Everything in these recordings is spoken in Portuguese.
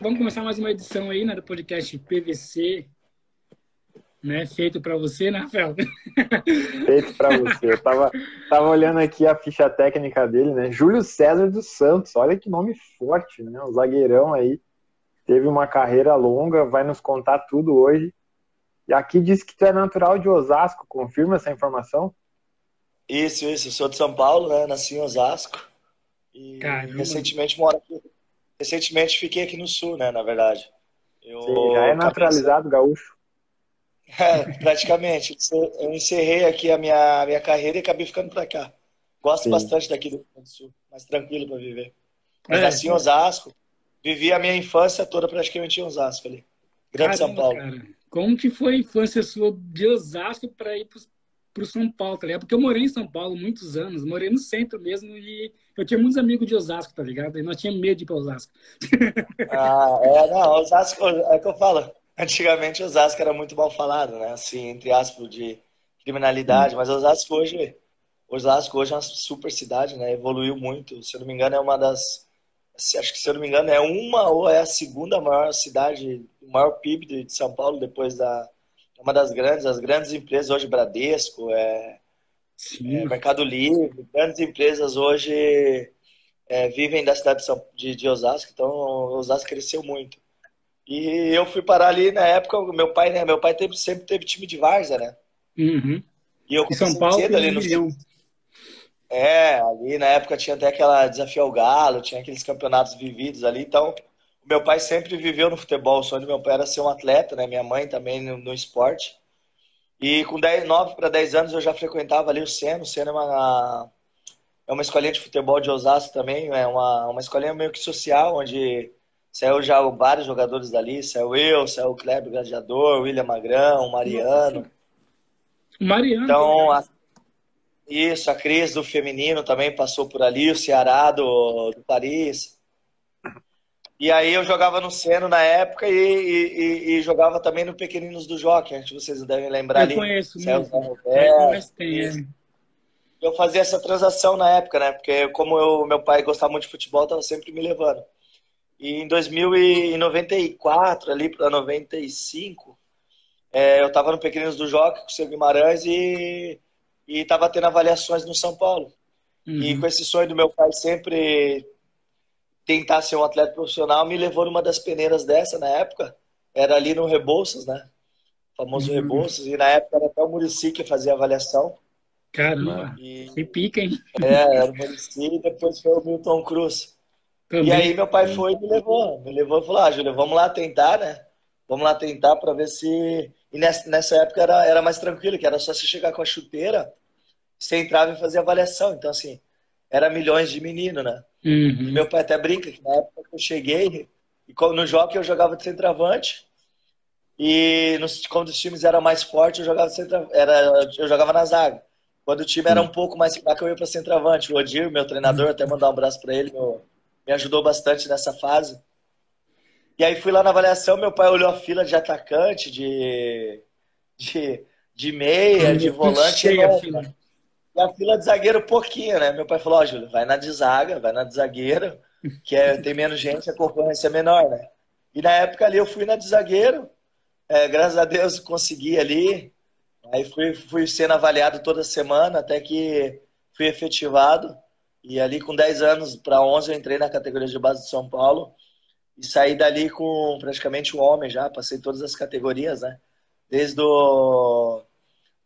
vamos começar mais uma edição aí, né, do podcast PVC, né, feito para você, né, Rafael? Feito para você. Eu tava, tava olhando aqui a ficha técnica dele, né? Júlio César dos Santos, olha que nome forte, né? Um zagueirão aí, teve uma carreira longa, vai nos contar tudo hoje. E aqui diz que tu é natural de Osasco, confirma essa informação? Isso, isso. Eu sou de São Paulo, né? Nasci em Osasco. E Caramba. recentemente moro aqui. Recentemente fiquei aqui no sul, né? Na verdade. Eu Sim, já é naturalizado gaúcho. É, praticamente. Eu encerrei aqui a minha, minha carreira e acabei ficando pra cá. Gosto Sim. bastante daqui do Rio Grande do Sul. Mais tranquilo pra viver. Mas é, nasci em Osasco. Vivi a minha infância toda praticamente em Osasco ali. Grande Caramba, São Paulo. Cara. Como que foi a infância sua de Osasco para ir para o São Paulo, tá ligado? Porque eu morei em São Paulo muitos anos, morei no centro mesmo e eu tinha muitos amigos de Osasco, tá ligado? E nós tínhamos medo de ir para Osasco. Ah, é, não, Osasco, é que eu falo. Antigamente Osasco era muito mal falado, né? Assim, entre aspas, de criminalidade, mas Osasco hoje, Osasco hoje é uma super cidade, né? Evoluiu muito. Se eu não me engano, é uma das acho que se eu não me engano, é uma ou é a segunda maior cidade, o maior PIB de São Paulo, depois da. Uma das grandes, as grandes empresas hoje, Bradesco, é, é Mercado Livre, grandes empresas hoje é, vivem da cidade de, São, de, de, Osasco, então Osasco cresceu muito. E eu fui parar ali na época, meu pai, né? Meu pai teve, sempre teve time de Várzea, né? Uhum. E eu São Paulo cedo ali no. Milhão. É, ali na época tinha até aquela desafio ao galo, tinha aqueles campeonatos vividos ali, então meu pai sempre viveu no futebol, o sonho do meu pai era ser um atleta, né? Minha mãe também no, no esporte. E com 10, 9 para 10 anos eu já frequentava ali o Seno, o Seno é uma, é uma escolinha de futebol de Osasco também, é uma, uma escolinha meio que social, onde saiu já vários jogadores dali, saiu eu, saiu o Kleber Gladiador, William Magrão, Mariano. Mariano. Então, a, isso, a Cris do feminino também passou por ali, o Ceará do, do Paris. E aí eu jogava no Seno na época e, e, e, jogava também no Pequeninos do Jockey, acho que vocês devem lembrar eu ali. Conheço mesmo. Eu Eu fazia essa transação na época, né? Porque como eu, meu pai gostava muito de futebol, estava sempre me levando. E em 2094, ali para 95, é, eu estava no Pequeninos do Jockey com o seu Guimarães e e estava tendo avaliações no São Paulo. Uhum. E com esse sonho do meu pai sempre tentar ser um atleta profissional, me levou numa das peneiras dessa na época. Era ali no Rebouças, né? O famoso uhum. Rebouças. E na época era até o Murici que fazia avaliação. Caramba, e, que pica, hein? É, era o Murici e depois foi o Milton Cruz. Também. E aí meu pai foi e me levou. Me levou e falou, ah, Júlia, vamos lá tentar, né? Vamos lá tentar para ver se... E nessa, nessa época era, era mais tranquilo, que era só você chegar com a chuteira você entrava e fazia avaliação. Então, assim, era milhões de menino, né? Uhum. meu pai até brinca que na época que eu cheguei, no jogo eu jogava de centroavante, e nos, quando os times eram mais fortes, eu jogava, centra, era, eu jogava na zaga. Quando o time era um pouco mais fraco, eu ia para centroavante. O Odir, meu treinador, até mandar um abraço para ele, meu, me ajudou bastante nessa fase. E aí fui lá na avaliação, meu pai olhou a fila de atacante, de, de, de meia, de volante. Cheia a fila. E a fila de zagueiro pouquinho, né? Meu pai falou, ó, oh, Júlio, vai na de zaga, vai na de zagueiro, que é, tem menos gente, a concorrência é menor, né? E na época ali eu fui na de zagueiro, é, graças a Deus consegui ali, aí fui, fui sendo avaliado toda semana, até que fui efetivado, e ali com 10 anos para 11 eu entrei na categoria de base de São Paulo, e saí dali com praticamente um homem já, passei todas as categorias, né? Desde o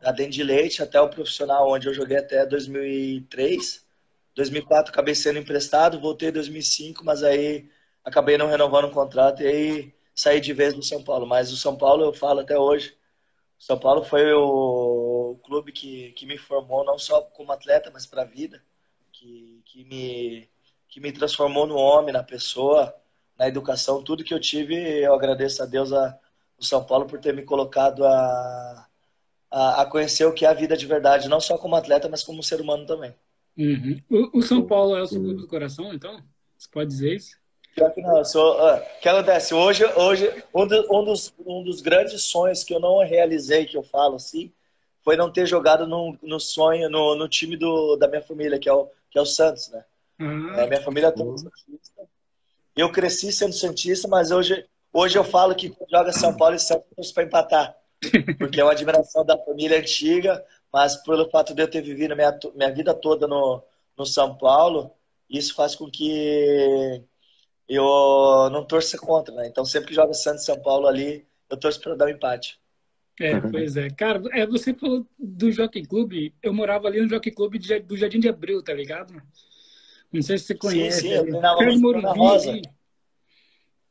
da dentro de leite até o profissional, onde eu joguei até 2003. 2004 acabei sendo emprestado, voltei em 2005, mas aí acabei não renovando o contrato e aí saí de vez do São Paulo. Mas o São Paulo, eu falo até hoje, São Paulo foi o, clube que, que me formou não só como atleta, mas para a vida, que, que, me, que me transformou no homem, na pessoa, na educação, tudo que eu tive, eu agradeço a Deus, a, o São Paulo, por ter me colocado a a, a, conhecer o que é a vida de verdade, não só como atleta, mas como ser humano também. Uhum. O, o, São Paulo é o seu clube do coração, então? Você pode dizer isso? Pior que não, eu sou. Uh, o que acontece? Hoje, hoje um, do, um, dos, um dos grandes sonhos que eu não realizei, que eu falo assim, foi não ter jogado no, no sonho, no, no time do, da minha família, que é o, que é o Santos, né? Uhum. É, minha família é toda santista. Eu cresci sendo Santista, mas hoje, hoje eu falo que joga São Paulo e Santos para empatar. Porque é uma admiração da família antiga, mas pelo fato de eu ter vivido minha, minha vida toda no, no São Paulo, isso faz com que eu não torça contra, né? Então sempre que joga Santos e São Paulo ali, eu torço para dar um empate. É, pois é. Cara, é, você falou do Jockey Club. Eu morava ali no Jockey Club do Jardim de Abril, tá ligado? Não sei se você conhece. Sim, sim, eu treinava Morumbi, Rosa.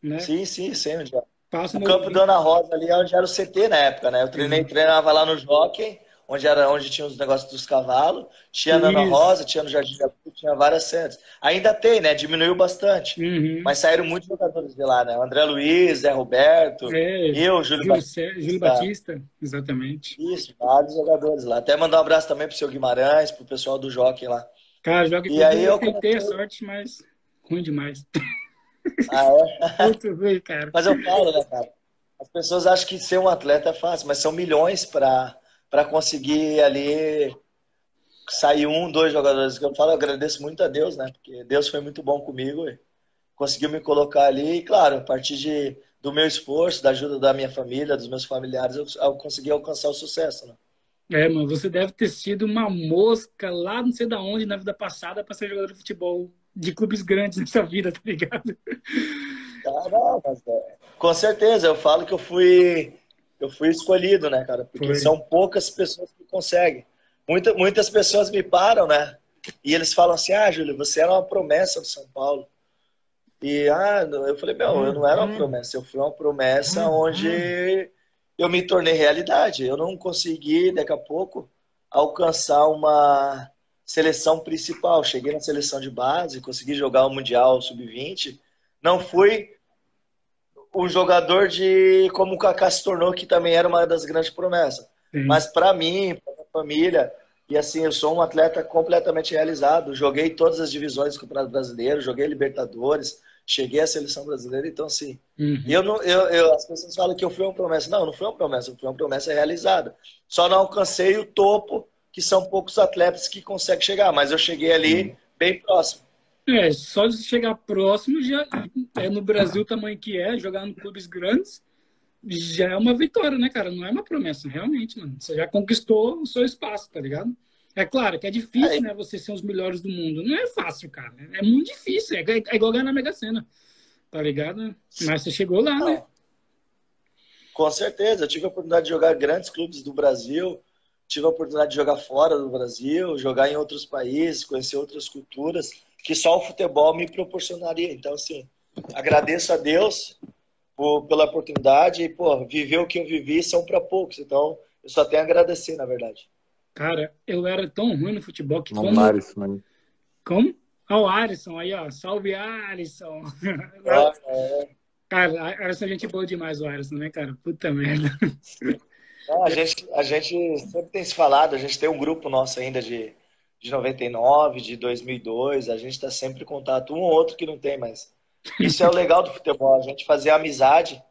Né? Sim, sim, sei onde. Passa o campo da Ana Rosa ali, onde era o CT na época, né? Eu treinei, uhum. treinava lá no Jockey onde era onde tinha os negócios dos cavalos, tinha na Ana Rosa, tinha no Jardim da Cruz, tinha várias sedes. Ainda tem, né? Diminuiu bastante. Uhum. Mas saíram muitos jogadores de lá, né? André Luiz, Zé Roberto, é, eu, Júlio, Júlio Batista. Júlio Batista, exatamente. Isso, vários jogadores lá. Até mandar um abraço também pro seu Guimarães, pro pessoal do Jockey lá. Cara, Jockey e aí eu tentei a sorte, mas ruim demais. Ah, é? Muito ruim, cara. Mas eu falo, né, cara? As pessoas acham que ser um atleta é fácil, mas são milhões para para conseguir ali sair um, dois jogadores. Que eu falo, eu agradeço muito a Deus, né? Porque Deus foi muito bom comigo e conseguiu me colocar ali. E, claro, a partir de, do meu esforço, da ajuda da minha família, dos meus familiares, eu, eu consegui alcançar o sucesso, né? É, mano, você deve ter sido uma mosca lá não sei da onde na vida passada para ser jogador de futebol de clubes grandes nessa vida, tá ligado? É, com certeza, eu falo que eu fui eu fui escolhido, né, cara? Porque Foi. são poucas pessoas que conseguem. Muita, muitas pessoas me param, né? E eles falam assim: ah, Júlio, você era uma promessa do São Paulo. E ah, eu falei: meu, eu não era uma uhum. promessa, eu fui uma promessa uhum. onde eu me tornei realidade. Eu não consegui, daqui a pouco, alcançar uma seleção principal. Cheguei na seleção de base, consegui jogar o Mundial Sub-20. Não fui o jogador de como o Kaká se tornou, que também era uma das grandes promessas. Sim. Mas para mim, para minha família, e assim, eu sou um atleta completamente realizado. Joguei todas as divisões do Campeonato Brasileiro, joguei Libertadores, cheguei à seleção brasileira, então assim, uhum. eu não, eu, eu, as pessoas falam que eu fui uma promessa. Não, não foi uma promessa, eu fui uma promessa realizada. Só não alcancei o topo, que são poucos atletas que conseguem chegar, mas eu cheguei ali uhum. bem próximo. É, só de chegar próximo, já é no Brasil o tamanho que é, jogar em clubes grandes, já é uma vitória, né, cara? Não é uma promessa, realmente, mano. Você já conquistou o seu espaço, tá ligado? É claro que é difícil, é. né, você ser os melhores do mundo. Não é fácil, cara. É muito difícil. É, é igual ganhar na Mega Sena, tá ligado? Mas você chegou lá, Não. né? Com certeza. Eu tive a oportunidade de jogar grandes clubes do Brasil, tive a oportunidade de jogar fora do Brasil, jogar em outros países, conhecer outras culturas que só o futebol me proporcionaria. Então, assim, agradeço a Deus por, pela oportunidade e, pô, viver o que eu vivi são para poucos. Então, eu só tenho a agradecer, na verdade. Cara, eu era tão ruim no futebol que. Não, como... Alisson, mano. Como? Ah, o Alisson aí, ó. Salve, Alisson. Ah, é. Cara, essa gente boa demais, o Alisson, né, cara? Puta merda. Não, a, gente, a gente sempre tem se falado, a gente tem um grupo nosso ainda de, de 99, de 2002, a gente está sempre em contato, um ou outro que não tem, mas isso é o legal do futebol, a gente fazer amizade.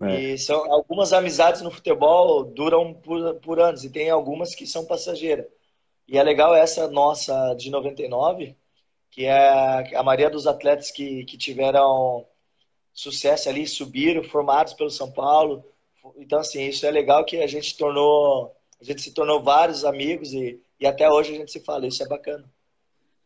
É. E são, algumas amizades no futebol duram por, por anos, e tem algumas que são passageiras. E é legal essa nossa de 99, que é a maioria dos atletas que, que tiveram sucesso ali, subiram, formados pelo São Paulo. Então, assim, isso é legal que a gente tornou, a gente se tornou vários amigos e e até hoje a gente se fala, isso é bacana.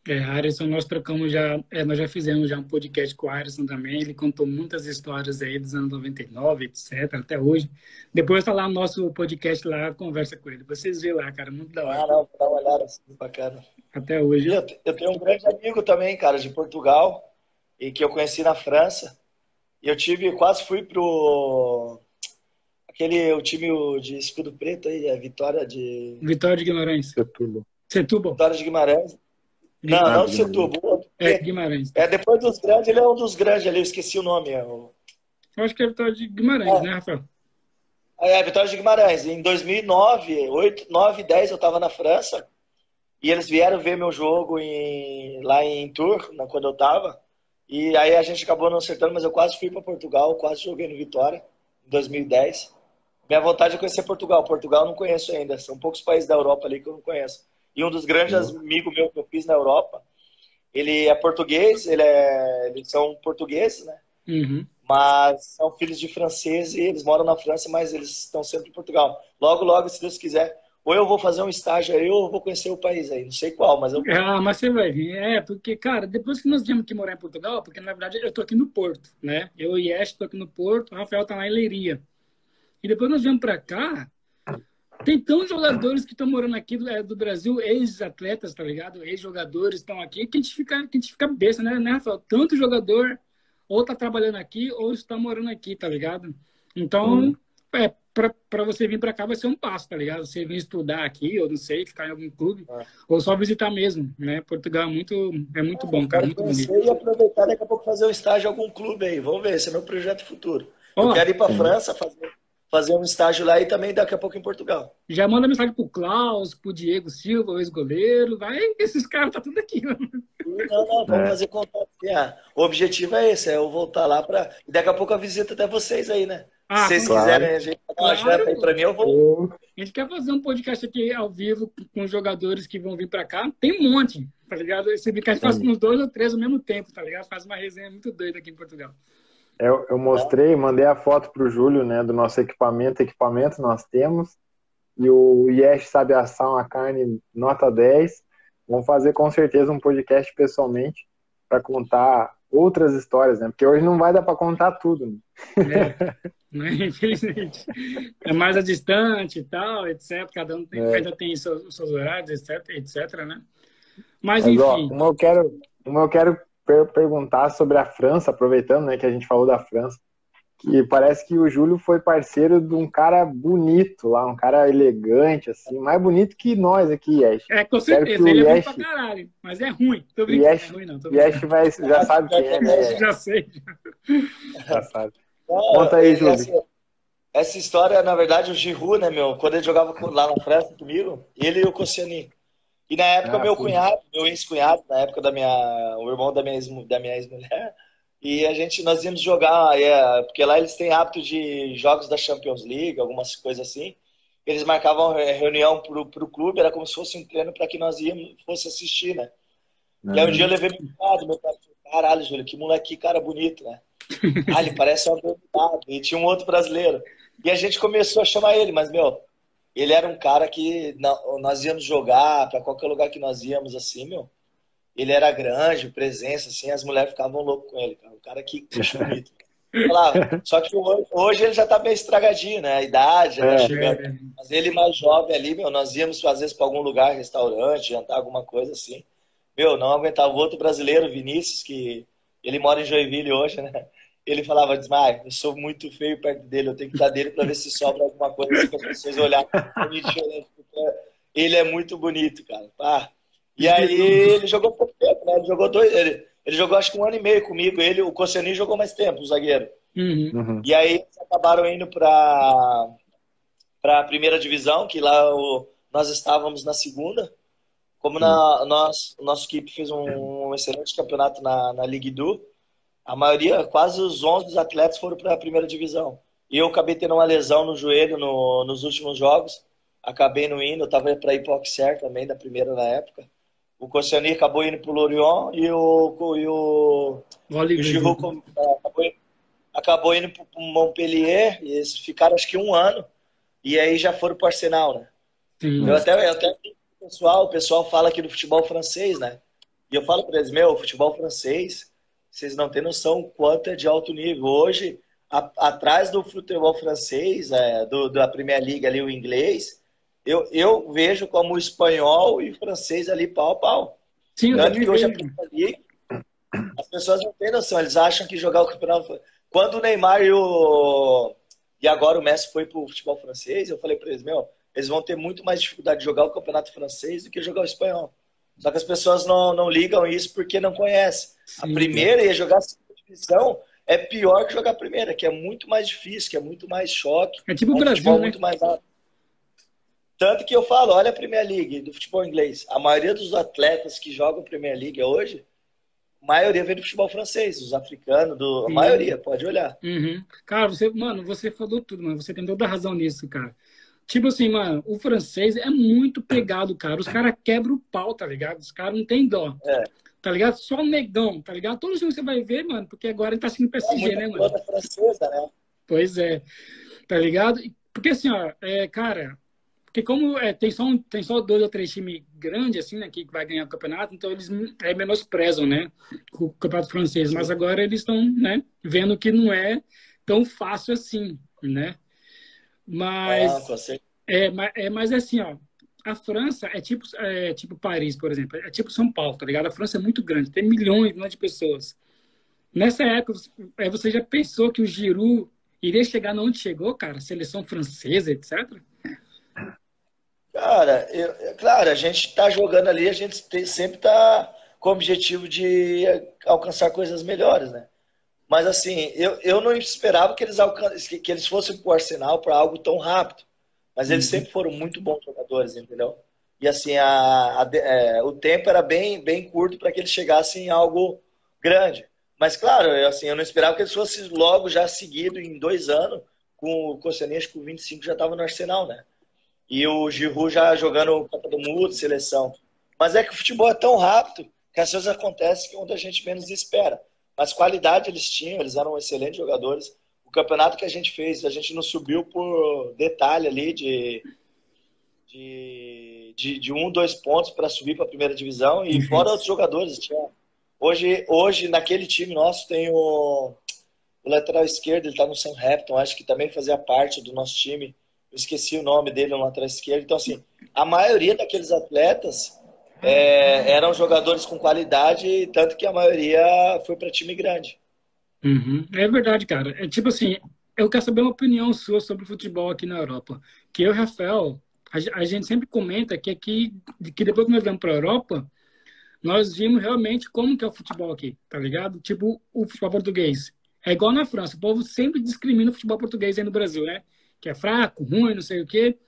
É, Arison, nós trocamos já, é, nós já fizemos já um podcast com o Arison também, ele contou muitas histórias aí dos anos 99, etc, até hoje. Depois tá lá no nosso podcast lá, conversa com ele. Vocês vê lá, cara, muito da hora. Ah, não, dar uma olhada assim, bacana. Até hoje. Eu, eu tenho um grande amigo também, cara, de Portugal, e que eu conheci na França. E eu tive, quase fui pro aquele o time de escudo preto aí, a Vitória de. Vitória de Guimarães. Setúbal. Setúbal. Vitória de Guimarães. Não, não de Setúbal. É, Guimarães. É, depois dos grandes, ele é um dos grandes ali, eu esqueci o nome. É o... Eu acho que é a Vitória de Guimarães, é. né, Rafael? É, Vitória de Guimarães. Em 2009, 8, 9, 10 eu estava na França e eles vieram ver meu jogo em, lá em Tours, quando eu estava. E aí a gente acabou não acertando, mas eu quase fui para Portugal, quase joguei no Vitória, em 2010. Minha vontade é conhecer Portugal. Portugal eu não conheço ainda. São poucos países da Europa ali que eu não conheço. E um dos grandes uhum. amigos meus que eu fiz na Europa, ele é português, ele é, eles são portugueses, né? Uhum. Mas são filhos de franceses e eles moram na França, mas eles estão sempre em Portugal. Logo, logo, se Deus quiser, ou eu vou fazer um estágio aí, ou eu vou conhecer o país aí. Não sei qual, mas eu Ah, mas você vai vir. É, porque, cara, depois que nós viemos aqui morar em Portugal, porque na verdade eu tô aqui no Porto, né? Eu e Ash tô aqui no Porto, o Rafael tá lá em Leiria. E depois nós viemos pra cá, tem tantos jogadores que estão morando aqui do, é, do Brasil, ex-atletas, tá ligado? Ex-jogadores estão aqui, que a gente fica, que a gente fica besta, né, né, Rafael? Tanto jogador ou tá trabalhando aqui ou está morando aqui, tá ligado? Então, hum. é, para você vir para cá vai ser um passo, tá ligado? Você vir estudar aqui, ou não sei, ficar em algum clube, é. ou só visitar mesmo, né? Portugal é muito, é muito é, bom, cara, muito bonito. E aproveitar daqui a pouco fazer um estágio em algum clube aí, vamos ver, esse é meu projeto futuro. Eu quero ir para França fazer, fazer um estágio lá e também daqui a pouco em Portugal. Já manda mensagem pro Klaus, pro Diego Silva, o ex-goleiro, vai, esses caras tá tudo aqui, mano. Não, não, vamos é. fazer contato. Ah, o objetivo é esse, é eu voltar lá para. Daqui a pouco a visita até vocês aí, né? Ah, Se vocês claro. quiserem a gente claro. aí para mim, eu vou. A gente quer fazer um podcast aqui ao vivo com os jogadores que vão vir para cá. Tem um monte, tá ligado? Esse podcast faz uns dois ou três ao mesmo tempo, tá ligado? Faz uma resenha muito doida aqui em Portugal. Eu, eu mostrei, mandei a foto pro Júlio, né, do nosso equipamento. Equipamento nós temos. E o Yesh sabe assar uma carne nota 10. Vamos fazer com certeza um podcast pessoalmente para contar outras histórias, né? Porque hoje não vai dar para contar tudo. Né? É, né? infelizmente. É mais a distante e tal, etc. Cada um tem, é. ainda tem seus, seus horários, etc, etc, né? Mas, Mas enfim. Ó, uma eu quero, uma eu quero per perguntar sobre a França, aproveitando né, que a gente falou da França que parece que o Júlio foi parceiro de um cara bonito lá, um cara elegante, assim, mais bonito que nós aqui, Yesh. É, com certeza, ele Yesh... é bom pra caralho, mas é ruim, tô brincando, Yesh, é ruim não. Tô Yesh vai, já sabe quem é, né? Já sei. Já sabe. Conta aí, Júlio. Essa, essa, história, na verdade, o Giroud, né, meu, quando ele jogava lá na França comigo, ele e o Koscielny. E na época, ah, meu cunhado, meu ex-cunhado, na época da minha, o irmão da minha ex-mulher, ex e a gente, nós íamos jogar, é, porque lá eles têm hábito de jogos da Champions League, algumas coisas assim. Eles marcavam reunião pro, pro clube, era como se fosse um treino para que nós íamos, fosse assistir, né? Uhum. E aí um dia eu levei meu pai, meu pai falou, caralho, Júlio, que moleque, cara bonito, né? ah, ele parece um verdade. E tinha um outro brasileiro. E a gente começou a chamar ele, mas, meu, ele era um cara que nós íamos jogar para qualquer lugar que nós íamos, assim, meu ele era grande, presença, assim, as mulheres ficavam loucas com ele, cara. O cara que bonito. Só que hoje, ele já tá meio estragadinho, né? A idade, já tá é, chegando. É. Mas ele mais jovem ali, meu, nós íamos às vezes para algum lugar, restaurante, jantar, alguma coisa assim. Meu, não aguentava. O outro brasileiro, Vinícius, que ele mora em Joinville hoje, né? Ele falava, ah, eu sou muito feio perto dele, eu tenho que dar dele para ver se sobra alguma coisa assim, para as pessoas olharem Ele é muito bonito, cara. Ah, e aí ele jogou pouco tempo, né? Ele jogou dois. Ele, ele jogou acho que um ano e meio comigo. Ele, o Koscielny jogou mais tempo, o zagueiro. Uhum. uhum. E aí eles acabaram indo para para a primeira divisão, que lá o, nós estávamos na segunda. Como na, uhum. nós, o nosso equipe fez um, um excelente campeonato na, na Ligue do, a maioria, quase os 11 atletas foram para a primeira divisão. E eu acabei tendo uma lesão no joelho no, nos últimos jogos. Acabei no indo, eu estava para ir para o também, da primeira na época o Koscielny acabou indo para o Lorient e o, e o, o Giroud acabou, acabou indo para o Montpellier e eles ficaram acho que um ano e aí já foram para o Arsenal, né? Sim. Eu até, eu até o pessoal, o pessoal fala aqui do futebol francês, né? E eu falo para eles, meu, futebol francês, vocês não têm noção o quanto é de alto nível. Hoje, a, atrás do futebol francês, é, do, da Premier League ali, o inglês, eu, eu vejo como o espanhol e o francês ali pau a pau. Sim, eu que hoje ali, as pessoas não têm noção, eles acham que jogar o campeonato. Quando o Neymar e o. E agora o Messi foi pro futebol francês, eu falei para eles, meu, eles vão ter muito mais dificuldade de jogar o campeonato francês do que jogar o espanhol. Só que as pessoas não, não ligam isso porque não conhecem. Sim, a primeira ia jogar a segunda divisão é pior que jogar a primeira, que é muito mais difícil, que é muito mais choque. É tipo o Brasil, né? muito mais alto. Tanto que eu falo, olha a Premier League do futebol inglês. A maioria dos atletas que jogam Premier League hoje, a maioria vem do futebol francês, os africanos, do, a maioria, pode olhar. Uhum. Cara, você, mano, você falou tudo, mano. Você tem toda a razão nisso, cara. Tipo assim, mano, o francês é muito pegado, cara. Os caras quebram o pau, tá ligado? Os caras não tem dó. É. tá ligado? Só negão, tá ligado? Todos os jogos você vai ver, mano, porque agora ele tá sendo PSG, é né, mano? francesa, né? Pois é, tá ligado? Porque assim, ó, é, cara, porque como é, tem, só um, tem só dois ou três times grandes, assim, né, que vai ganhar o campeonato, então eles é, menosprezam, né, o campeonato francês. Mas agora eles estão, né, vendo que não é tão fácil assim, né? Mas, ah, é, mas, é, mas é assim, ó, a França é tipo, é tipo Paris, por exemplo, é tipo São Paulo, tá ligado? A França é muito grande, tem milhões, milhões de pessoas. Nessa época, é, você já pensou que o Giroud iria chegar onde chegou, cara? Seleção francesa, etc? Cara, eu, é claro, a gente está jogando ali, a gente tem, sempre está com o objetivo de alcançar coisas melhores, né? Mas assim, eu, eu não esperava que eles, que, que eles fossem para o Arsenal para algo tão rápido. Mas eles uhum. sempre foram muito bons jogadores, entendeu? E assim, a, a, é, o tempo era bem, bem curto para que eles chegassem em algo grande. Mas claro, eu, assim, eu não esperava que eles fossem logo já seguido em dois anos, com o que o 25 já estava no Arsenal, né? e o Giroud já jogando Copa do Mundo, seleção. Mas é que o futebol é tão rápido que às vezes acontece que onde a gente menos espera. Mas qualidade eles tinham, eles eram excelentes jogadores. O campeonato que a gente fez, a gente não subiu por detalhe ali de, de, de, de um, dois pontos para subir para a primeira divisão e fora outros jogadores. Tinha, hoje, hoje, naquele time nosso, tem o, o lateral esquerdo, ele está no Southampton, acho que também fazia parte do nosso time eu esqueci o nome dele no lateral esquerdo. Então, assim, a maioria daqueles atletas é, eram jogadores com qualidade, tanto que a maioria foi para time grande. Uhum. É verdade, cara. É tipo assim, eu quero saber uma opinião sua sobre o futebol aqui na Europa. Que eu Rafael, a, gente sempre comenta que aqui, que depois que nós viemos para a Europa, nós vimos realmente como que é o futebol aqui, tá ligado? Tipo, o futebol português. É igual na França, o povo sempre discrimina o futebol português aí no Brasil, né? que é fraco, ruim, não sei o quê.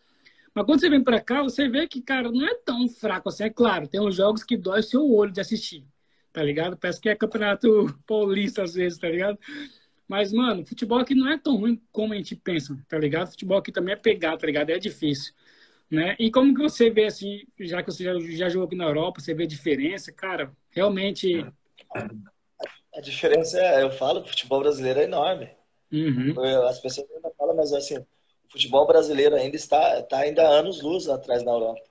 Mas quando você vem para cá, você vê que, cara, não é tão fraco assim. É claro, tem uns jogos que dói seu olho de assistir, tá ligado? Parece que é campeonato paulista às vezes, tá ligado? Mas, mano, futebol aqui não é tão ruim como a gente pensa, tá ligado? Futebol aqui também é pegar, tá ligado? É difícil, né? E como que você vê, assim, já que você já, já jogou aqui na Europa, você vê a diferença, cara, realmente... A diferença é, eu falo, o futebol brasileiro é enorme. Uhum. As pessoas ainda falam, mas assim, futebol brasileiro ainda está, está ainda anos luz atrás da Europa.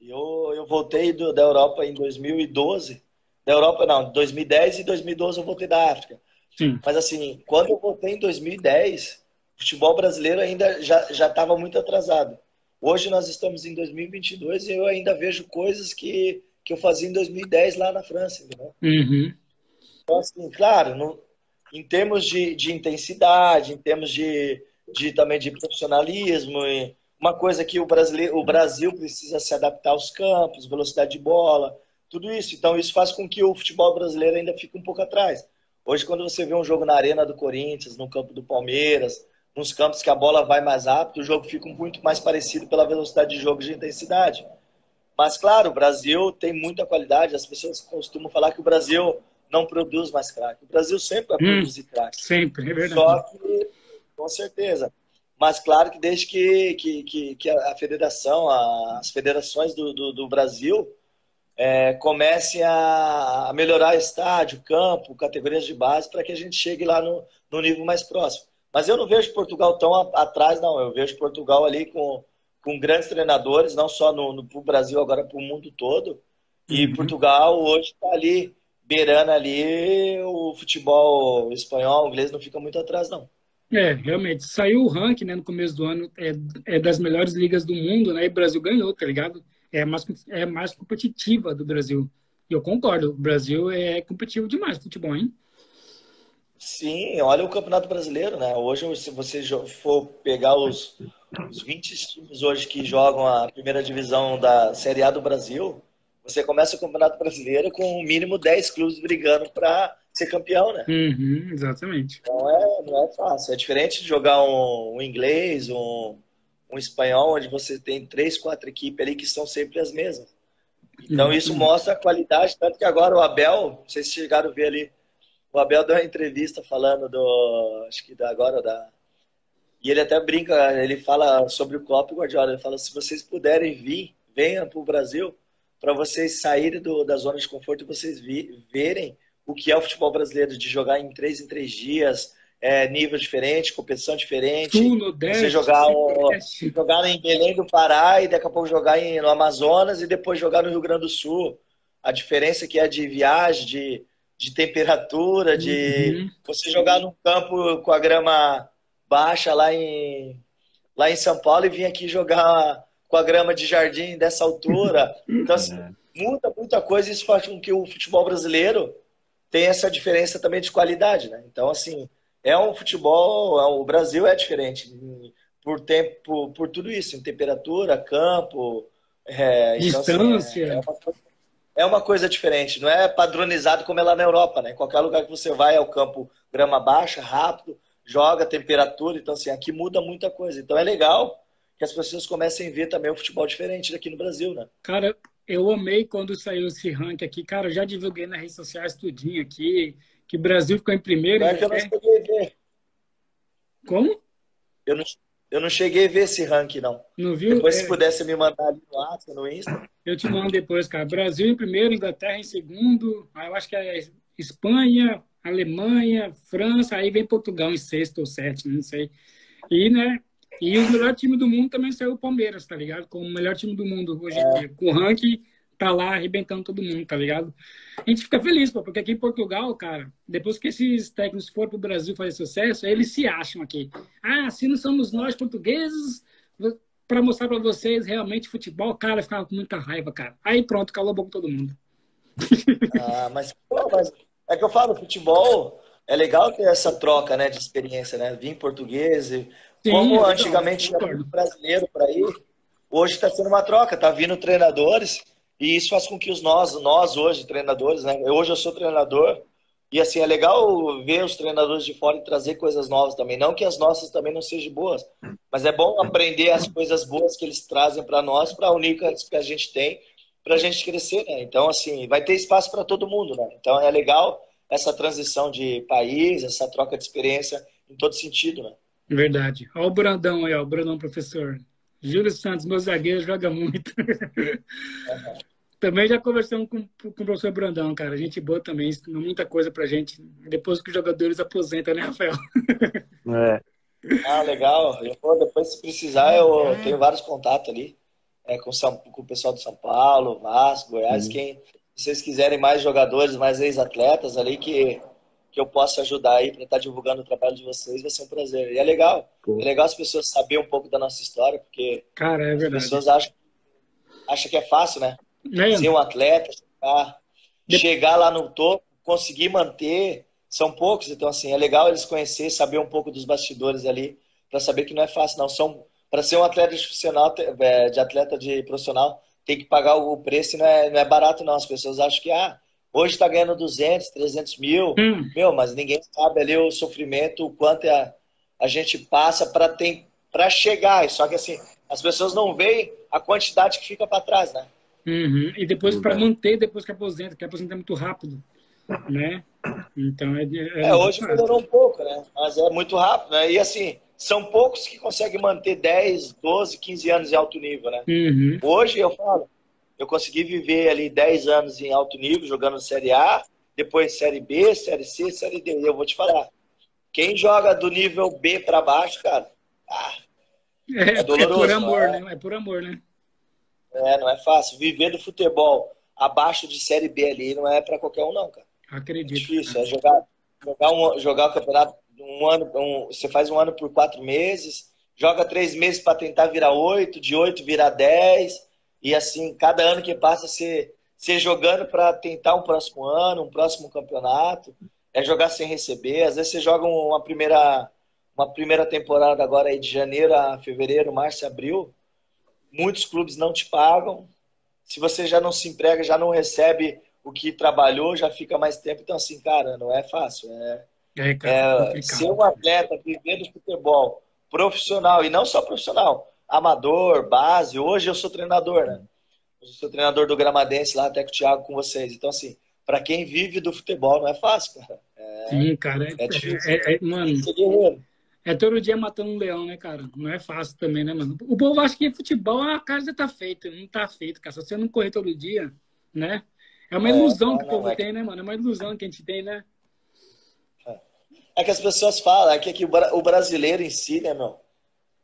Eu, eu voltei do, da Europa em 2012. Da Europa, não, 2010 e 2012 eu voltei da África. Sim. Mas assim, quando eu voltei em 2010, o futebol brasileiro ainda já estava muito atrasado. Hoje nós estamos em 2022 e eu ainda vejo coisas que, que eu fazia em 2010 lá na França, entendeu? Uhum. Então, assim, claro, não, em termos de, de intensidade, em termos de, de também de profissionalismo. uma coisa que o, brasileiro, o Brasil precisa se adaptar aos campos, velocidade de bola, tudo isso. Então, isso faz com que o futebol brasileiro ainda fique um pouco atrás. Hoje, quando você vê um jogo na Arena do Corinthians, no campo do Palmeiras, nos campos que a bola vai mais rápido, o jogo fica muito mais parecido pela velocidade de jogo e de intensidade. Mas, claro, o Brasil tem muita qualidade. As pessoas costumam falar que o Brasil não produz mais craque. O Brasil sempre vai hum, produzir craque. Sempre, é verdade. Só que com certeza. Mas claro que desde que, que, que, que a federação, as federações do, do, do Brasil é, comecem a melhorar estádio, campo, categorias de base, para que a gente chegue lá no, no nível mais próximo. Mas eu não vejo Portugal tão atrás, não. Eu vejo Portugal ali com, com grandes treinadores, não só no, no Brasil, agora para o mundo todo. E uhum. Portugal hoje está ali, beirando ali o futebol espanhol, inglês, não fica muito atrás, não. É, realmente. Saiu o ranking, né, no começo do ano, é, é das melhores ligas do mundo, né, e o Brasil ganhou, tá ligado? É mais, é mais competitiva do Brasil. E eu concordo, o Brasil é competitivo demais futebol, hein? Sim, olha o Campeonato Brasileiro, né? Hoje, se você for pegar os, os 20 times hoje que jogam a primeira divisão da Série A do Brasil, você começa o Campeonato Brasileiro com o mínimo 10 clubes brigando para ser campeão, né? Uhum, exatamente. Então é, não é fácil. É diferente de jogar um, um, inglês, um, um espanhol, onde você tem três, quatro equipes ali que são sempre as mesmas. Então uhum. isso mostra a qualidade, tanto que agora o Abel, não sei se chegaram a ver ali, o Abel deu uma entrevista falando do, acho que da, agora da, e ele até brinca, ele fala sobre o Klopp e Guardiola, ele fala, se vocês puderem vir, venham para o Brasil, para vocês saírem do, da zona de conforto e vocês vi, verem o que é o futebol brasileiro, de jogar em três em três dias, é, nível diferente, competição diferente. Sul, Nordeste, você jogar, o, jogar em Belém do Pará e daqui a pouco jogar em, no Amazonas e depois jogar no Rio Grande do Sul. A diferença que é de viagem, de, de temperatura, de uhum. você jogar num campo com a grama baixa lá em, lá em São Paulo e vir aqui jogar com a grama de jardim dessa altura. Então, assim, é. muda muita coisa e isso faz com que o futebol brasileiro tenha essa diferença também de qualidade, né? Então, assim, é um futebol, é o Brasil é diferente por tempo, por tudo isso, em temperatura, campo, é, distância. Então, assim, é, é, uma coisa, é, uma coisa, diferente, não é padronizado como é lá na Europa, né? Qualquer lugar que você vai é o campo grama baixa, rápido, joga, temperatura, então assim, aqui muda muita coisa. Então é legal que as pessoas comecem a ver também o futebol diferente daqui no Brasil, né? Cara, eu amei quando saiu esse ranking aqui, cara, eu já divulguei nas redes sociais tudinho aqui, que o Brasil ficou em primeiro. É que eu não cheguei a ver. Como? Eu não, eu não cheguei a ver esse ranking, não. Não viu? Depois, é... se pudesse me mandar ali no WhatsApp, no Insta. Eu te mando depois, cara. Brasil em primeiro, Inglaterra em segundo. Aí eu acho que é Espanha, Alemanha, França, aí vem Portugal em sexto ou sétimo, não sei. E, né? E o melhor time do mundo também saiu o Palmeiras, tá ligado? Como o melhor time do mundo hoje em é. dia. Com o ranking tá lá arrebentando todo mundo, tá ligado? A gente fica feliz, pô, porque aqui em Portugal, cara, depois que esses técnicos foram pro Brasil fazer sucesso, eles se acham aqui. Ah, se não somos nós portugueses, para mostrar para vocês realmente futebol, cara, ficava com muita raiva, cara. Aí pronto, calou a boca todo mundo. Ah, mas, pô, mas é que eu falo, futebol é legal ter essa troca, né, de experiência, né? Vim português, e, Sim, como antigamente era muito brasileiro para ir, hoje está sendo uma troca, tá vindo treinadores e isso faz com que os nós, nós hoje, treinadores, né? Hoje eu sou treinador. E assim, é legal ver os treinadores de fora e trazer coisas novas também. Não que as nossas também não sejam boas, mas é bom aprender as coisas boas que eles trazem para nós, para unir com as que a gente tem, para a gente crescer, né? Então, assim, vai ter espaço para todo mundo, né? Então é legal essa transição de país, essa troca de experiência em todo sentido, né? Verdade. Olha o Brandão aí, ó, o Brandão professor. Júlio Santos, meu zagueiro, joga muito. Uhum. Também já conversamos com, com o professor Brandão, cara. Gente boa também, ensinou muita coisa pra gente. Depois que os jogadores aposentam, né, Rafael? É. Ah, legal. Eu, depois, se precisar, eu tenho vários contatos ali. É, com, São, com o pessoal de São Paulo, Vasco, Goiás. Uhum. Quem, se vocês quiserem mais jogadores, mais ex-atletas ali que, que eu possa ajudar aí para estar tá divulgando o trabalho de vocês, vai ser um prazer. E é legal. Uhum. É legal as pessoas saberem um pouco da nossa história, porque Cara, é verdade. as pessoas acham, acham que é fácil, né? É. Ser um atleta, chegar, chegar lá no topo, conseguir manter, são poucos, então assim, é legal eles conhecer, saber um pouco dos bastidores ali, para saber que não é fácil, não. São para ser um atleta de profissional, é, de atleta de profissional, tem que pagar o preço, não é, não é barato não. As pessoas acham que ah, hoje está ganhando 200, 300 mil, hum. meu, mas ninguém sabe ali o sofrimento, o quanto a, é, a gente passa para para chegar. Só que assim, as pessoas não veem a quantidade que fica para trás, né? Uhum. E depois para manter depois que aposenta, que aposenta muito rápido, né? Então é, é, é hoje melhorou um pouco, né? Mas é muito rápido, né? E assim, são poucos que conseguem manter 10, 12, 15 anos em alto nível, né? Uhum. Hoje eu falo, eu consegui viver ali 10 anos em alto nível, jogando Série A, depois Série B, Série C, Série D. E eu vou te falar, quem joga do nível B para baixo, cara, ah, é, é, doloroso. É por amor, né? É por amor, né? É, não é fácil. Viver do futebol abaixo de Série B ali não é para qualquer um, não, cara. Acredito. É difícil. É jogar, jogar, um, jogar o campeonato um ano. Um, você faz um ano por quatro meses, joga três meses para tentar virar oito, de oito virar dez. E assim, cada ano que passa, você, você jogando para tentar um próximo ano, um próximo campeonato. É jogar sem receber. Às vezes você joga uma primeira, uma primeira temporada agora aí de janeiro a fevereiro, março, abril muitos clubes não te pagam. Se você já não se emprega, já não recebe o que trabalhou, já fica mais tempo. Então, assim, cara, não é fácil. É, é, cara, é ser um atleta, viver do futebol profissional, e não só profissional, amador, base. Hoje eu sou treinador, né? Eu sou treinador do Gramadense lá, até com o Thiago com vocês. Então, assim, para quem vive do futebol, não é fácil, cara. É, Sim, cara. É, é difícil. É, é, mano, É todo dia matando um leão, né, cara? Não é fácil também, né, mano? O povo acha que futebol, a cara já tá feita. Não tá feito, cara. Se você não correr todo dia, né? É uma ilusão é, que o povo é... tem, né, mano? É uma ilusão que a gente tem, né? É que as pessoas falam, é que, que o brasileiro em si, né, meu?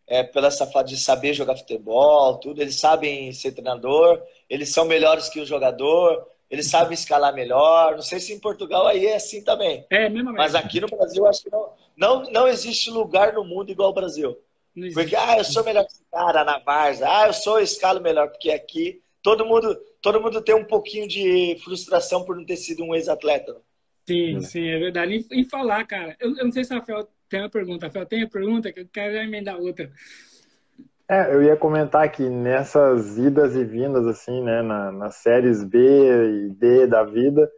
É pela essa de saber jogar futebol, tudo. Eles sabem ser treinador, eles são melhores que o jogador, eles sabem escalar melhor. Não sei se em Portugal aí é assim também. É, mesmo Mas aqui no Brasil, acho que não, não, não existe lugar no mundo igual o Brasil. Porque, ah, eu sou melhor que esse cara na Varsa. Ah, eu sou escalo melhor. Porque aqui todo mundo, todo mundo tem um pouquinho de frustração por não ter sido um ex-atleta. Sim, sim, é verdade. E, falar, cara, eu, eu, não sei se a Rafael tem uma pergunta. Rafael, tem uma pergunta que eu quero emendar outra. É, eu ia comentar que nessas idas e vindas, assim, né, na, nas séries B e D da vida,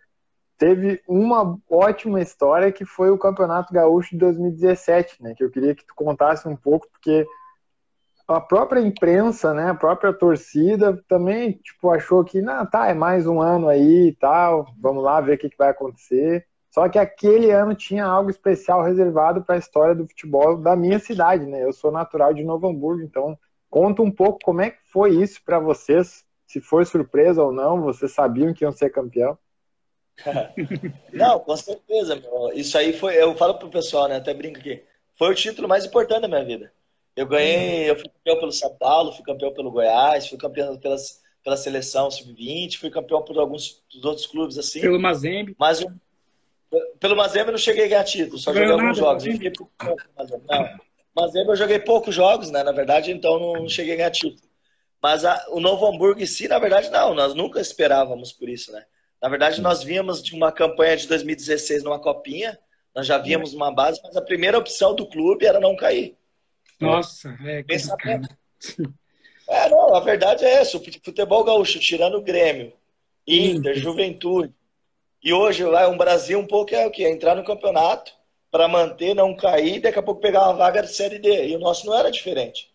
teve uma ótima história que foi o Campeonato Gaúcho de 2017, né, que eu queria que tu contasse um pouco, porque a própria imprensa, né, a própria torcida também, tipo, achou que, não, tá, é mais um ano aí e tal, vamos lá ver o que, que vai acontecer. Só que aquele ano tinha algo especial reservado para a história do futebol da minha cidade, né? Eu sou natural de Novo Hamburgo, então conta um pouco como é que foi isso para vocês, se foi surpresa ou não, vocês sabiam que iam ser campeão? Não, com certeza, meu. Isso aí foi, eu falo pro pessoal, né? Até brinco aqui. Foi o título mais importante da minha vida. Eu ganhei, eu fui campeão pelo São Paulo, fui campeão pelo Goiás, fui campeão pelas, pela seleção sub-20, fui campeão por alguns dos outros clubes assim. Pelo Mazembe. Mas eu, pelo Mazembe eu não cheguei a ganhar título, só joguei alguns jogos. Não. Mazembe eu joguei poucos jogos, né? Na verdade, então não cheguei a ganhar título. Mas a, o Novo Hamburgo em si, na verdade, não. Nós nunca esperávamos por isso, né? Na verdade, nós vínhamos de uma campanha de 2016 numa copinha, nós já víamos uma base, mas a primeira opção do clube era não cair. Nossa, é Pensamento. É, não, a verdade é essa. O futebol gaúcho, tirando o Grêmio, Inter, Juventude, e hoje lá um Brasil um pouco é o que? É entrar no campeonato para manter, não cair, daqui a pouco pegar uma vaga de Série D. E o nosso não era diferente.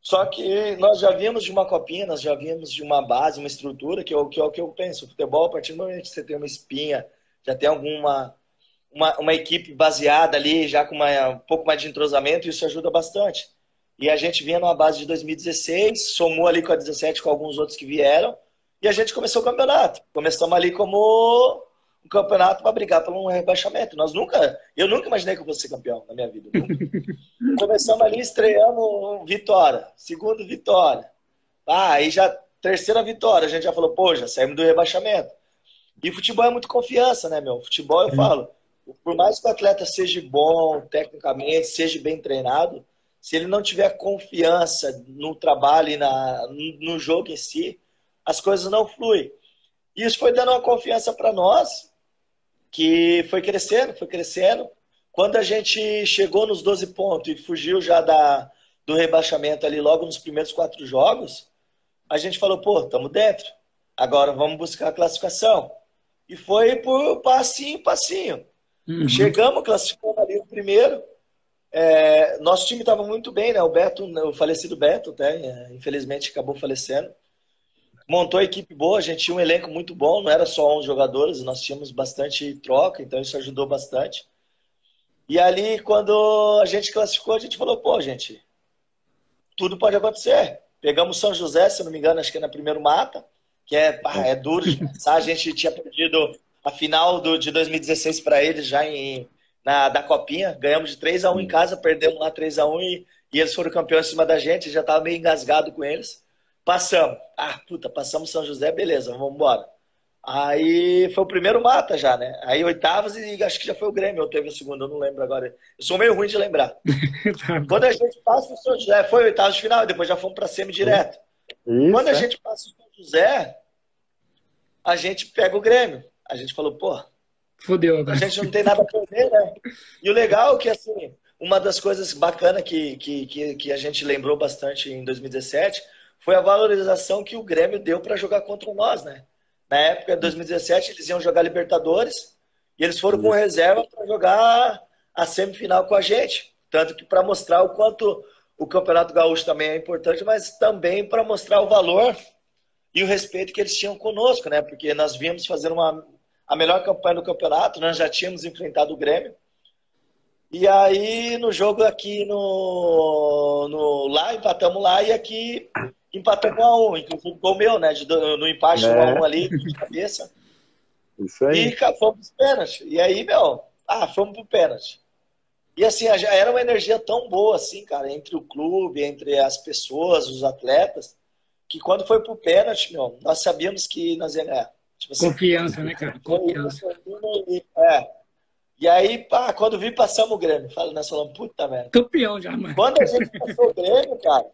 Só que nós já vimos de uma copinha, nós já vimos de uma base, uma estrutura, que é o que, é que eu penso. O futebol, a partir do momento que você tem uma espinha, já tem alguma uma, uma equipe baseada ali, já com uma, um pouco mais de entrosamento, isso ajuda bastante. E a gente vinha numa base de 2016, somou ali com a 17 com alguns outros que vieram, e a gente começou o campeonato. Começamos ali como um campeonato para brigar por um rebaixamento. Nós nunca, eu nunca imaginei que eu fosse ser campeão na minha vida. Começamos ali, estreamos vitória, segundo vitória. Ah, aí já terceira vitória, a gente já falou, pô, já saímos do rebaixamento. E futebol é muito confiança, né, meu? Futebol eu falo, por mais que o atleta seja bom tecnicamente, seja bem treinado, se ele não tiver confiança no trabalho e na, no jogo em si, as coisas não fluem. E isso foi dando uma confiança para nós, que foi crescendo, foi crescendo. Quando a gente chegou nos 12 pontos e fugiu já da, do rebaixamento ali logo nos primeiros quatro jogos, a gente falou, pô, estamos dentro. Agora vamos buscar a classificação. E foi por passinho, passinho. Uhum. Chegamos, classificamos ali o primeiro. É, nosso time estava muito bem, né? O Beto, o falecido Beto, até, é, infelizmente acabou falecendo. Montou a equipe boa, a gente tinha um elenco muito bom, não era só 11 jogadores, nós tínhamos bastante troca, então isso ajudou bastante. E ali, quando a gente classificou, a gente falou: pô, gente, tudo pode acontecer. Pegamos São José, se não me engano, acho que é na primeiro mata, que é, é duro de pensar. A gente tinha perdido a final do, de 2016 para eles já em, na, da Copinha. Ganhamos de 3 a 1 em casa, perdemos lá 3 a 1 e, e eles foram campeões em cima da gente. Já estava meio engasgado com eles. Passamos. Ah, puta, passamos São José, beleza, vamos embora. Aí foi o primeiro mata já, né? Aí oitavas e acho que já foi o Grêmio, ou teve o segundo, eu não lembro agora. Eu sou meio ruim de lembrar. Tá Quando a gente passa o São José, foi oitavas de final, depois já fomos para semi direto. Isso, Quando a é? gente passa o São José, a gente pega o Grêmio a gente falou, pô, Fudeu, né? a gente não tem nada a perder, né? E o legal é que, assim, uma das coisas bacanas que, que, que, que a gente lembrou bastante em 2017 foi a valorização que o Grêmio deu para jogar contra nós, né? Na época de 2017, eles iam jogar Libertadores e eles foram com reserva para jogar a semifinal com a gente. Tanto que para mostrar o quanto o Campeonato Gaúcho também é importante, mas também para mostrar o valor e o respeito que eles tinham conosco, né? Porque nós viemos fazer uma, a melhor campanha do campeonato, nós já tínhamos enfrentado o Grêmio. E aí, no jogo aqui no, no lá, empatamos lá e aqui empatamos a um, inclusive gol meu, né? De, no empate é. 1 a 1 ali, de cabeça. Isso aí. E fomos pros pênaltis. E aí, meu, ah, fomos pro pênalti. E assim, já era uma energia tão boa, assim, cara, entre o clube, entre as pessoas, os atletas, que quando foi pro pênalti, meu, nós sabíamos que nós ia ganhar. Tipo assim, Confiança, né, cara? Confiança. É. E aí, pá, quando vi, passamos o Grêmio. Fala, nós falamos, puta merda. Campeão já, mano. Quando a gente passou o Grêmio, cara.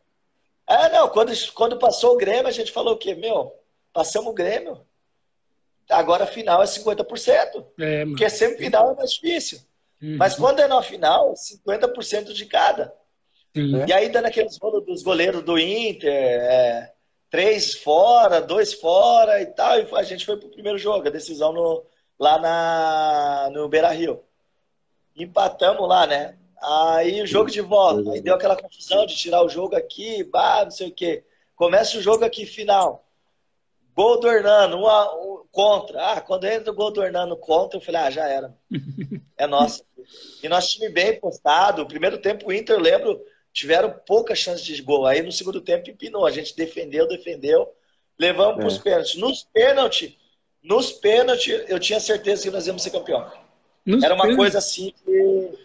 É, não, quando, quando passou o Grêmio, a gente falou o quê? Meu, passamos o Grêmio. Agora a final é 50%. É, mano. Porque sempre final é mais difícil. Uhum. Mas quando é na final, 50% de cada. E aí, dando aqueles rolos dos goleiros do Inter, é, três fora, dois fora e tal, e a gente foi pro primeiro jogo, a decisão no, lá na, no Beira Rio. Empatamos lá, né? Aí o jogo de volta. Aí deu aquela confusão de tirar o jogo aqui, bah, não sei o quê. Começa o jogo aqui, final. Gol do Hernando, um, um, contra. Ah, quando entra o gol do Hernando contra, eu falei, ah, já era. É nosso. E nós time bem postado. O primeiro tempo, o Inter, eu lembro, tiveram pouca chance de gol. Aí no segundo tempo, empinou. A gente defendeu, defendeu. Levamos é. para os pênaltis. Nos pênaltis, nos pênaltis, eu tinha certeza que nós íamos ser campeão. Nos era uma pênaltis. coisa assim que.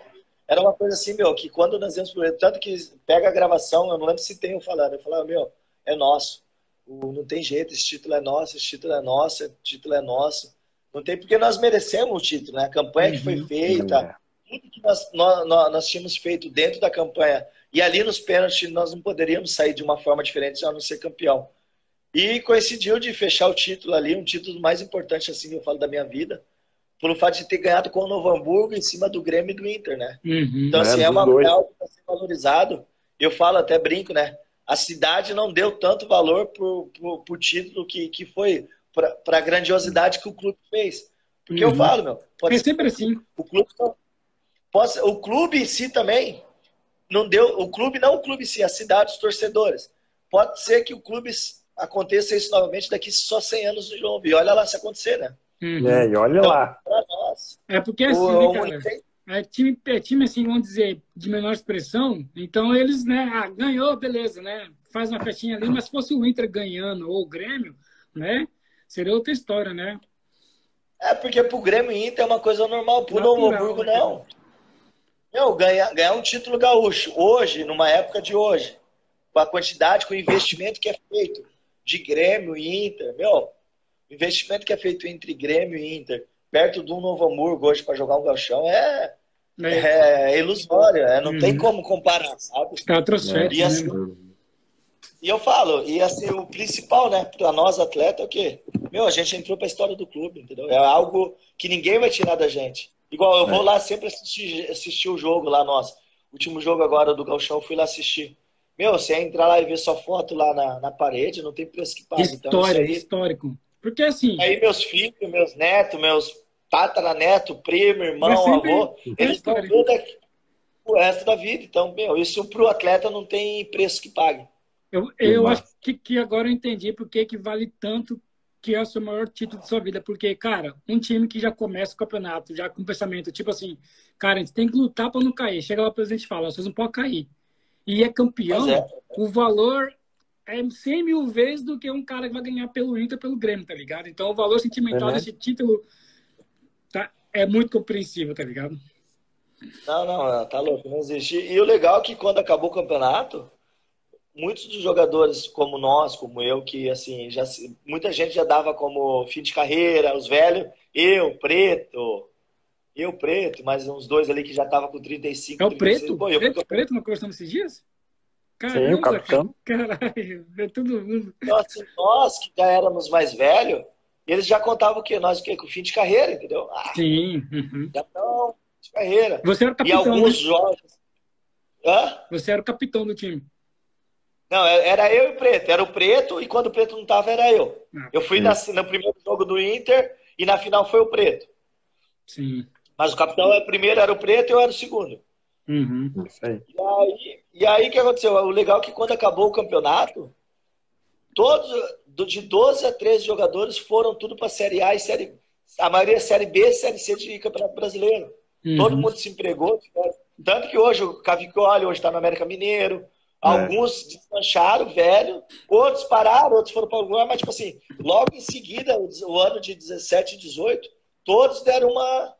Era uma coisa assim, meu, que quando nós íamos pro tanto que pega a gravação, eu não lembro se tem eu falando, eu falava, meu, é nosso. não tem jeito, esse título é nosso, esse título é nosso, esse título é nosso. Não tem porque nós merecemos o título, né? A campanha uhum. que foi uhum. feita, tudo que nós, nós, nós, tínhamos feito dentro da campanha. E ali nos pênaltis nós não poderíamos sair de uma forma diferente a não ser campeão. E coincidiu de fechar o título ali, um título mais importante, assim, eu falo da minha vida, pelo fato de ter ganhado com o Novo Hamburgo em cima do Grêmio e do Inter, né? Uhum, então, assim, é, é uma algo que está sendo valorizado. Eu falo, até brinco, né? A cidade não deu tanto valor pro, pro, pro título que, que foi, para a grandiosidade que o clube fez. Porque uhum. eu falo, meu. Pode é sempre assim. O clube, pode, o clube em si também não deu. O clube, não o clube em si, a cidade, os torcedores. Pode ser que o clube aconteça isso novamente daqui só 100 anos de novo. E olha lá se acontecer, né? Uhum. É, e olha então, lá. É porque assim, o, né, cara? É time, é time, assim, vamos dizer, de menor expressão, então eles, né, ah, ganhou, beleza, né? Faz uma festinha ali, mas se fosse o Inter ganhando ou o Grêmio, né? Seria outra história, né? É, porque pro Grêmio e Inter é uma coisa normal, pro Novo Hamburgo né? não. Meu, ganhar, ganhar um título gaúcho hoje, numa época de hoje, com a quantidade, com o investimento que é feito, de Grêmio e Inter. Meu, investimento que é feito entre Grêmio e Inter, perto do Novo Hamburgo hoje para jogar um galchão, é, é, é ilusório. É, não uhum. tem como comparar, sabe? É e, assim, né? e eu falo, e assim, o principal, né, para nós atletas é o quê? Meu, a gente entrou para a história do clube, entendeu? É algo que ninguém vai tirar da gente. Igual eu vou é. lá sempre assistir, assistir o jogo lá, nosso. Último jogo agora do Galchão, eu fui lá assistir. Meu, você entrar lá e ver sua foto lá na, na parede, não tem preço que pague. Então, História, então, aí, histórico. Porque assim. Aí meus filhos, meus netos, meus tataraneto, primo, irmão, sempre, avô, eles estão tudo aqui o resto da vida. Então, meu, isso para o atleta não tem preço que pague. Eu, eu acho que, que agora eu entendi por que, que vale tanto que é o seu maior título de sua vida. Porque, cara, um time que já começa o campeonato, já com pensamento, tipo assim, cara, a gente tem que lutar para não cair. Chega lá o presidente e fala, vocês não podem cair e é campeão, é. o valor é 100 mil vezes do que um cara que vai ganhar pelo Inter pelo Grêmio, tá ligado? Então o valor sentimental uhum. desse título tá, é muito compreensível, tá ligado? Não, não, tá louco, não existe. E o legal é que quando acabou o campeonato, muitos dos jogadores como nós, como eu, que assim, já muita gente já dava como fim de carreira, os velhos, eu, preto, eu, preto, mas uns dois ali que já tava com 35. É o 36. preto? Pô, eu preto, preto, não conversamos esses dias? Caramba, Sim, o capitão. Caralho, é todo mundo. Nós que já éramos mais velhos, eles já contavam o quê? Nós o quê? Com fim de carreira, entendeu? Ah, Sim. Uhum. Já estão de carreira. Você era o capitão. E alguns né? jogos. Hã? Você era o capitão do time. Não, é, era eu e o Preto. Era o Preto e quando o Preto não tava, era eu. Ah, eu fui na, no primeiro jogo do Inter e na final foi o Preto. Sim. Mas o capitão é primeiro era o preto e eu era o segundo. Uhum. E aí, e aí o que aconteceu? O legal é que quando acabou o campeonato, todos, de 12 a 13 jogadores foram tudo para Série A e Série A maioria é Série B Série C de Campeonato Brasileiro. Uhum. Todo mundo se empregou. Tanto que hoje o Cavicoli hoje está no América Mineiro. É. Alguns desmancharam, velho. Outros pararam, outros foram para o lugar. Mas, tipo assim, logo em seguida, o ano de 17 e 18, todos deram uma,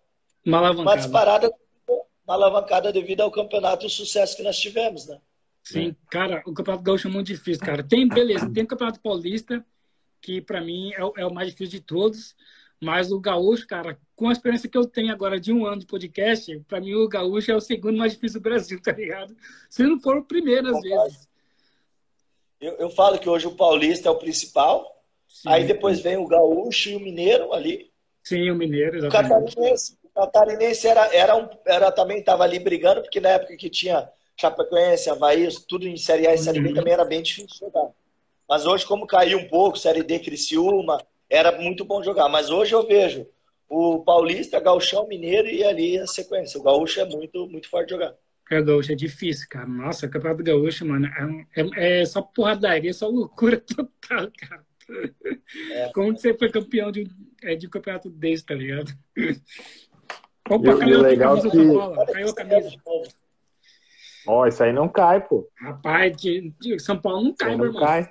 uma, uma disparada, uma alavancada devido ao campeonato e o sucesso que nós tivemos, né? Sim, cara, o Campeonato Gaúcho é muito difícil, cara. Tem, beleza, tem o Campeonato Paulista, que para mim é o, é o mais difícil de todos. Mas o gaúcho, cara, com a experiência que eu tenho agora de um ano de podcast, para mim o gaúcho é o segundo mais difícil do Brasil, tá ligado? Se não for o primeiro, às vezes. Eu, eu falo que hoje o paulista é o principal, Sim. aí depois vem o gaúcho e o mineiro ali. Sim, o mineiro, exatamente. O catarinense, catarinense era, era, um, era também estava ali brigando, porque na época que tinha Chapecoense, Havaí, tudo em Série A e Série B uhum. também era bem difícil jogar. Mas hoje, como caiu um pouco, Série D, Criciúma, era muito bom jogar. Mas hoje eu vejo o Paulista, Gauchão, Mineiro e ali a sequência. O Gaúcho é muito, muito forte de jogar. É, o Gaúcho é difícil, cara. Nossa, o Campeonato Gaúcho, mano, é, é, é só porradaria, só loucura total, cara. É. Como você foi campeão de, é, de um campeonato desse, tá ligado? Opa, caiu a camisa que... Caiu a camisa. Ó, oh, isso aí não cai, pô. Rapaz, de, de São Paulo não cai, não meu irmão. Cai.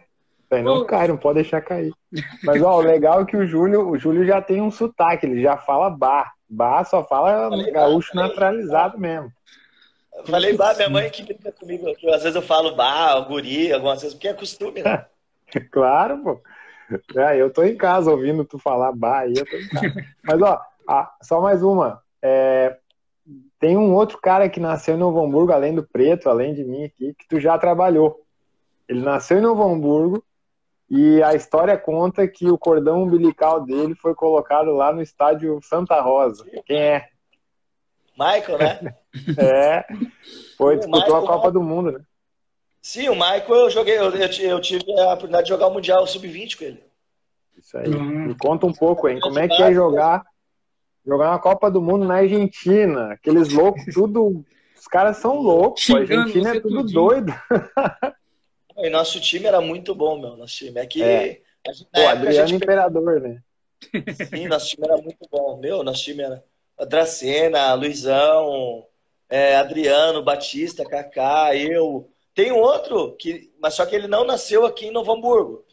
Aí não cai, não pode deixar cair. Mas ó, o legal é que o Júlio, o Júlio já tem um sotaque, ele já fala bar. Bar só fala falei gaúcho bar, naturalizado bar. mesmo. Eu falei bar, minha mãe que brinca comigo, que às vezes eu falo bar, guri, algumas vezes, porque é costume, né? claro, pô. É, eu tô em casa ouvindo tu falar bar aí, eu tô em casa. Mas ó, só mais uma. É, tem um outro cara que nasceu em Novo Hamburgo, além do Preto, além de mim aqui, que tu já trabalhou. Ele nasceu em Novo Hamburgo, e a história conta que o cordão umbilical dele foi colocado lá no estádio Santa Rosa. Quem é? Michael, né? é. Foi, disputou Michael, a Copa do Mundo, né? Sim, o Michael eu joguei, eu, eu tive a oportunidade de jogar o Mundial Sub-20 com ele. Isso aí. Uhum. Me conta um pouco, hein? Como é que é jogar jogar uma Copa do Mundo na Argentina? Aqueles loucos, tudo. Os caras são loucos. a Argentina é tudo tudinho. doido. E nosso time era muito bom, meu. Nosso time. É que. É. Gente, Pô, Adriano Imperador, né? Sim, nosso time era muito bom. Meu, nosso time era Dracena, Luizão, é, Adriano, Batista, Kaká, eu. Tem outro, que, mas só que ele não nasceu aqui em Novo Hamburgo.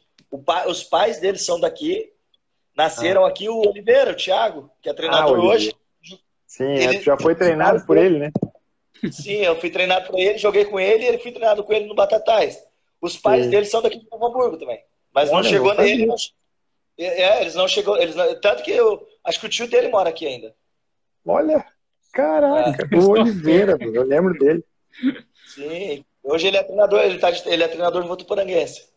Pa, os pais dele são daqui. Nasceram ah. aqui o Oliveira, o Thiago, que é treinador ah, hoje. Sim, é, ele, já foi treinado por ele, né? Sim, eu fui treinado por ele, joguei com ele e ele fui treinado com ele no Batatais. Os pais Sim. dele são daqui de Novo Hamburgo também. Mas Olha, não chegou nele. Não... É, é, eles não chegou. Eles não... Tanto que eu acho que o tio dele mora aqui ainda. Olha, caraca, é. o Oliveira, eu lembro dele. Sim, hoje ele é treinador, ele, tá de... ele é treinador de Votuporanguense.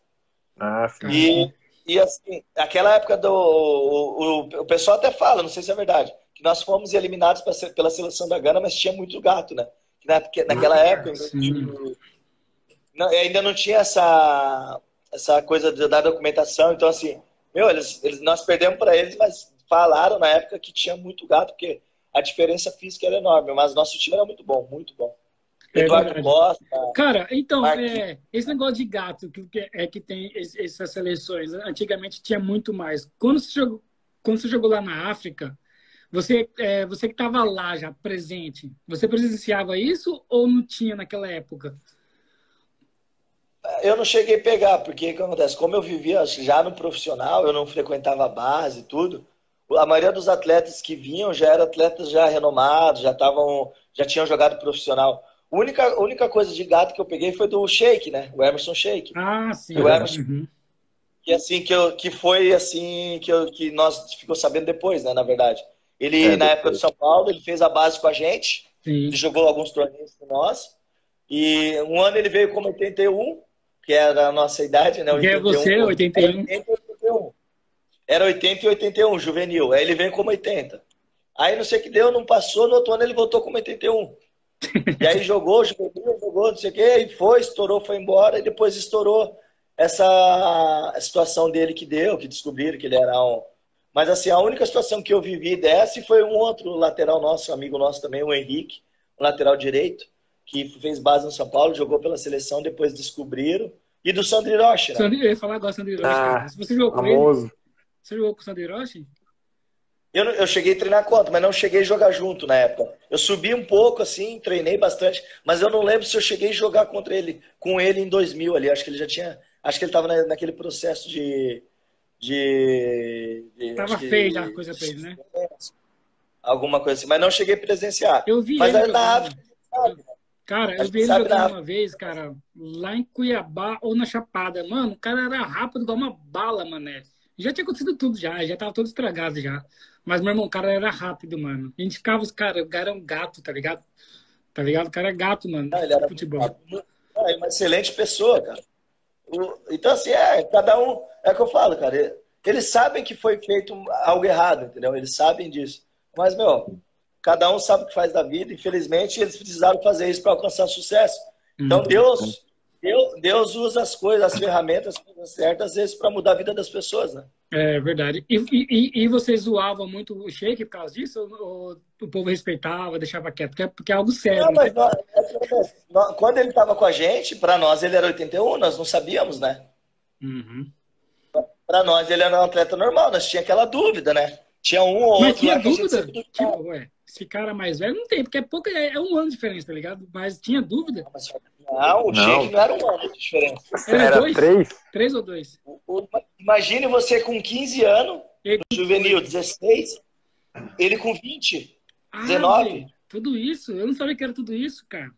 Ah, sim. E, e assim, aquela época do. O, o, o, pessoal até fala, não sei se é verdade, que nós fomos eliminados pela seleção da Gana, mas tinha muito gato, né? Na, naquela ah, época, não, ainda não tinha essa, essa coisa da documentação. Então, assim, meu, eles, eles, nós perdemos para eles, mas falaram na época que tinha muito gato, porque a diferença física era enorme. Mas nosso time era muito bom, muito bom. É Eduardo Costa. Cara, então, é, esse negócio de gato que, que é que tem essas seleções, antigamente tinha muito mais. Quando você jogou, quando você jogou lá na África, você, é, você que estava lá já presente, você presenciava isso ou não tinha naquela época? Eu não cheguei a pegar, porque o que acontece? Como eu vivia já no profissional, eu não frequentava a base e tudo, a maioria dos atletas que vinham já eram atletas já renomados, já estavam, já tinham jogado profissional. A única, única coisa de gato que eu peguei foi do Shake, né? O Emerson Shake. Ah, sim. O Emerson, uhum. que assim que, eu, que foi assim que, eu, que nós ficou sabendo depois, né? Na verdade, ele é, na época do São Paulo ele fez a base com a gente, sim. ele jogou alguns torneios com nós. E um ano ele veio como 81 que era a nossa idade, né? 81, que é você, 81? 80 e 81. Era 80 e 81, juvenil. Aí ele vem como 80. Aí não sei o que deu, não passou, no outro ano ele voltou como 81. E aí jogou, jogou, jogou, não sei o que, e foi, estourou, foi embora, e depois estourou essa situação dele que deu, que descobriram que ele era um. Mas assim, a única situação que eu vivi dessa foi um outro lateral nosso, amigo nosso também, o Henrique, um lateral direito, que fez base no São Paulo, jogou pela seleção, depois descobriram. E do Sandro Hiroshi, né? eu ia falar agora do Sandro Hiroshi. Ah, você jogou famoso. com ele, você jogou com o Sandro Hiroshi? Eu, eu cheguei a treinar contra, mas não cheguei a jogar junto na época. Eu subi um pouco, assim, treinei bastante, mas eu não lembro se eu cheguei a jogar contra ele, com ele em 2000 ali. Acho que ele já tinha. Acho que ele estava na, naquele processo de. de, de tava feio já a coisa pra ele, né? Alguma coisa assim, mas não cheguei a presenciar. Eu vi mas ele. Na África, sabe, Cara, eu vi ele jogando uma vez, cara, lá em Cuiabá ou na Chapada. Mano, o cara era rápido igual uma bala, mané. Já tinha acontecido tudo já, já tava todo estragado já. Mas, meu irmão, o cara era rápido, mano. A gente ficava, os cara, o cara era um gato, tá ligado? Tá ligado? O cara é gato, mano. Não, ele era futebol. É uma excelente pessoa, cara. Então, assim, é, cada um. É o que eu falo, cara. Eles sabem que foi feito algo errado, entendeu? Eles sabem disso. Mas, meu, cada um sabe o que faz da vida. Infelizmente, eles precisaram fazer isso para alcançar sucesso. Então, uhum. Deus, Deus, Deus usa as coisas, as ferramentas certas, às vezes, para mudar a vida das pessoas, né? É verdade. E, e, e vocês zoavam muito o Sheik por causa disso? Ou, o povo respeitava, deixava quieto? Porque é, porque é algo sério. Não, né? nós, nós, quando ele estava com a gente, para nós ele era 81, nós não sabíamos, né? Uhum. Para nós ele era um atleta normal, nós tinha aquela dúvida, né? Tinha um ou outro. Mas tinha dúvida? Tipo, ué, esse cara mais velho não tem, porque é pouco, é, é um ano de diferença, tá ligado? Mas tinha dúvida. Não, o Sheik não era um ano de diferença. Era, era dois? Três? Três ou dois? Imagine você com 15 anos, ele juvenil 16, ele com 20, ah, 19. Tudo isso? Eu não sabia que era tudo isso, cara.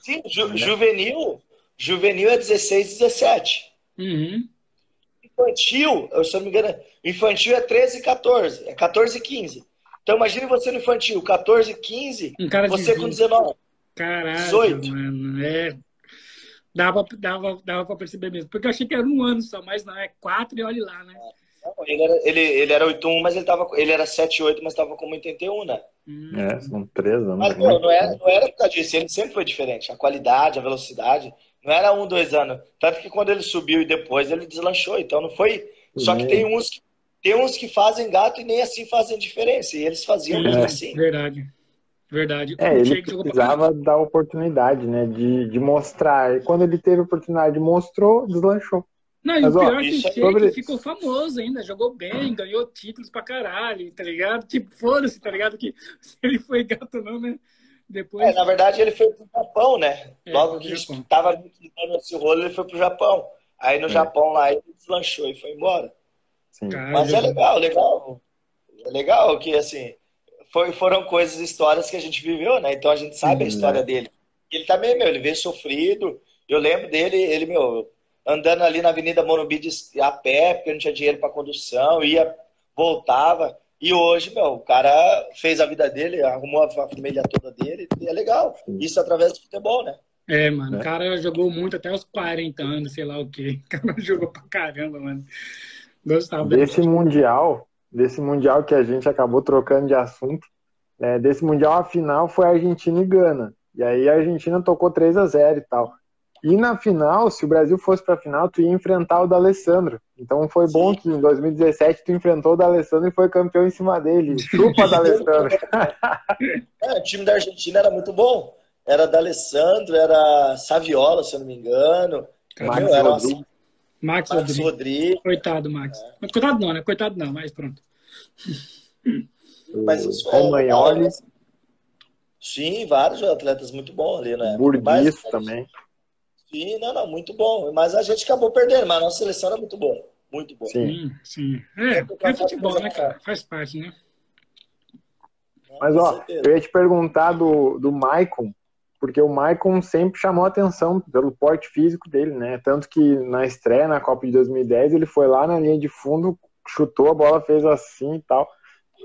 Sim, ju juvenil, juvenil é 16, 17. Uhum. Infantil, eu, se eu não me engano, infantil é 13, 14. É 14, 15. Então imagine você no infantil, 14, 15, um você com 19. Caralho, 18. mano. É, Dava, dava, dava pra perceber mesmo. Porque eu achei que era um ano só, mas não, é quatro e olhe lá, né? ele era, ele, ele era 8-1, mas ele, tava, ele era 7-8, mas estava com 81, né? Hum. É, são três anos. Mas não, não, era, não era por causa disso, ele sempre foi diferente. A qualidade, a velocidade, não era um, dois anos. Tanto que quando ele subiu e depois ele deslanchou, então não foi. Só que tem uns, tem uns que fazem gato e nem assim fazem diferença. E eles faziam é, mesmo assim. Verdade. Verdade. É, ele precisava dar oportunidade, né? De, de mostrar. E quando ele teve a oportunidade, mostrou, deslanchou. Não, e Mas, o pior ó, é que o sobre... ficou famoso ainda, jogou bem, ganhou títulos pra caralho, tá ligado? Tipo, foda-se, tá ligado? Que se ele foi gato não, né? Depois... É, na verdade, ele foi pro Japão, né? É, Logo que Japão. tava muito dando esse rolo, ele foi pro Japão. Aí no é. Japão lá ele deslanchou e foi embora. Sim. Mas é legal, legal. É legal que, assim, foi, foram coisas, histórias que a gente viveu, né? Então a gente sabe a história né? dele. Ele também, meu, ele veio sofrido. Eu lembro dele, ele, meu, andando ali na Avenida Morumbi a pé, porque não tinha dinheiro para condução, ia, voltava. E hoje, meu, o cara fez a vida dele, arrumou a família toda dele, e é legal. Isso através do futebol, né? É, mano, é. o cara jogou muito até os 40 anos, sei lá o quê. O cara jogou pra caramba, mano. Gostava. Desse Mundial, desse Mundial que a gente acabou trocando de assunto, né, desse Mundial a final foi Argentina e Gana. E aí a Argentina tocou 3 a 0 e tal. E na final, se o Brasil fosse para a final, tu ia enfrentar o D'Alessandro. Então foi Sim. bom que em 2017 tu enfrentou o D'Alessandro e foi campeão em cima dele. Chupa D'Alessandro. é, o time da Argentina era muito bom. Era D'Alessandro, era Saviola, se eu não me engano. Max era Rodrigues. Max, Max Rodrigues. Rodrigues. Coitado, Max. É. Coitado não, né? Coitado não, mas pronto. Mas isso é, Sim, vários atletas muito bons ali, né? Burguês mas, também. Sim, não, não, muito bom. Mas a gente acabou perdendo, mas a nossa seleção era muito boa. Muito boa. Sim, sim. É, é futebol, né, cara? Faz parte, né? Mas, ó, eu ia te perguntar do, do Maicon, porque o Maicon sempre chamou atenção pelo porte físico dele, né? Tanto que na estreia na Copa de 2010 ele foi lá na linha de fundo, chutou a bola, fez assim e tal.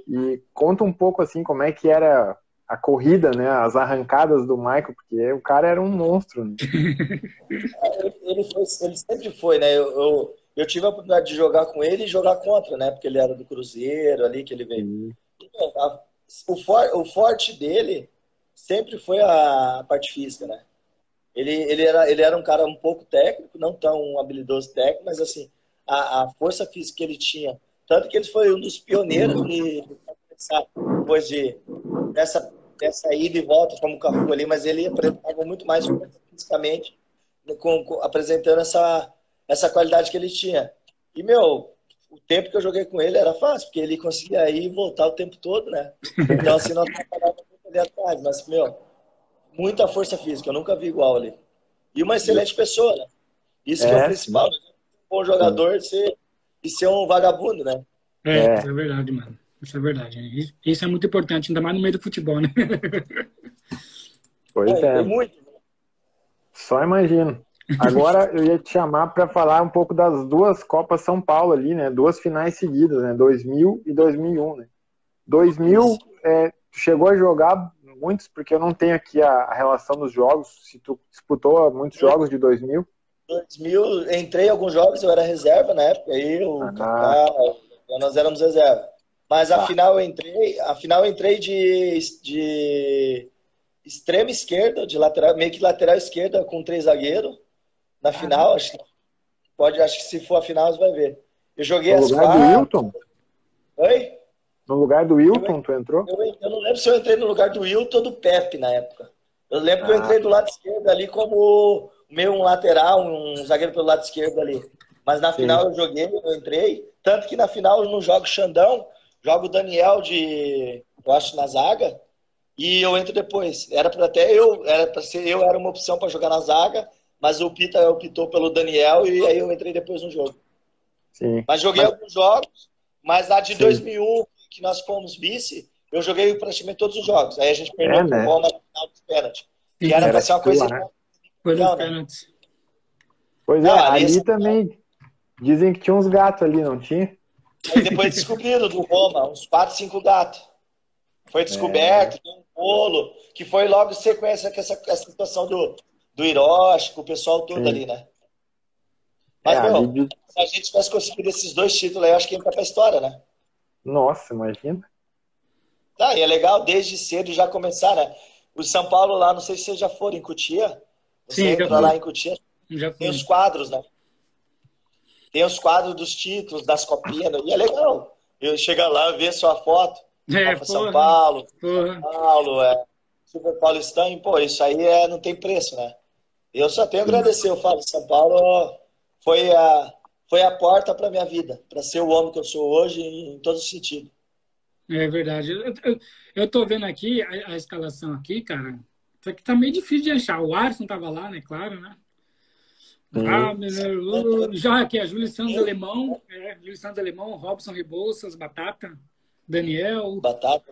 E conta um pouco assim como é que era a corrida, né? As arrancadas do Michael, porque o cara era um monstro. Né? ele, foi, ele, sempre foi, né? Eu, eu, eu, tive a oportunidade de jogar com ele e jogar contra, né? Porque ele era do Cruzeiro ali que ele veio. o, for, o forte dele sempre foi a parte física, né? Ele, ele, era, ele era um cara um pouco técnico, não tão habilidoso técnico, mas assim, a, a força física que ele tinha, tanto que ele foi um dos pioneiros de, depois de dessa, ida e volta como Cafu ali, mas ele apresentava muito mais fisicamente, com, com, apresentando essa, essa qualidade que ele tinha. E, meu, o tempo que eu joguei com ele era fácil, porque ele conseguia ir e voltar o tempo todo, né? Então, assim, nós trabalhávamos correr atrás, mas, meu, muita força física, eu nunca vi igual ali. E uma excelente pessoa, né? Isso é, que é o principal, né? Um bom jogador ser, e ser um vagabundo, né? É, é, isso é verdade, mano. Isso é verdade. Isso é muito importante, ainda mais no meio do futebol, né? Pois é. é. Muito. Né? Só imagino. Agora eu ia te chamar para falar um pouco das duas Copas São Paulo ali, né? Duas finais seguidas, né? 2000 e 2001, né? 2000, é, tu chegou a jogar muitos, porque eu não tenho aqui a, a, relação dos jogos. Se tu disputou muitos jogos de 2000? 2000, entrei em alguns jogos, eu era reserva na época, aí o ah. Kaká, nós éramos reserva. Mas a tá. final eu entrei, a final eu entrei de, de extrema esquerda, de lateral, meio que lateral esquerda com três zagueiros na final, acho que pode, acho que se for a final você vai ver. Eu joguei as lugar quatro. do Wilton? Oi? No lugar do Wilton, eu, tu entrou? Eu, eu, não lembro se eu entrei no lugar do Wilton ou do Pepe na época. Eu lembro ah. que eu ah. entrei do lado esquerdo ali como meio um lateral, um zagueiro pelo lado esquerdo ali. Mas na Sim. final eu joguei, eu entrei. Tanto que na final eu não jogo Xandão, jogo o Daniel de, eu acho, na zaga. E eu entro depois. Era para até eu, era para ser eu era uma opção para jogar na zaga mas o Pita optou pelo Daniel e aí eu entrei depois no jogo. Sim. Mas joguei mas... alguns jogos, mas na de Sim. 2001, que nós fomos vice, eu joguei praticamente todos os jogos. Aí a gente perdeu é, né? o Roma no final dos pênaltis. E era, para ser uma coisa... Né? Foi nos pênaltis. Pois é, ali esse... também dizem que tinha uns gatos ali, não tinha? Aí depois descobriram do Roma, uns 4, 5 gatos. Foi descoberto, é. um bolo, que foi logo sequência com essa, essa situação do, do Hiroshi, com o pessoal todo Sim. ali, né? Mas, é, meu, ali... se a gente tivesse conseguido esses dois títulos aí, eu acho que entra pra história, né? Nossa, imagina. Tá, e é legal desde cedo já começar, né? O São Paulo lá, não sei se vocês já foram em Cutia. Você Sim, entra lá em Cutia. Já tem os quadros, né? Tem os quadros dos títulos, das copinhas, né? e é legal. Eu chegar lá, ver sua foto. É, São Paulo, porra. São Paulo, é. Super Paulistão, pô, isso aí é, não tem preço, né? Eu só tenho a agradecer. Eu falo, São Paulo foi a, foi a porta para minha vida, para ser o homem que eu sou hoje em todo sentido. É verdade. Eu, tô vendo aqui a, a, escalação aqui, cara. Isso aqui tá meio difícil de achar. O Arson tava lá, né? Claro, né? Uhum. Ah, meu, já aqui, a Júlio Santos Alemão, é, Júlio Santos Alemão, Robson Rebouças, Batata, Daniel. Batata.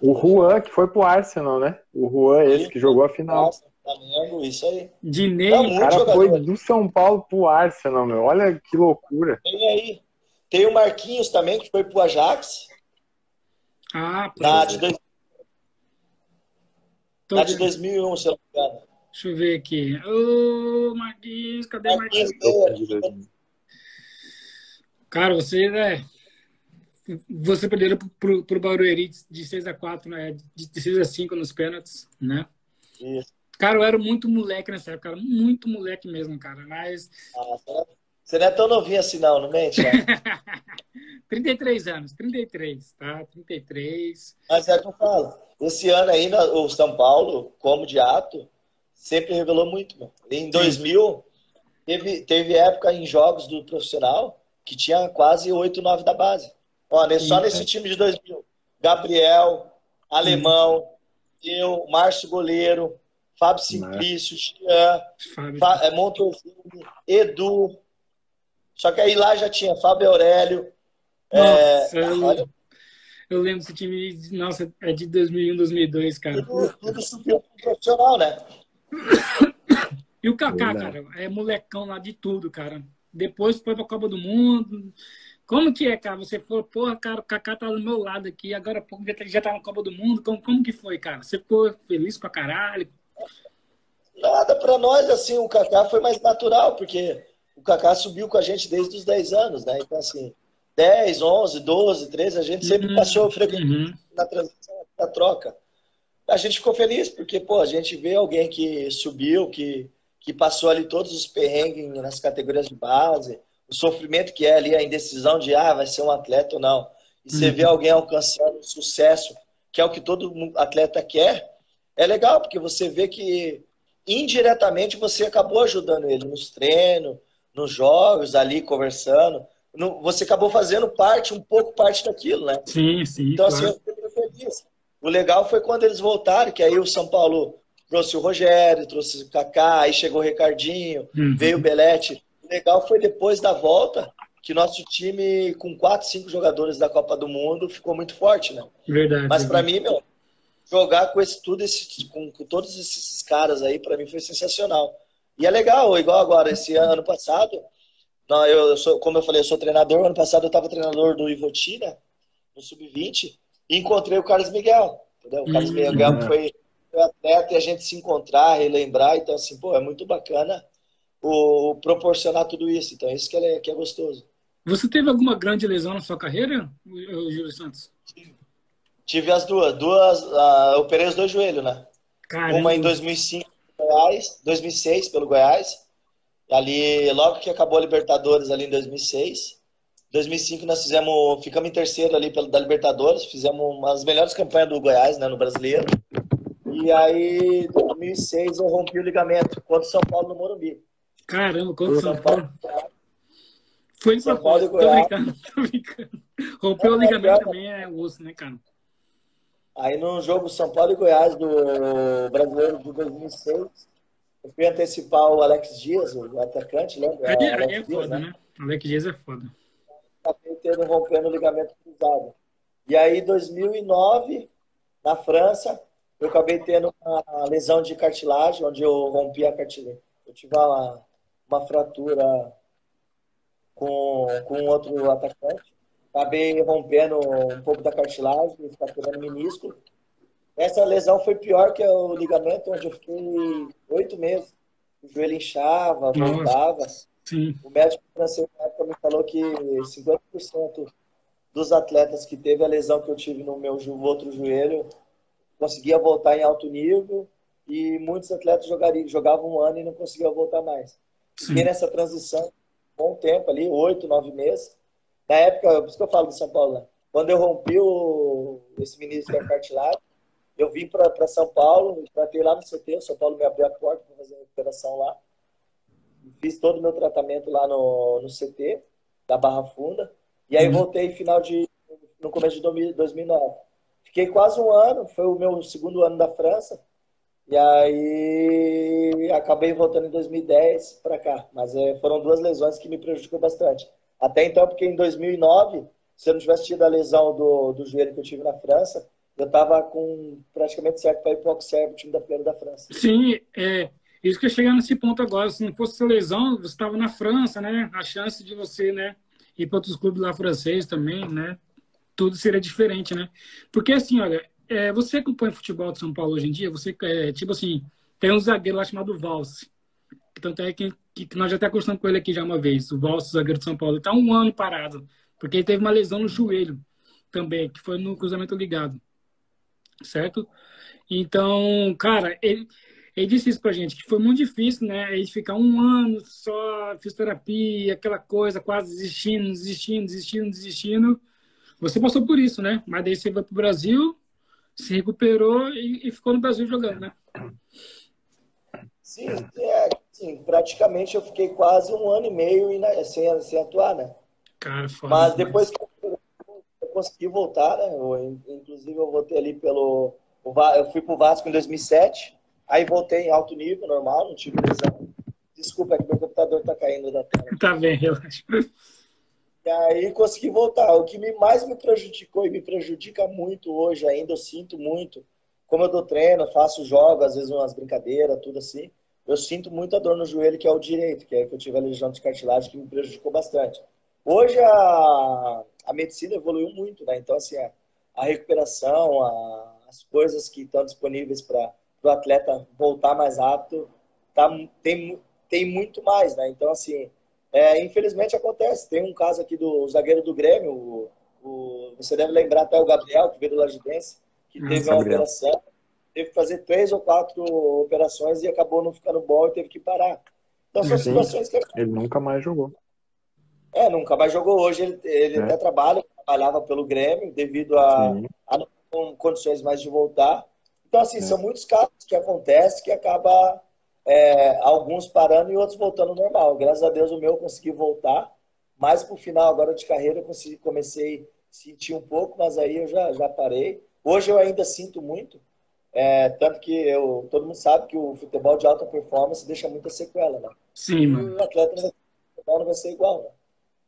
O Juan, que foi pro Arsenal, né? O Juan, esse que jogou a final. Nossa. Flamengo, isso aí. Dinei. Tá o cara jogador. foi do São Paulo pro Arsenal, meu. Olha que loucura. Tem aí. Tem o Marquinhos também, que foi pro Ajax. Ah, Na de, dois... Na de 2001, se eu não me engano. Deixa eu ver aqui. Ô, Marquinhos, cadê Marquinhos? Marquinhos? Cara, você, né? Você perdeu pro, pro Barueri de 6 a 4 né? De 6 a 5 nos pênaltis, né? Isso. Cara, eu era muito moleque nessa época, cara. Muito moleque mesmo, cara. Mas. Ah, você não é tão novinho assim, não, não mente, né? 33 anos, 33, tá? 33. Mas é que eu falo. Esse ano aí, o São Paulo, como de ato, sempre revelou muito, meu. Em 2000, teve, teve época em jogos do profissional que tinha quase 8, 9 da base. Olha, só nesse time de 2000. Gabriel, Alemão, eu, Márcio Goleiro, Fábio Simplício, Jean, Fá, é, Edu. Só que aí lá já tinha Fábio Aurélio. Nossa, é, eu, olha, eu lembro desse time, nossa, é de 2001, 2002, cara. Tudo, tudo subiu profissional, né? E o Kaká, cara, é molecão lá de tudo, cara. Depois foi pra Copa do Mundo. Como que é, cara? Você falou, porra, cara, o Kaká tá do meu lado aqui, agora pouco já tá na Copa do Mundo. Como, como que foi, cara? Você ficou feliz pra caralho? Nada, para nós, assim, o Kaká foi mais natural, porque o Kaká subiu com a gente desde os 10 anos, né? Então, assim, 10, 11, 12, 13, a gente sempre uhum. passou frequentemente uhum. na transição, na troca. A gente ficou feliz, porque, pô, a gente vê alguém que subiu, que, que passou ali todos os perrengues nas categorias de base, o sofrimento que é ali, a indecisão de, ah, vai ser um atleta ou não. E você uhum. vê alguém alcançando sucesso, que é o que todo atleta quer, é legal, porque você vê que indiretamente você acabou ajudando ele nos treinos, nos jogos, ali conversando. Você acabou fazendo parte, um pouco parte daquilo, né? Sim, sim. Então, assim, claro. assim, eu feliz. o legal foi quando eles voltaram, que aí o São Paulo trouxe o Rogério, trouxe o Kaká, aí chegou o Ricardinho, uhum. veio o Belete. O legal foi depois da volta que nosso time, com quatro, cinco jogadores da Copa do Mundo, ficou muito forte, né? Verdade. Mas para mim, meu, jogar com esse tudo, esse, com, com todos esses caras aí, para mim foi sensacional. E é legal, igual agora, esse ano passado, não, eu, sou, como eu falei, eu sou treinador. Ano passado eu estava treinador do Ivoti, né? No Sub-20, e encontrei o Carlos Miguel. Entendeu? O Carlos hum, Miguel foi, foi atleta e a gente se encontrar, relembrar. Então, assim, pô, é muito bacana o, proporcionar tudo isso. Então, isso que é, que é gostoso. Você teve alguma grande lesão na sua carreira, Júlio Santos? Tive as duas. Duas, uh, operei os dois joelhos, né? Caramba. Uma em 2005 Goiás, 2006 pelo Goiás. Ali, logo que acabou a Libertadores ali em 2006. 2005 nós fizemos, ficamos em terceiro ali pelo, da Libertadores, fizemos uma das melhores campanhas do Goiás, né, no Brasileiro. E aí, em 2006 eu rompi o ligamento contra o São Paulo no Morumbi. Caramba, contra o São, São Paulo. Paulo. Foi de propósito, tô brincando, tô brincando. Rompeu o ligamento também é osso, né, cara? Aí no jogo São Paulo e Goiás do Brasileiro de 2006, eu fui antecipar o Alex Dias, o atacante, lembra? Aí, aí é Dias, foda, né? né? Alex Dias é foda. Acabei tendo rompendo o ligamento cruzado. E aí, em 2009, na França, eu acabei tendo uma lesão de cartilagem, onde eu rompi a cartilagem. Eu tive uma, uma fratura com, com outro atacante. Acabei rompendo um pouco da cartilagem, fraturando menisco. Essa lesão foi pior que o ligamento, onde eu fiquei oito meses. O joelho inchava, voltava. Sim. O médico francês na época me falou que 50% dos atletas que teve a lesão que eu tive no meu outro joelho conseguia voltar em alto nível e muitos atletas jogariam, jogavam um ano e não conseguiam voltar mais. Fiquei nessa transição bom tempo ali, oito, nove meses. Na época, por isso que eu falo de São Paulo, né? quando eu rompi o, esse ministro da cartilagem, eu vim para São Paulo, tratei lá no CT, o São Paulo me abriu a porta para fazer a operação lá. Fiz todo o meu tratamento lá no, no CT, da Barra Funda. E aí uhum. voltei final de, no começo de 2009. Fiquei quase um ano, foi o meu segundo ano da França. E aí acabei voltando em 2010 para cá. Mas é, foram duas lesões que me prejudicou bastante. Até então, porque em 2009, se eu não tivesse tido a lesão do, do joelho que eu tive na França, eu estava com praticamente certo para ir para o Auxerre, o time da primeira da França. Sim, é isso que eu chegar nesse ponto agora. Se não fosse lesão, você estava na França, né? A chance de você, né, ir para outros clubes lá franceses também, né? Tudo seria diferente, né? Porque assim, olha, é, você acompanha futebol de São Paulo hoje em dia, você é, tipo assim, tem um zagueiro lá chamado Valse. Tanto é que, que, nós já até conversamos com ele aqui já uma vez, o Valse, zagueiro de São Paulo. Está um ano parado, porque ele teve uma lesão no joelho também, que foi no cruzamento ligado. Certo? Então, cara, ele, ele disse isso pra gente, que foi muito difícil, né? Ele ficar um ano só, fisioterapia, aquela coisa, quase desistindo, desistindo, desistindo, desistindo. Você passou por isso, né? Mas daí você vai pro Brasil, se recuperou e, e ficou no Brasil jogando, né? Sim, é, sim, praticamente eu fiquei quase um ano e meio sem, sem atuar, né? Cara, foda Mas depois que eu, eu consegui voltar, né? Eu, inclusive eu voltei ali pelo. Eu fui pro Vasco em 2007, aí voltei em alto nível, normal, não tive lesão. Desculpa, é que meu computador tá caindo da tela. Tá bem, relaxa. E aí consegui voltar. O que me, mais me prejudicou e me prejudica muito hoje ainda, eu sinto muito, como eu dou treino, faço jogo, às vezes umas brincadeiras, tudo assim, eu sinto muita dor no joelho, que é o direito, que é que eu tive a lesão de cartilagem, que me prejudicou bastante. Hoje a, a medicina evoluiu muito, né? Então, assim, a, a recuperação, a, as coisas que estão disponíveis para o atleta voltar mais rápido, tá, tem, tem muito mais, né? Então, assim, é, infelizmente acontece. Tem um caso aqui do zagueiro do Grêmio, o, o, você deve lembrar até o Gabriel, que veio do Lagidense, que Nossa, teve uma Gabriel. operação, teve que fazer três ou quatro operações e acabou não ficando bom e teve que parar. Então são Sim. situações que. Ele nunca mais jogou. É, nunca mais jogou. Hoje ele, ele é. até trabalha, trabalhava pelo Grêmio devido a, a não ter condições mais de voltar. Então, assim, é. são muitos casos que acontecem que acaba é, alguns parando e outros voltando ao normal. Graças a Deus o meu consegui voltar, mas pro final agora de carreira eu consegui, comecei a sentir um pouco, mas aí eu já, já parei. Hoje eu ainda sinto muito, é, tanto que eu, todo mundo sabe que o futebol de alta performance deixa muita sequela, né? Sim, mano. O atleta não vai, não vai ser igual, né?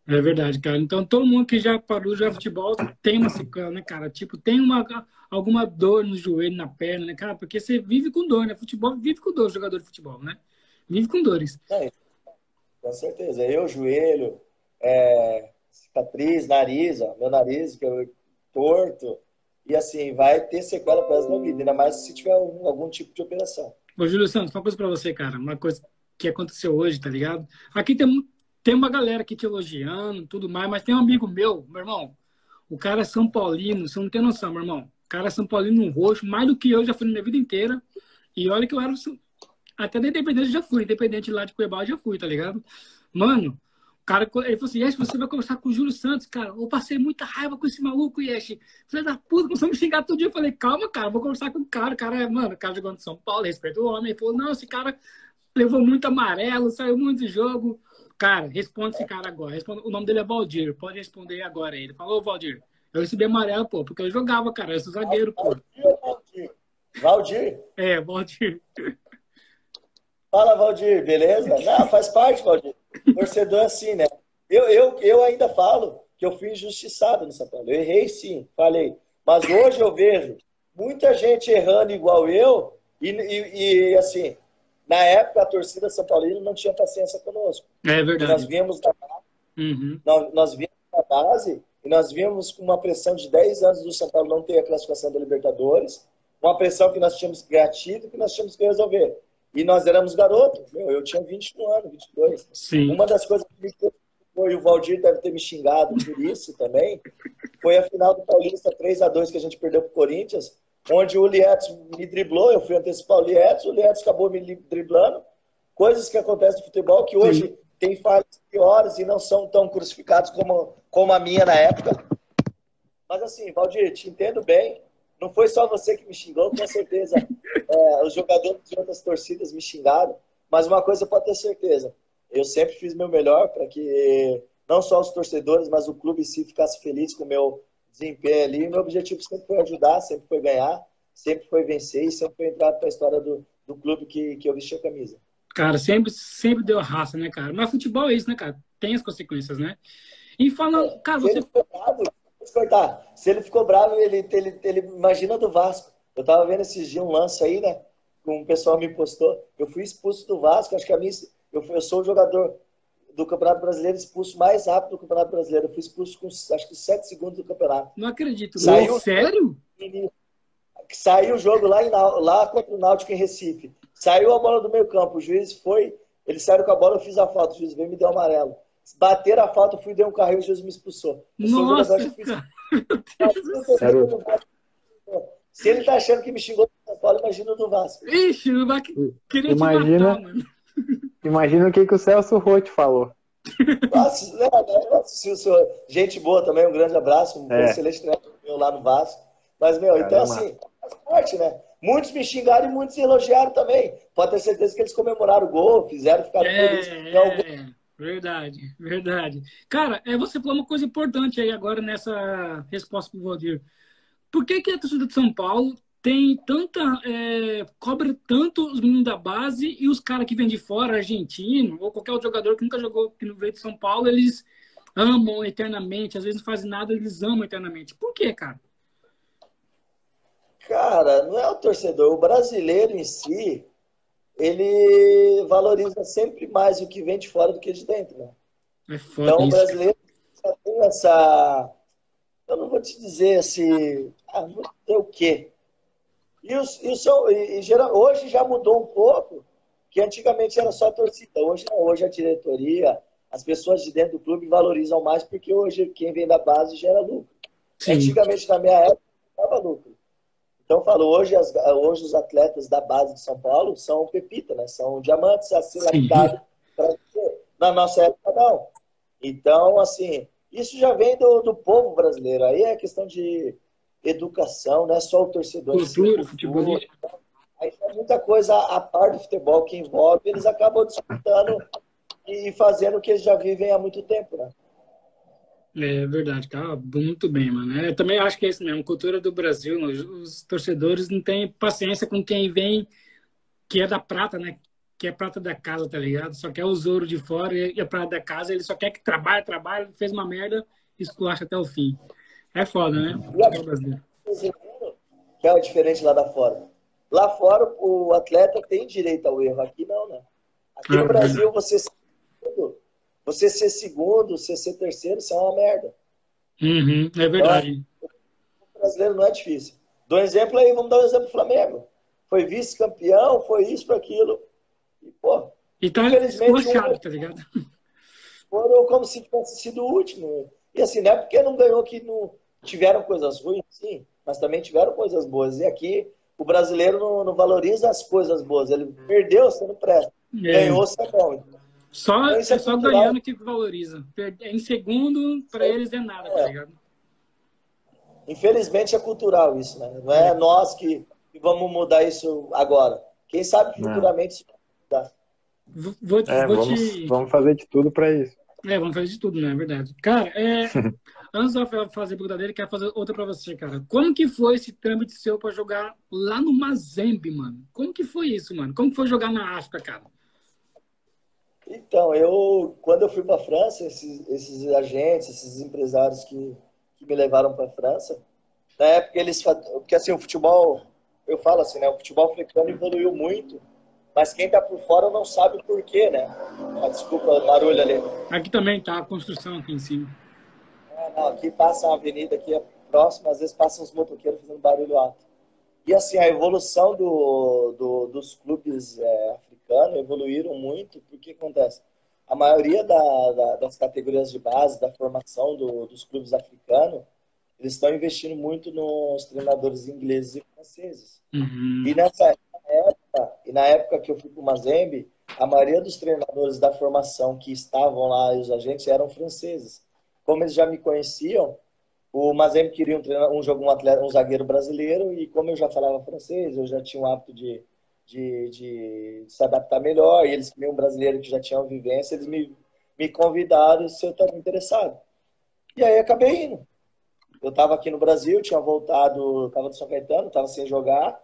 É verdade, cara. Então todo mundo que já parou de jogar futebol tem uma sequela, né, cara? Tipo, tem uma, alguma dor no joelho, na perna, né, cara? Porque você vive com dor, né? Futebol vive com dor, jogador de futebol, né? Vive com dores. É, com certeza. Eu, joelho, é, cicatriz, nariz, ó, meu nariz, que eu torto. E assim, vai ter sequela para da vida, ainda mais se tiver algum, algum tipo de operação. Ô, Júlio Santos, uma coisa para você, cara. Uma coisa que aconteceu hoje, tá ligado? Aqui tem, tem uma galera aqui te elogiando, tudo mais, mas tem um amigo meu, meu irmão, o cara é São Paulino, você não tem noção, meu irmão. O cara é São Paulino roxo, mais do que eu já fui na minha vida inteira. E olha que eu era. Até da Independência já fui, Independente lá de Cuiabá já fui, tá ligado? Mano, cara, ele falou assim, Yesh, você vai conversar com o Júlio Santos, cara. Eu passei muita raiva com esse maluco, Yesh. Falei, da puta, começou a me xingar todo dia. Eu falei, calma, cara, vou conversar com o cara. O cara, é, mano, o cara jogando em São Paulo, respeita o homem. Ele falou, não, esse cara levou muito amarelo, saiu muito de jogo. Cara, responde esse cara agora. Responde, o nome dele é Valdir, pode responder agora. Ele falou, Valdir, eu recebi amarelo, pô, porque eu jogava, cara, eu sou zagueiro, pô. Valdir, Valdir. É, Valdir. Fala, Valdir, beleza? Não, faz parte, Valdir. Torcedor é assim, né? Eu, eu, eu ainda falo que eu fui injustiçado no São Paulo. Eu errei sim, falei. Mas hoje eu vejo muita gente errando igual eu e, e, e assim, na época a torcida São Paulino não tinha paciência conosco. É verdade. Nós viemos da base, uhum. nós, nós viemos da base e nós vimos com uma pressão de 10 anos do São Paulo não ter a classificação da Libertadores, uma pressão que nós tínhamos que título, que nós tínhamos que resolver. E nós éramos garotos. Meu, eu tinha 21 anos, 22. Sim. Uma das coisas que me foi, o Valdir deve ter me xingado por isso também, foi a final do Paulista 3 a 2 que a gente perdeu para o Corinthians, onde o Lietos me driblou, eu fui antecipar o Lietos, o Lietos acabou me driblando. Coisas que acontecem no futebol que hoje Sim. tem falhas piores e não são tão crucificados como, como a minha na época. Mas assim, Valdir, te entendo bem. Não foi só você que me xingou, com certeza. É, os jogadores de outras torcidas me xingaram. Mas uma coisa pode ter certeza: eu sempre fiz meu melhor para que não só os torcedores, mas o clube em si ficasse feliz com o meu desempenho ali. Meu objetivo sempre foi ajudar, sempre foi ganhar, sempre foi vencer e sempre foi entrar para a história do, do clube que, que eu vesti a camisa. Cara, sempre, sempre deu raça, né, cara? Mas futebol é isso, né, cara? Tem as consequências, né? E falando, cara, você cortar. Se ele ficou bravo, ele, ele, ele imagina do Vasco. Eu tava vendo esses dias um lance aí, né? Um o pessoal me postou. Eu fui expulso do Vasco, acho que a mim, eu, eu sou o jogador do Campeonato Brasileiro expulso mais rápido do Campeonato Brasileiro. Eu fui expulso com acho que 7 segundos do campeonato. Não acredito. Saiu, Sério? Saiu o jogo lá, em, lá contra o Náutico em Recife. Saiu a bola do meio campo. O juiz foi. Eles saíram com a bola, eu fiz a falta. O juiz veio e me deu amarelo. Bateram a falta, eu fui dar um carrinho e o juiz me expulsou. Nossa, Se ele tá achando que me xingou do São Paulo, imagina o do Vasco. Ixi, não vai querer imagina, te matar, mano. Imagina o que, que o Celso Rotti falou. Nossa, né, né, gente boa também, um grande abraço, um é. excelente treinador meu lá no Vasco. Mas, meu, Caramba. então assim, faz parte, né? Muitos me xingaram e muitos elogiaram também. Pode ter certeza que eles comemoraram o gol, fizeram, ficar é, felizes. É. Verdade, verdade. Cara, é, você falou uma coisa importante aí agora nessa resposta para o Valdir. Por que, que a torcida de São Paulo tem tanta. É, cobra tanto os meninos da base e os caras que vêm de fora, argentino, ou qualquer outro jogador que nunca jogou, que não veio de São Paulo, eles amam eternamente, às vezes não fazem nada, eles amam eternamente. Por quê, cara? Cara, não é o torcedor, o brasileiro em si, ele valoriza sempre mais o que vem de fora do que de dentro, né? É então, o brasileiro já tem essa... Eu não vou te dizer assim... Ah, vou dizer o quê? E, os, e, o e, e geral, hoje já mudou um pouco, que antigamente era só a torcida. Hoje não, hoje a diretoria, as pessoas de dentro do clube valorizam mais, porque hoje quem vem da base gera lucro. Sim. Antigamente, na minha época, não dava lucro. Então, eu falo, hoje, as, hoje os atletas da base de São Paulo são pepita, né? São diamantes assim lapidados Na nossa época, não. Então, assim, isso já vem do, do povo brasileiro. Aí é questão de educação, não é só o torcedor. Cultura, futebol. Aí tem muita coisa a par do futebol que envolve, eles acabam disputando e fazendo o que eles já vivem há muito tempo, né? É verdade, cara. Muito bem, mano. Eu também acho que é isso mesmo. Cultura do Brasil, os torcedores não têm paciência com quem vem, que é da prata, né? Que é prata da casa, tá ligado? Só quer o ouro de fora e a prata da casa, ele só quer que trabalhe, trabalhe, fez uma merda, esculacha até o fim. É foda, né? Que é o diferente lá da fora. Lá fora, o atleta tem direito ao erro. Aqui não, né? Aqui no Brasil, você ser segundo, você ser segundo, você ser terceiro, isso é uma merda. Uhum, é verdade. Então, o brasileiro não é difícil. Dou um exemplo aí, vamos dar um exemplo do Flamengo. Foi vice-campeão, foi isso, foi aquilo. E, pô, e tá infelizmente, um, tá ligado? Foram como se tivesse sido o último. E assim, não é porque não ganhou que não tiveram coisas ruins, sim, mas também tiveram coisas boas. E aqui o brasileiro não, não valoriza as coisas boas. Ele perdeu, você não presta. É. Ganhou, você é bom. Só, então, é, é só ganhando que valoriza. Em segundo, para eles é nada, tá é. tá ligado? Infelizmente é cultural isso, né? Não é, é. nós que, que, vamos mudar isso agora. Quem sabe futuramente isso vai mudar. Vou, te, é, vou vamos, te... vamos fazer de tudo para isso. É, vamos fazer de tudo, né? É verdade. Cara, é, antes de eu fazer a pergunta dele, quero fazer outra para você, cara. Como que foi esse trâmite seu para jogar lá no Mazembe, mano? Como que foi isso, mano? Como que foi jogar na África, cara? Então, eu, quando eu fui para a França, esses, esses, agentes, esses empresários que, que me levaram para a França, na época eles, porque assim, o futebol, eu falo assim, né, o futebol africano evoluiu muito, mas quem está por fora não sabe o porquê, né? Ah, desculpa o barulho ali. Aqui também tá a construção aqui em cima. É, não, aqui passa uma avenida aqui é próxima, às vezes passam uns motoqueiros fazendo barulho alto. E assim, a evolução do, do dos clubes é, africanos evoluíram muito, porque acontece? A maioria da, da, das categorias de base, da formação do, dos clubes africanos, eles estão investindo muito nos treinadores ingleses e franceses. Uhum. E nessa época, e na época que eu fui para o Mazembe, a maioria dos treinadores da formação que estavam lá, e os agentes, eram franceses. Como eles já me conheciam, o Mazembe queria um, um, jogo, um, atleta, um zagueiro brasileiro, e como eu já falava francês, eu já tinha o hábito de, de, de se adaptar melhor, e eles queriam um brasileiro que já tinha uma vivência, eles me, me convidaram se eu estava interessado. E aí acabei indo. Eu estava aqui no Brasil, tinha voltado, estava do São Caetano, estava sem jogar,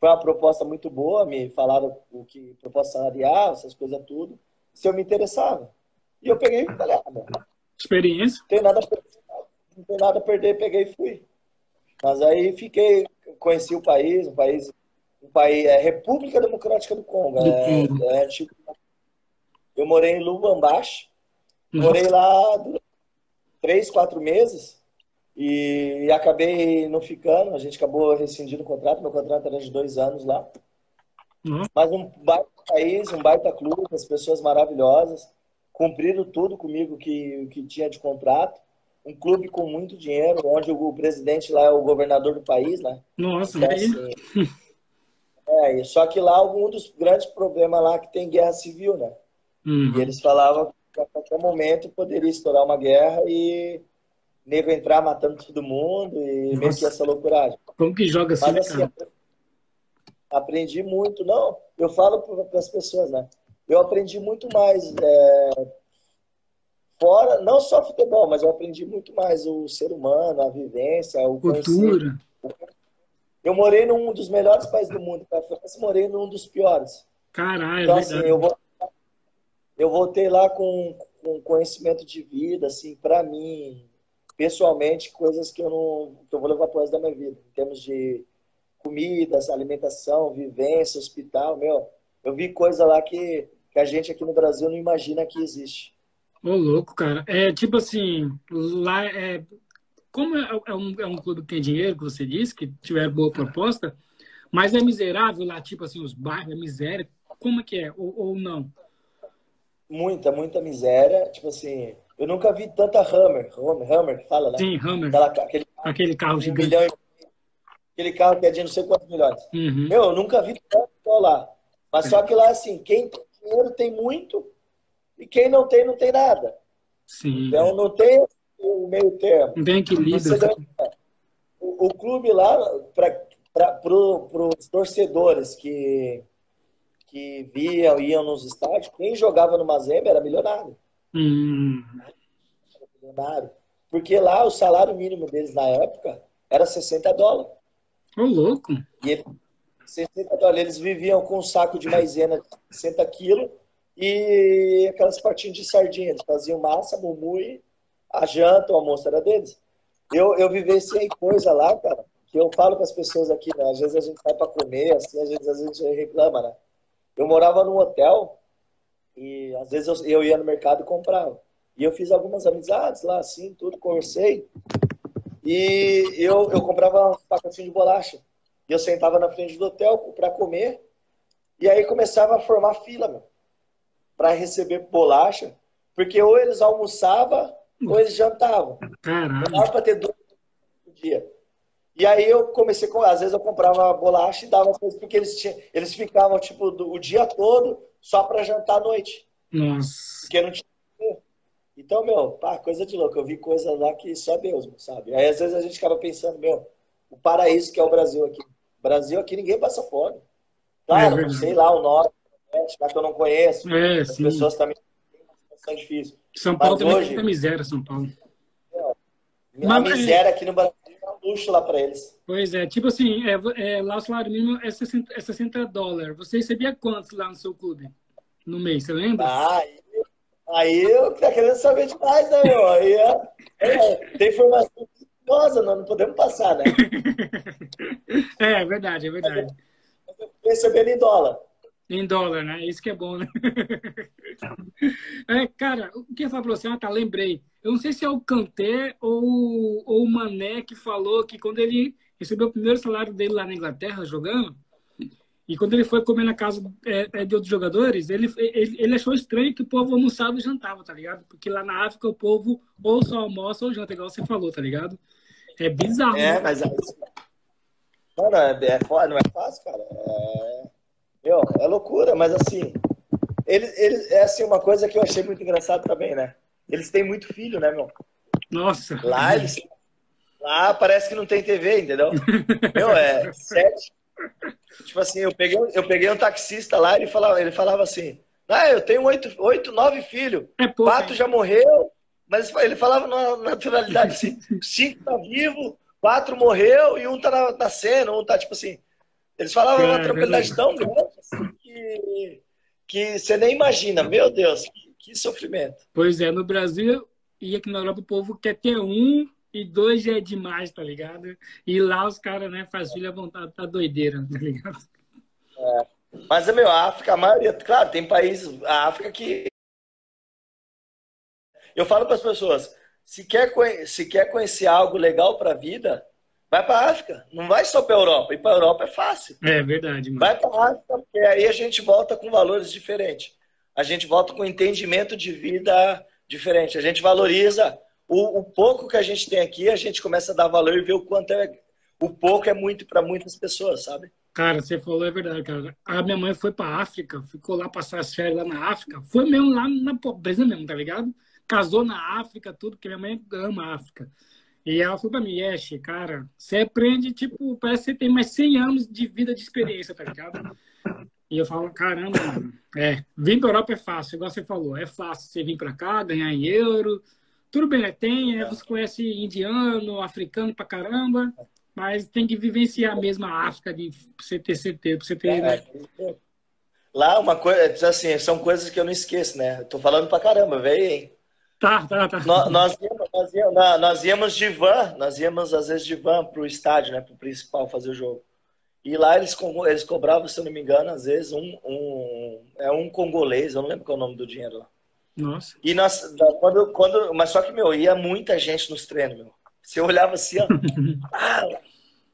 foi uma proposta muito boa, me falaram o que proposta salarial, essas coisas tudo, se eu me interessava. E eu peguei e falei, ah, mano, experiência. Não tem nada a perder, não tem nada a perder, peguei e fui. Mas aí fiquei, conheci o país, um país, um país é República Democrática do Congo. Do é, é, tipo, eu morei em Lubumbashi, morei lá três, quatro meses. E acabei não ficando, a gente acabou rescindindo o contrato, meu contrato era de dois anos lá. Uhum. Mas um baita país, um baita clube, as pessoas maravilhosas, cumpriram tudo comigo que, que tinha de contrato. Um clube com muito dinheiro, onde o presidente lá é o governador do país, né? Nossa, então, assim, é, só que lá um dos grandes problemas lá é que tem guerra civil, né? Uhum. E eles falavam que a qualquer momento poderia estourar uma guerra e nego entrar matando todo mundo e meio que essa loucuragem. Como que joga assim, Mas, assim? Aprendi muito. Não, eu falo para as pessoas, né? Eu aprendi muito mais é, fora, não só futebol, mas eu aprendi muito mais o ser humano, a vivência, o cultura. Eu morei num dos melhores países do mundo, para França, morei num dos piores. Caralho, então, assim, eu, vou, eu voltei lá com, com conhecimento de vida, assim, para mim, pessoalmente, coisas que eu não que eu vou levar para resto da minha vida, em termos de comidas, alimentação, vivência, hospital, meu, eu vi coisa lá que, que a gente aqui no Brasil não imagina que existe. Ô, louco, cara. É tipo assim, lá é. Como é, é um, é um clube que tem dinheiro, que você disse, que tiver boa proposta, mas é miserável lá, tipo assim, os bairros, é miséria. Como é que é? Ou, ou não? Muita, muita miséria. Tipo assim, eu nunca vi tanta Hammer, Hammer, Hammer que fala, né? Sim, Hammer. Aquela, aquele, aquele carro um gigante. Milhão, aquele carro que é de não sei quantos milhões. Uhum. Meu, eu nunca vi tanto lá. Mas só que lá, assim, quem tem dinheiro tem muito e quem não tem, não tem nada. Sim. Então não tem o meio termo. Não tem equilíbrio. O, o clube lá, para os torcedores que, que viam, iam nos estádios, quem jogava no Mazembe era milionário. Hum. milionário. Porque lá o salário mínimo deles na época era 60 dólares. Ô, louco. E ele, 60 dólares. Eles viviam com um saco de maisena de 60 quilos e aquelas partinhas de sardinha. Eles faziam massa, mumui, a janta, o almoço era deles. Eu, eu vivenciei coisa lá, cara, que eu falo para as pessoas aqui, né? Às vezes a gente vai para comer, assim, às vezes a gente reclama, né? Eu morava num hotel e às vezes eu, eu ia no mercado e comprava. E eu fiz algumas amizades lá, assim, tudo, conversei. E eu, eu comprava um pacotinho de bolacha. E eu sentava na frente do hotel para comer. E aí começava a formar fila, meu, para receber bolacha. Porque ou eles almoçavam eles jantavam. Caralho. Dava para ter dois por dia. E aí eu comecei com, às vezes eu comprava bolacha e dava coisas porque eles tinham, eles ficavam tipo do, o dia todo só para jantar à noite. Nossa. Porque não tinha então, meu, pá, coisa de louco. Eu vi coisa lá que só Deus, sabe? Aí às vezes a gente acaba pensando, meu, o paraíso que é o Brasil aqui. Brasil aqui ninguém passa fome. Claro, É não sei lá o norte, já que eu não conheço. É, As sim. pessoas também uma situação difícil. São Paulo Mas também hoje- tem miséria, São Paulo. A Mas- miséria aqui no Brasil é um luxo lá para eles. Pois é, tipo assim, é, é, lá o salário mínimo é 60, é 60 dólares. Você recebia quantos lá no seu clube? No mês, você lembra? Ah, aí, aí eu tá querendo saber demais, né, meu? Aí é, é, tem informação perigosa, nós não podemos passar, né? É, é verdade, é verdade. Recebendo em dólar. Em dólar, né? Isso que é bom, né? É, cara, o que eu falar pra você? Ah, tá, lembrei. Eu não sei se é o Kanté ou, ou o Mané que falou que quando ele recebeu o primeiro salário dele lá na Inglaterra jogando, e quando ele foi comer na casa é, é, de outros jogadores, ele, ele, ele achou estranho que o povo almoçava e jantava, tá ligado? Porque lá na África o povo ou só almoça ou janta, igual você falou, tá ligado? É bizarro. É, né? mas. Mano, é, é, não é fácil, cara. É, meu, é loucura, mas assim. Eles, eles, é assim, uma coisa que eu achei muito engraçado também, né? Eles têm muito filho, né, meu? Nossa. Lá eles. Lá parece que não tem TV, entendeu? Meu, é sete. Tipo assim, eu peguei, eu peguei um taxista lá, ele falava, ele falava assim: Ah, eu tenho oito, oito nove filhos. É pouco. Já morreu, mas ele falava na naturalidade assim: cinco tá vivo, quatro morreu e um tá nascendo, um tá tipo assim. Eles falavam É, uma tranquilidade tão grande assim, que, que você nem imagina. Meu Deus, que, que sofrimento. Pois é, no Brasil e aqui na Europa o povo quer ter um e dois já é demais, tá ligado? E lá os caras, né, faz filho à vontade, tá doideira, tá ligado? Mas, meu, a África, a maioria, claro, tem países, a África que. Eu falo para as pessoas: se quer, se quer conhecer algo legal para a vida, vai para a África. Não vai só para a Europa. E para a Europa é fácil. É verdade, mano. Vai para a África, porque aí a gente volta com valores diferentes. A gente volta com entendimento de vida diferente. A gente valoriza o, o pouco que a gente tem aqui, a gente começa a dar valor e ver o quanto é. O pouco é muito para muitas pessoas, sabe? Cara, você falou é verdade, cara. A minha mãe foi pra África, ficou lá passar as férias lá na África. Foi mesmo lá na pobreza mesmo, tá ligado? Casou na África, tudo, porque minha mãe ama a África. E ela falou pra mim, Yesh, cara, você aprende, tipo, parece que você tem mais 100 anos de vida de experiência, tá ligado? E eu falo, caramba, mano, é, vir pra Europa é fácil, igual você falou, é fácil você vir pra cá, ganhar em euro, tudo bem, né? Tem, né? você conhece indiano, africano pra caramba, mas tem que vivenciar mesmo a África de você ter certeza, pra você ter, né? Lá, uma coisa, assim, são coisas que eu não esqueço, né? Tô falando pra caramba, velho, hein? Tá, tá, tá. Nós, nós, íamos, nós, íamos, nós íamos de van, nós íamos às vezes de van pro estádio, né? Pro principal fazer o jogo. E lá eles, eles cobravam, se eu não me engano, às vezes um, um é um congolês, eu não lembro qual é o nome do dinheiro lá. Nossa. E nós, quando, quando, mas só que, meu, ia muita gente nos treinos, meu. Você olhava assim, ó. ah,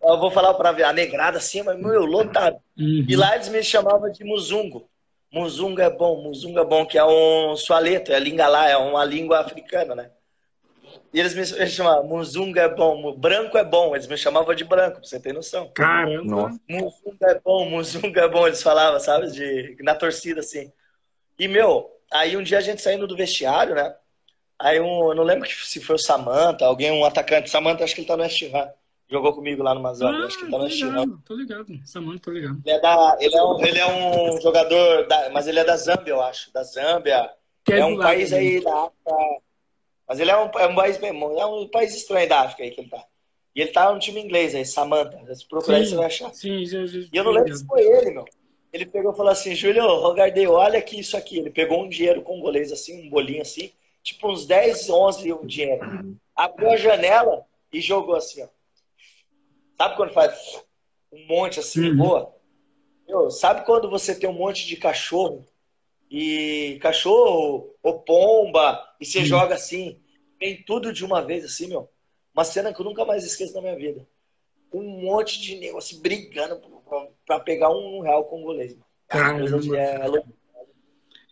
eu vou falar pra ver, a negrada assim, mas, meu, lotado. Uhum. E lá eles me chamavam de Muzungo. Muzungo é bom, Muzungo é bom, que é um sualeto, é lingala, é uma língua africana, né? E eles me chamavam Muzungo é bom, branco é bom, eles me chamavam de branco, pra você ter noção. Caramba. Nossa. Muzungo é bom, Muzungo é bom, eles falavam, sabe? De, na torcida, assim. E, meu, aí um dia a gente saindo do vestiário, né? Aí um, eu não lembro se foi o Samanta, alguém, um atacante. Samanta, acho que ele tá no West Ham. Jogou comigo lá no Mazambi, Ah, acho que ele tô tá Ham. ligado, tô ligado. Samanta, tô ligado. Ele é, da, ele, é um, ele é um jogador, da, mas ele é da Zâmbia, eu acho. Da Zâmbia. Que É do um lado país aí da África. Mas ele é um, é um país mesmo, é um país estranho da África aí que ele tá. E ele tá no time inglês aí, Samantha. Se procurar aí, você vai achar. Sim, já, já, E eu não lembro se foi ele, meu. Ele pegou e falou assim, Júlio, Rogardei, olha aqui isso aqui. Ele pegou um dinheiro congolês assim, um bolinho assim, tipo uns 10, 11 um dinheiro. Abriu a janela e jogou assim, ó. Sabe quando faz um monte assim, Uhum. boa? Meu, sabe quando você tem um monte de cachorro e cachorro ou pomba e você Uhum. joga assim, vem tudo de uma vez assim, meu? Uma cena que eu nunca mais esqueço na minha vida. Um monte de negócio brigando pra- pra pegar um real congolês. mano. Caramba.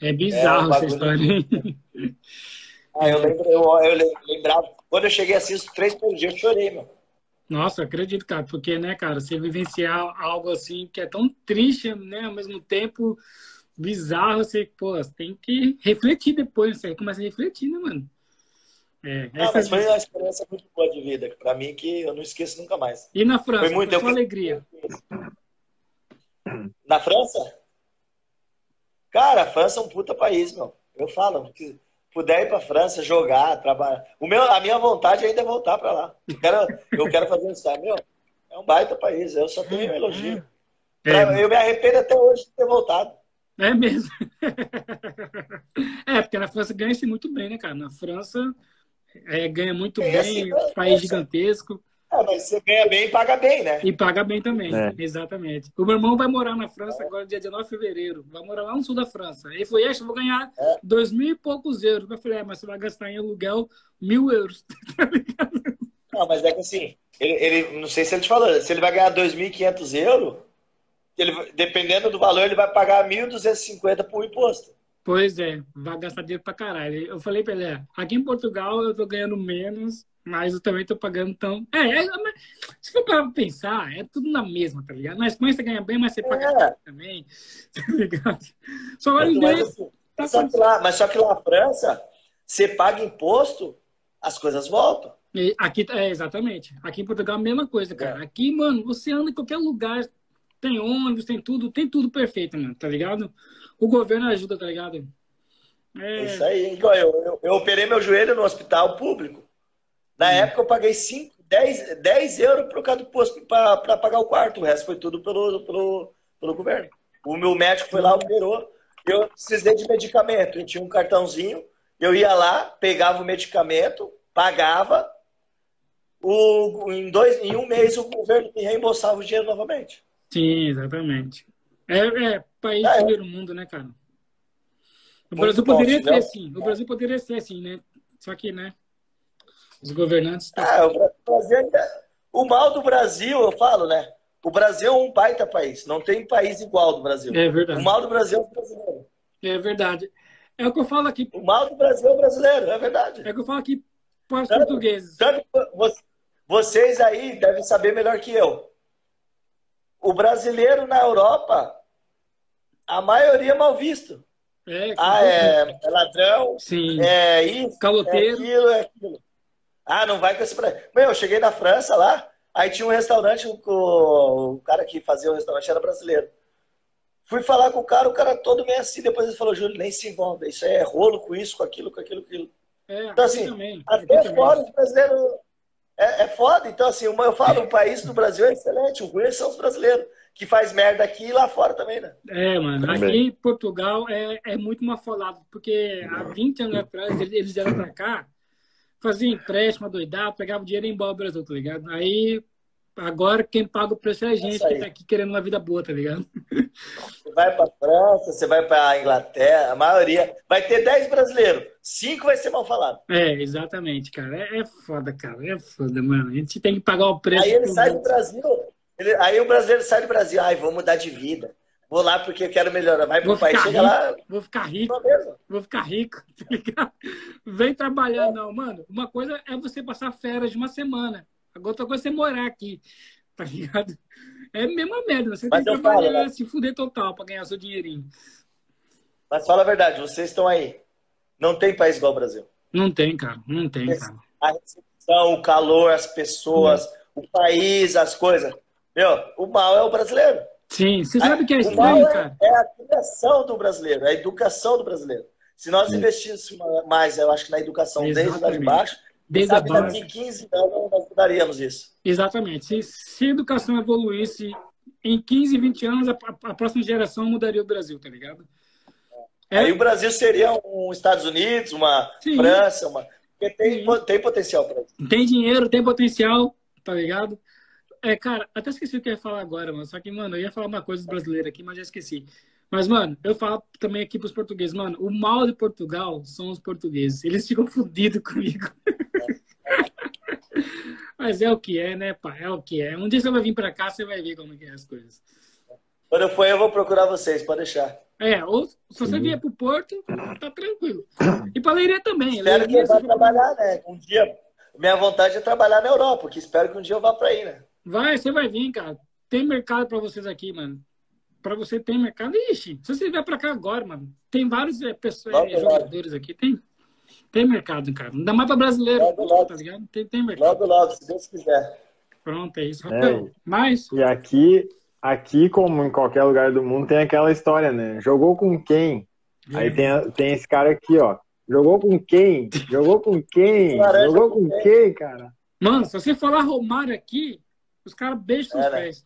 É. É bizarro É, essa história? Ah, eu, lembro, eu, eu lem- lembrava. Quando eu cheguei assim, os três primeiros dias eu chorei, meu. Nossa, acredito, cara, porque, né, cara, você vivenciar algo assim que é tão triste, né, ao mesmo tempo bizarro, você, pô, você tem que refletir depois, você começa a refletir, né, mano? É, Não, essa- mas foi uma experiência muito boa de vida, pra mim que eu não esqueço nunca mais. E na França, Foi muito foi alegria. Na França? Cara, a França é um puta país, meu. Eu falo, puder ir pra França, jogar, trabalhar. O meu, a minha vontade ainda é voltar pra lá. Eu quero, eu quero fazer isso? Meu, é um baita país, eu só tenho elogio. É, Eu me arrependo até hoje de ter voltado. é mesmo. É, porque na França ganha-se muito bem, né, cara? Na França é, ganha muito É, bem, assim, é, país é, gigantesco. É, mas você ganha bem e paga bem, né? E paga bem também, É. exatamente. O meu irmão vai morar na França agora, dia 19 de fevereiro. Vai morar lá no sul da França. Ele falou, Yes, eu vou ganhar É. dois mil e poucos euros. Eu falei, é, mas você vai gastar em aluguel mil euros. Tá ligado? Não, mas é que assim, ele, ele- não sei se ele te falou, se ele vai ganhar 2.500 euros, ele, dependendo do valor, ele vai pagar 1.250 por imposto. pois é, vai gastar dinheiro pra caralho. Eu falei pra ele, é, aqui em Portugal eu tô ganhando menos, mas eu também tô pagando tão... É, é, se for para pensar, é tudo na mesma, tá ligado? Na Espanha você ganha bem, mas você paga É, também, tá ligado? Só Tá só que lá, mas só que lá na França, você paga imposto, as coisas voltam. E Aqui, é, exatamente. Aqui em Portugal, a mesma coisa, cara. Aqui, mano, você anda em qualquer lugar, tem ônibus, tem tudo, tem tudo perfeito, mano, tá ligado? O governo ajuda, tá ligado? É É, isso aí. Igual eu, eu, eu operei meu joelho no hospital público. Na Hum. época eu paguei 5, 10, 10 euros por causa do posto para pagar o quarto. O resto foi tudo pelo, pelo, pelo governo. O meu médico foi lá, operou. Eu precisei de medicamento. Eu tinha um cartãozinho. Eu ia lá, pegava o medicamento, pagava. O, em, dois, em um mês o governo me reembolsava o dinheiro novamente. sim, exatamente. É, é país é. primeiro mundo, né, cara? O Muito Brasil bom, poderia entendeu? ser assim. O Brasil poderia ser assim, né? Só que, né? Os governantes. Ah, o Brasil ainda- o mal do Brasil, eu falo, né? O Brasil é um baita país. Não tem país igual do Brasil. É O verdade. mal do Brasil é o brasileiro. É verdade. É o que eu falo aqui. O mal do Brasil é o brasileiro, é verdade. É o que eu falo aqui para os Tanto- portugueses. Tanto vocês aí devem saber melhor que eu. O brasileiro na Europa, a maioria é mal visto. É, Ah, é, é ladrão, Sim. é isso, é Caloteiro. aquilo, é aquilo. Ah, não vai com esse. pra- Meu, eu cheguei na França lá, aí tinha um restaurante, o, o cara que fazia o restaurante era brasileiro. Fui falar com o cara, o cara todo meio assim, depois ele falou, Júlio, nem se envolve, isso aí é rolo com isso, com aquilo, com aquilo, com aquilo. É, Então, assim, também. Até também. fora os brasileiros é, é foda. Então, assim, eu falo, o país do Brasil é excelente, o ruim são os brasileiros, que faz merda aqui e lá fora também, né? É, mano, Também. aqui em Portugal é, é muito mal falado, porque há 20 anos atrás eles, eles vieram pra cá, faziam empréstimo, adoidado, pegavam dinheiro e embora do Brasil, tá ligado? Aí, agora quem paga o preço é a gente Isso aí. que tá aqui querendo uma vida boa, tá ligado? Você vai pra França, você vai pra Inglaterra, a maioria. Vai ter 10 brasileiros, 5 vai ser mal falado. É, exatamente, cara. É, é foda, cara. É foda, mano. A gente tem que pagar o preço. Aí ele sai do. Brasil, ele- aí o brasileiro sai do Brasil, ai, vou mudar de vida. Vou lá porque eu quero melhorar. Vai pro ficar chega lá, Vou ficar rico. vou ficar rico, tá ligado? Vem trabalhar, não, mano. Uma coisa é você passar férias de uma semana. Agora outra coisa é você morar aqui, tá ligado? É a mesma merda. Você Mas tem que eu falo, trabalhar, né? se fuder total pra ganhar seu dinheirinho. Mas fala a verdade, vocês estão aí. Não tem país igual o Brasil. Não tem, cara. Não tem, cara. a recepção, o calor, as pessoas, Hum. o país, as coisas. Meu, o mal é o brasileiro. Sim, você sabe que é o mal estranho, é, cara? é a educação do brasileiro, é a educação do brasileiro. Se nós investíssemos mais, eu acho que na educação desde lá de Exatamente. baixo, Desde sabe, a daqui base. 15 anos nós mudaríamos isso. Exatamente. Se, se a educação evoluísse em 15, 20 anos, a, a- próxima geração mudaria o Brasil, tá ligado? É. Aí o Brasil seria um Estados Unidos, uma Sim. França, uma. Porque tem, Sim. tem potencial para isso. Tem dinheiro, tem potencial, tá ligado? É, cara, até esqueci o que eu ia falar agora, mano. Só que, mano, eu ia falar uma coisa do brasileiro aqui, mas já esqueci. Mas, mano, eu falo também aqui pros portugueses, mano, o mal de Portugal são os portugueses. Eles ficam fodidos comigo. mas é o que é, né, pá? É o que é. Um dia você vai vir pra cá, você vai ver como que é as coisas. Quando eu for, eu vou procurar vocês, pode deixar. É, ou se você vier pro Porto, tá tranquilo. E pra Leiria também. Espero que Leiria, eu vá trabalhar, né? Um dia. Minha vontade é trabalhar na Europa, que espero que um dia eu vá para aí, né? Vai, você vai vir, cara. Tem mercado pra vocês aqui, mano. Pra você tem mercado. Ixi, se você vier pra cá agora, mano, tem vários é, pessoas, é, jogadores aqui. Tem, tem mercado, cara. Não dá mais pra brasileiro, Logo, logo. tá ligado? Tem, tem mercado. Logo, logo, se Deus quiser. Pronto, é isso. É. Rafael, Mas, E aqui, aqui, como em qualquer lugar do mundo, tem aquela história, né? Jogou com quem? Aí tem, tem esse cara aqui, ó. Jogou com quem? Jogou com quem? Jogou com com quem, cara? mano, se você falar Romário aqui, os caras beijam seus É, né? pés.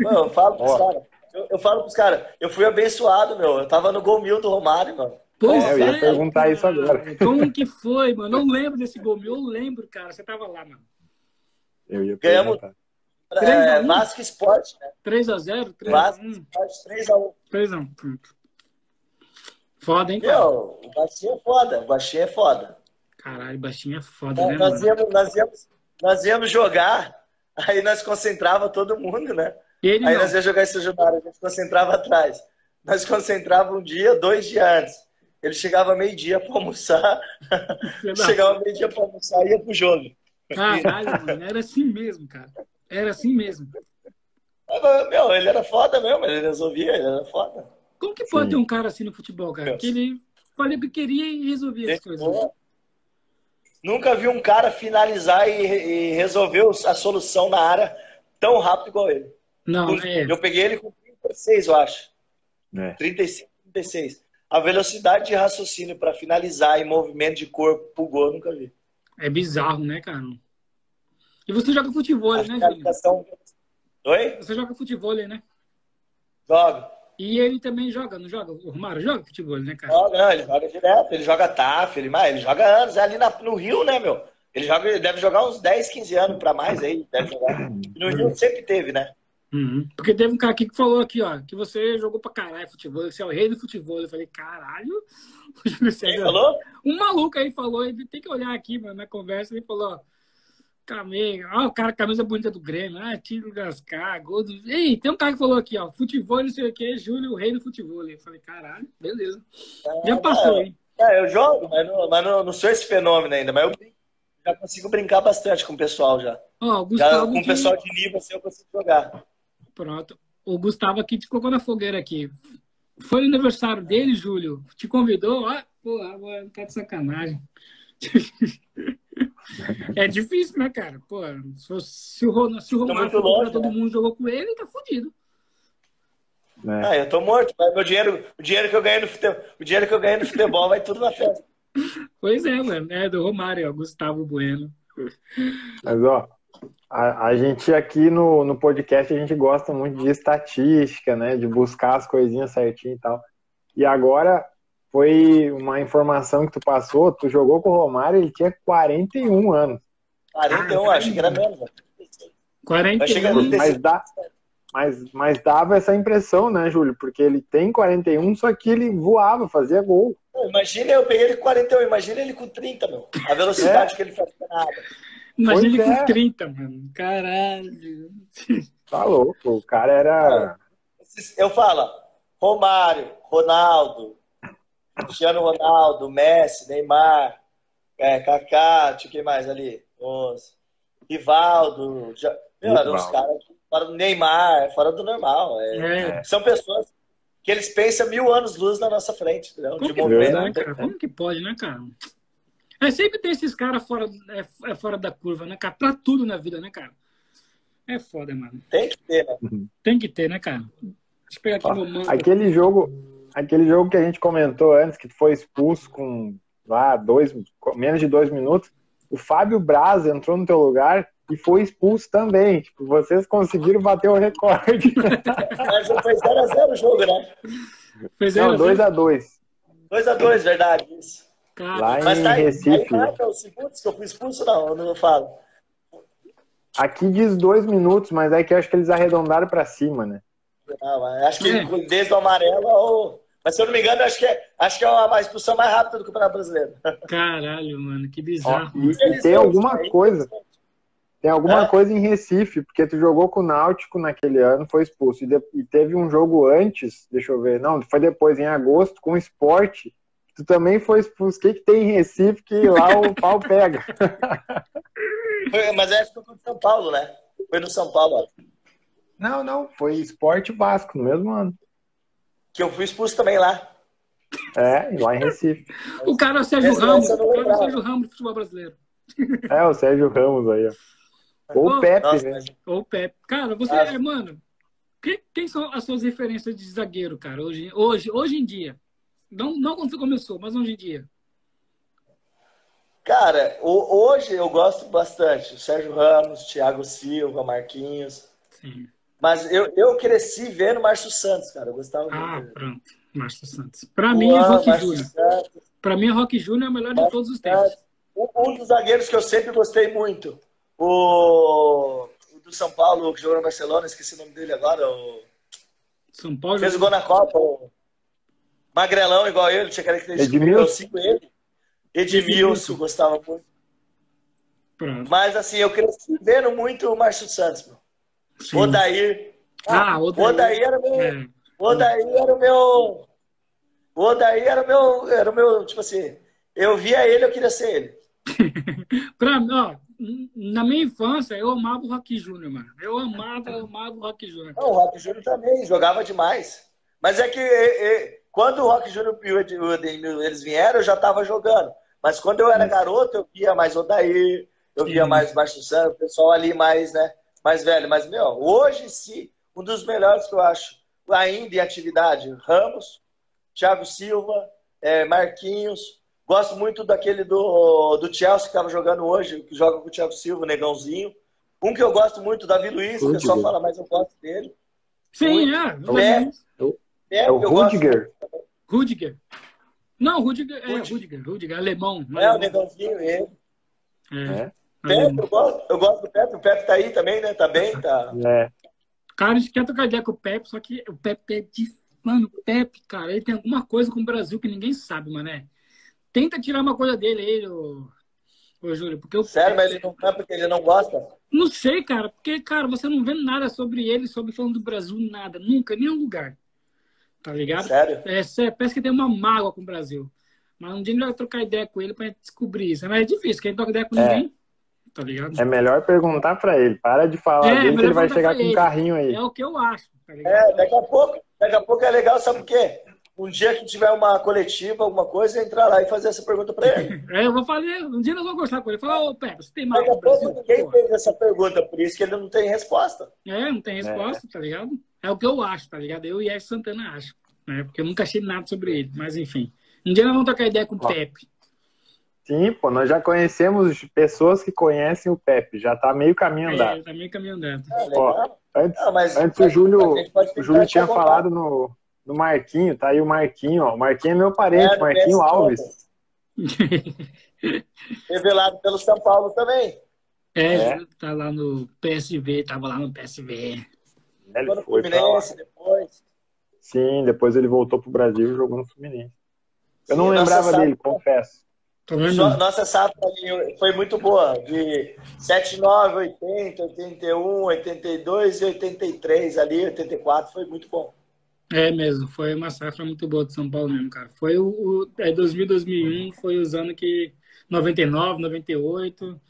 Mano, eu falo pros caras. Eu, eu falo pros caras, eu fui abençoado, meu. Eu tava no gol mil do Romário, mano. Pois É, eu ia é, perguntar cara. isso agora. Como que foi, mano? Eu lembro desse gol meu, eu lembro, cara. Você tava lá, mano. Eu ia Ganhamos. perguntar. Três a É? Vasco Esporte, né? 3x0, 3x1. Vasco Esporte 3x1. 3x1. Pronto. Foda, hein, cara? Meu, o baixinho é foda. O baixinho é foda. Caralho, baixinho é foda, né, nós, mano? íamos, nós, íamos, nós íamos jogar, aí nós concentrava todo mundo, né? Ele Aí não. nós ia jogar esse Junara, a gente concentrava atrás. Nós concentrava um dia, dois dias antes. Ele chegava meio-dia pra almoçar, chegava meio-dia pra almoçar e ia pro jogo. Caralho, mano. Era assim mesmo, cara. Era assim mesmo. Meu, ele era foda mesmo, ele resolvia, ele era foda. Como que pode Sim. ter um cara assim no futebol, cara? Que ele falei que queria e resolvia as coisas. boa. Nunca vi um cara finalizar e, e resolver a solução na área tão rápido igual ele. Não, é. Eu peguei ele com 36, eu acho. É. 35, 36. A velocidade de raciocínio para finalizar e movimento de corpo pro gol, eu nunca vi. É bizarro, né, cara? E você joga futebol, A né, finalização. Oi? Você joga futebol, né? Joga. E ele também joga, não joga? O Romário joga futebol, né, cara? Joga, não, ele joga direto, ele joga TAF, ele, ele joga anos, é ali na- no Rio, né, meu? Ele, joga, ele deve jogar uns 10, 15 anos pra mais aí, deve jogar. No Rio sempre teve, né? Uhum. Porque teve um cara aqui que falou aqui, ó, que você jogou pra caralho futebol, você é o rei do futebol. Eu falei, caralho, o Júlio Quem César. falou? Um maluco aí falou, ele tem que olhar aqui, mano, na conversa, ele falou, ó, camisa, ó, o cara, camisa bonita do Grêmio, ah, tiro Gascar, gol do... Ei, tem um cara que falou aqui, ó, futebol, não sei o que, Júlio, o rei do futebol. Eu falei, caralho, beleza. Já passou, hein? É, eu jogo, mas, não, mas não, não sou esse fenômeno ainda, mas eu já consigo brincar bastante com o pessoal já. Ó, o Já Gustavo com o pessoal de nível assim eu consigo jogar. Pronto. O Gustavo aqui te colocou na fogueira aqui. Foi o aniversário dele, Júlio? Te convidou? Ah, pô, agora tá de sacanagem. é difícil, né, cara? Pô, se, fosse- se o se o Romário comprar, longe, todo né? mundo jogou com ele, tá fudido. né? Ah, eu tô morto, mas meu dinheiro, o dinheiro que eu ganhei no futebol, o dinheiro que eu ganhei no futebol vai tudo na festa. Pois é, mano. É do Romário, ó, Gustavo Bueno. Mas, ó, a, a gente aqui no, no podcast, a gente gosta muito de estatística, né? De buscar as coisinhas certinho e tal. E agora foi uma informação que tu passou, tu jogou com o Romário, ele tinha 41 anos. 41, acho que era menos. né? Vai chegar 41. no Mas, dá, mas, mas dava essa impressão, né, Júlio? Porque ele tem 41, só que ele voava, fazia gol. Pô, Imagina eu peguei ele com 41, imagina ele com 30, meu. A velocidade que ele fazia na área. Imagina ele Pois com é. 30, mano. Caralho. Tá louco, o cara era. Eu falo, Romário, Ronaldo, Cristiano Ronaldo, Messi, Neymar, é, Kaká, eu quem mais ali? Os, Rivaldo, já, meu, eram Rivaldo. caras que- fora do Neymar, fora do normal. é. É. São pessoas que eles pensam mil anos luz na nossa frente, entendeu? Como De que pode, né, cara? Como que pode, né, cara? É, sempre tem esses caras fora, é, é fora da curva, né, cara? Pra tudo na vida, né, cara? É foda, mano. Tem que ter, né? Tem que ter, né, cara? Deixa eu pegar aqui Ó, meu manto. Aquele jogo, aquele jogo que a gente comentou antes, que foi expulso com lá dois, menos de dois minutos, o Fábio Braz entrou no teu lugar e foi expulso também. Tipo, vocês conseguiram bater o recorde. Mas foi 0x0 o jogo, né? Foi 0 Não, 2x2. 2x2, verdade. Isso. Lá Mas em tá aí, Recife. aí marca os segundos que eu fui expulso, não, eu não falo. Aqui diz dois minutos, mas é que eu acho que eles arredondaram pra cima, né? Não, mas acho que É. desde o amarelo ao. Mas se eu não me engano, acho que é, acho que é a expulsão mais rápida do Campeonato Brasileiro. Caralho, mano, que Ó, bizarro. e, e tem alguma coisa, tem alguma É. coisa em Recife, porque tu jogou com o Náutico naquele ano, foi expulso. E, de- e teve um jogo antes, deixa eu ver, não, foi depois, em agosto, com o Esporte, tu também foi expulso. O que, que tem em Recife que lá o pau pega? Foi- Mas acho que foi no São Paulo, né? Foi no São Paulo, ó. Não, não, foi Esporte e Vasco no mesmo ano. Que eu fui expulso também lá. É, lá em Recife. O cara é o Sérgio Essa- Ramos. O cara é o. Sérgio Ramos do futebol brasileiro. É, o Sérgio Ramos aí, ó. Ou o Pepe, Nossa, né? Ou o Pepe. Cara, você, Ah. mano, quem, quem são as suas referências de zagueiro, cara, hoje, hoje, hoje em dia? Não, não quando você começou, mas hoje em dia. Cara, o- hoje eu gosto bastante. O Sérgio Ramos, Thiago Silva, Marquinhos. Sim. Mas eu, eu cresci vendo Márcio Santos, cara. Eu gostava Ah, muito. pronto. Márcio Santos. Pra mim é Rock Márcio Júnior. Pra mim, Rock Júnior é o melhor de todos os tempos. Um, um dos zagueiros que eu sempre gostei muito. O, o do São Paulo, que jogou no Barcelona, esqueci o nome dele agora. O, São Paulo. fez o gol na Copa. O Magrelão igual ele, tinha característica. Edmilson. Eu sigo ele. Edmilson, Edmilson. gostava muito. Pronto. Mas assim, eu cresci vendo muito o Márcio Santos, meu. Sim. Odair. Ah, o Odair. Odair era meu. É. O Odair era o meu. Odair era o meu. Era o meu, tipo assim. Eu via ele, eu queria ser ele. Pra, ó, na minha infância, eu amava o Rock Júnior, mano. Eu amava, eu amava o Rock Júnior. Não, o Rock Júnior também jogava demais. Mas é que é, é, quando o Rock Júnior e o Edemil, eles vieram, eu já tava jogando. Mas quando eu era garoto, eu via mais Odair, eu via Sim. mais Baixo Santo, o pessoal ali mais, né, mais velho. Mas, meu, hoje sim, um dos melhores que eu acho ainda em atividade, Ramos, Thiago Silva, é, Marquinhos. Gosto muito daquele do, do Chelsea que estava jogando hoje, que joga com o Thiago Silva, o Negãozinho. Um que eu gosto muito, Davi Luiz, que o pessoal fala, mas eu gosto dele. Sim, é. É. É o eu gosto Rudiger. Rudiger. Não, Rudiger é Rudiger. Rudiger, Rudiger, alemão. É, o Negãozinho, ele. É, É. Pepe, eu gosto, eu gosto do Pepe. O Pepe tá aí também, né? Tá bem, tá. É. Cara, a gente quer trocar ideia com o Pepe, só que o Pepe é de. Mano, o Pepe, cara, ele tem alguma coisa com o Brasil que ninguém sabe, mané. Tenta tirar uma coisa dele aí, ô, ô Júlio, porque o Sério, mas Pepe- ele não canta porque ele não gosta? Não sei, cara, porque, cara, você não vê nada sobre ele, sobre falando do Brasil, nada, nunca, em nenhum lugar. Tá ligado? Sério? É, cê- parece que tem uma mágoa com o Brasil. Mas um dia a gente vai trocar ideia com ele pra gente descobrir isso. Mas é difícil, quem troca ideia com É. ninguém. Tá ligado? É melhor perguntar pra ele. Para de falar É, dele que ele vai chegar com um ele. carrinho aí. É o que eu acho, tá ligado? É, daqui a pouco, daqui a pouco é legal, sabe por quê? Um dia que tiver uma coletiva, alguma coisa, entrar lá e fazer essa pergunta pra ele. É, eu vou falar, um dia nós vamos conversar com ele. Falar, ô Pepe, você tem Daqui mágoa a pouco ninguém fez essa pergunta, por isso que ele não tem resposta. É, não tem resposta, tá ligado? É o que eu acho, tá ligado? Eu e Ed Santana acho. Né? Porque eu nunca achei nada sobre ele. Mas enfim. Um dia nós vamos trocar ideia com o Ó. Pepe. Sim, pô, nós já conhecemos pessoas que conhecem o Pepe. Já tá meio caminho É, andado. tá meio caminho andado. Ah, legal. Antes, Ah, mas, antes mas o Júlio, o Júlio tinha falado no, no Marquinho, tá aí o Marquinho, ó. O Marquinho é meu parente, É, Marquinho PS Alves. Revelado pelo São Paulo também. É, É. tá lá no PSV, tava lá no PSV. Ele Ficou no foi lá. Fluminense depois. Sim, depois ele voltou pro Brasil e jogou no Fluminense. Eu não Sim, nossa lembrava dele, confesso. No- Nossa safra ali foi muito boa. De 79, 80, 81, 82 e 83 ali, 84 foi muito bom. É mesmo, foi uma safra muito boa de São Paulo mesmo, cara. Foi o, o é 2000, 2001, foi os anos que 99, 98,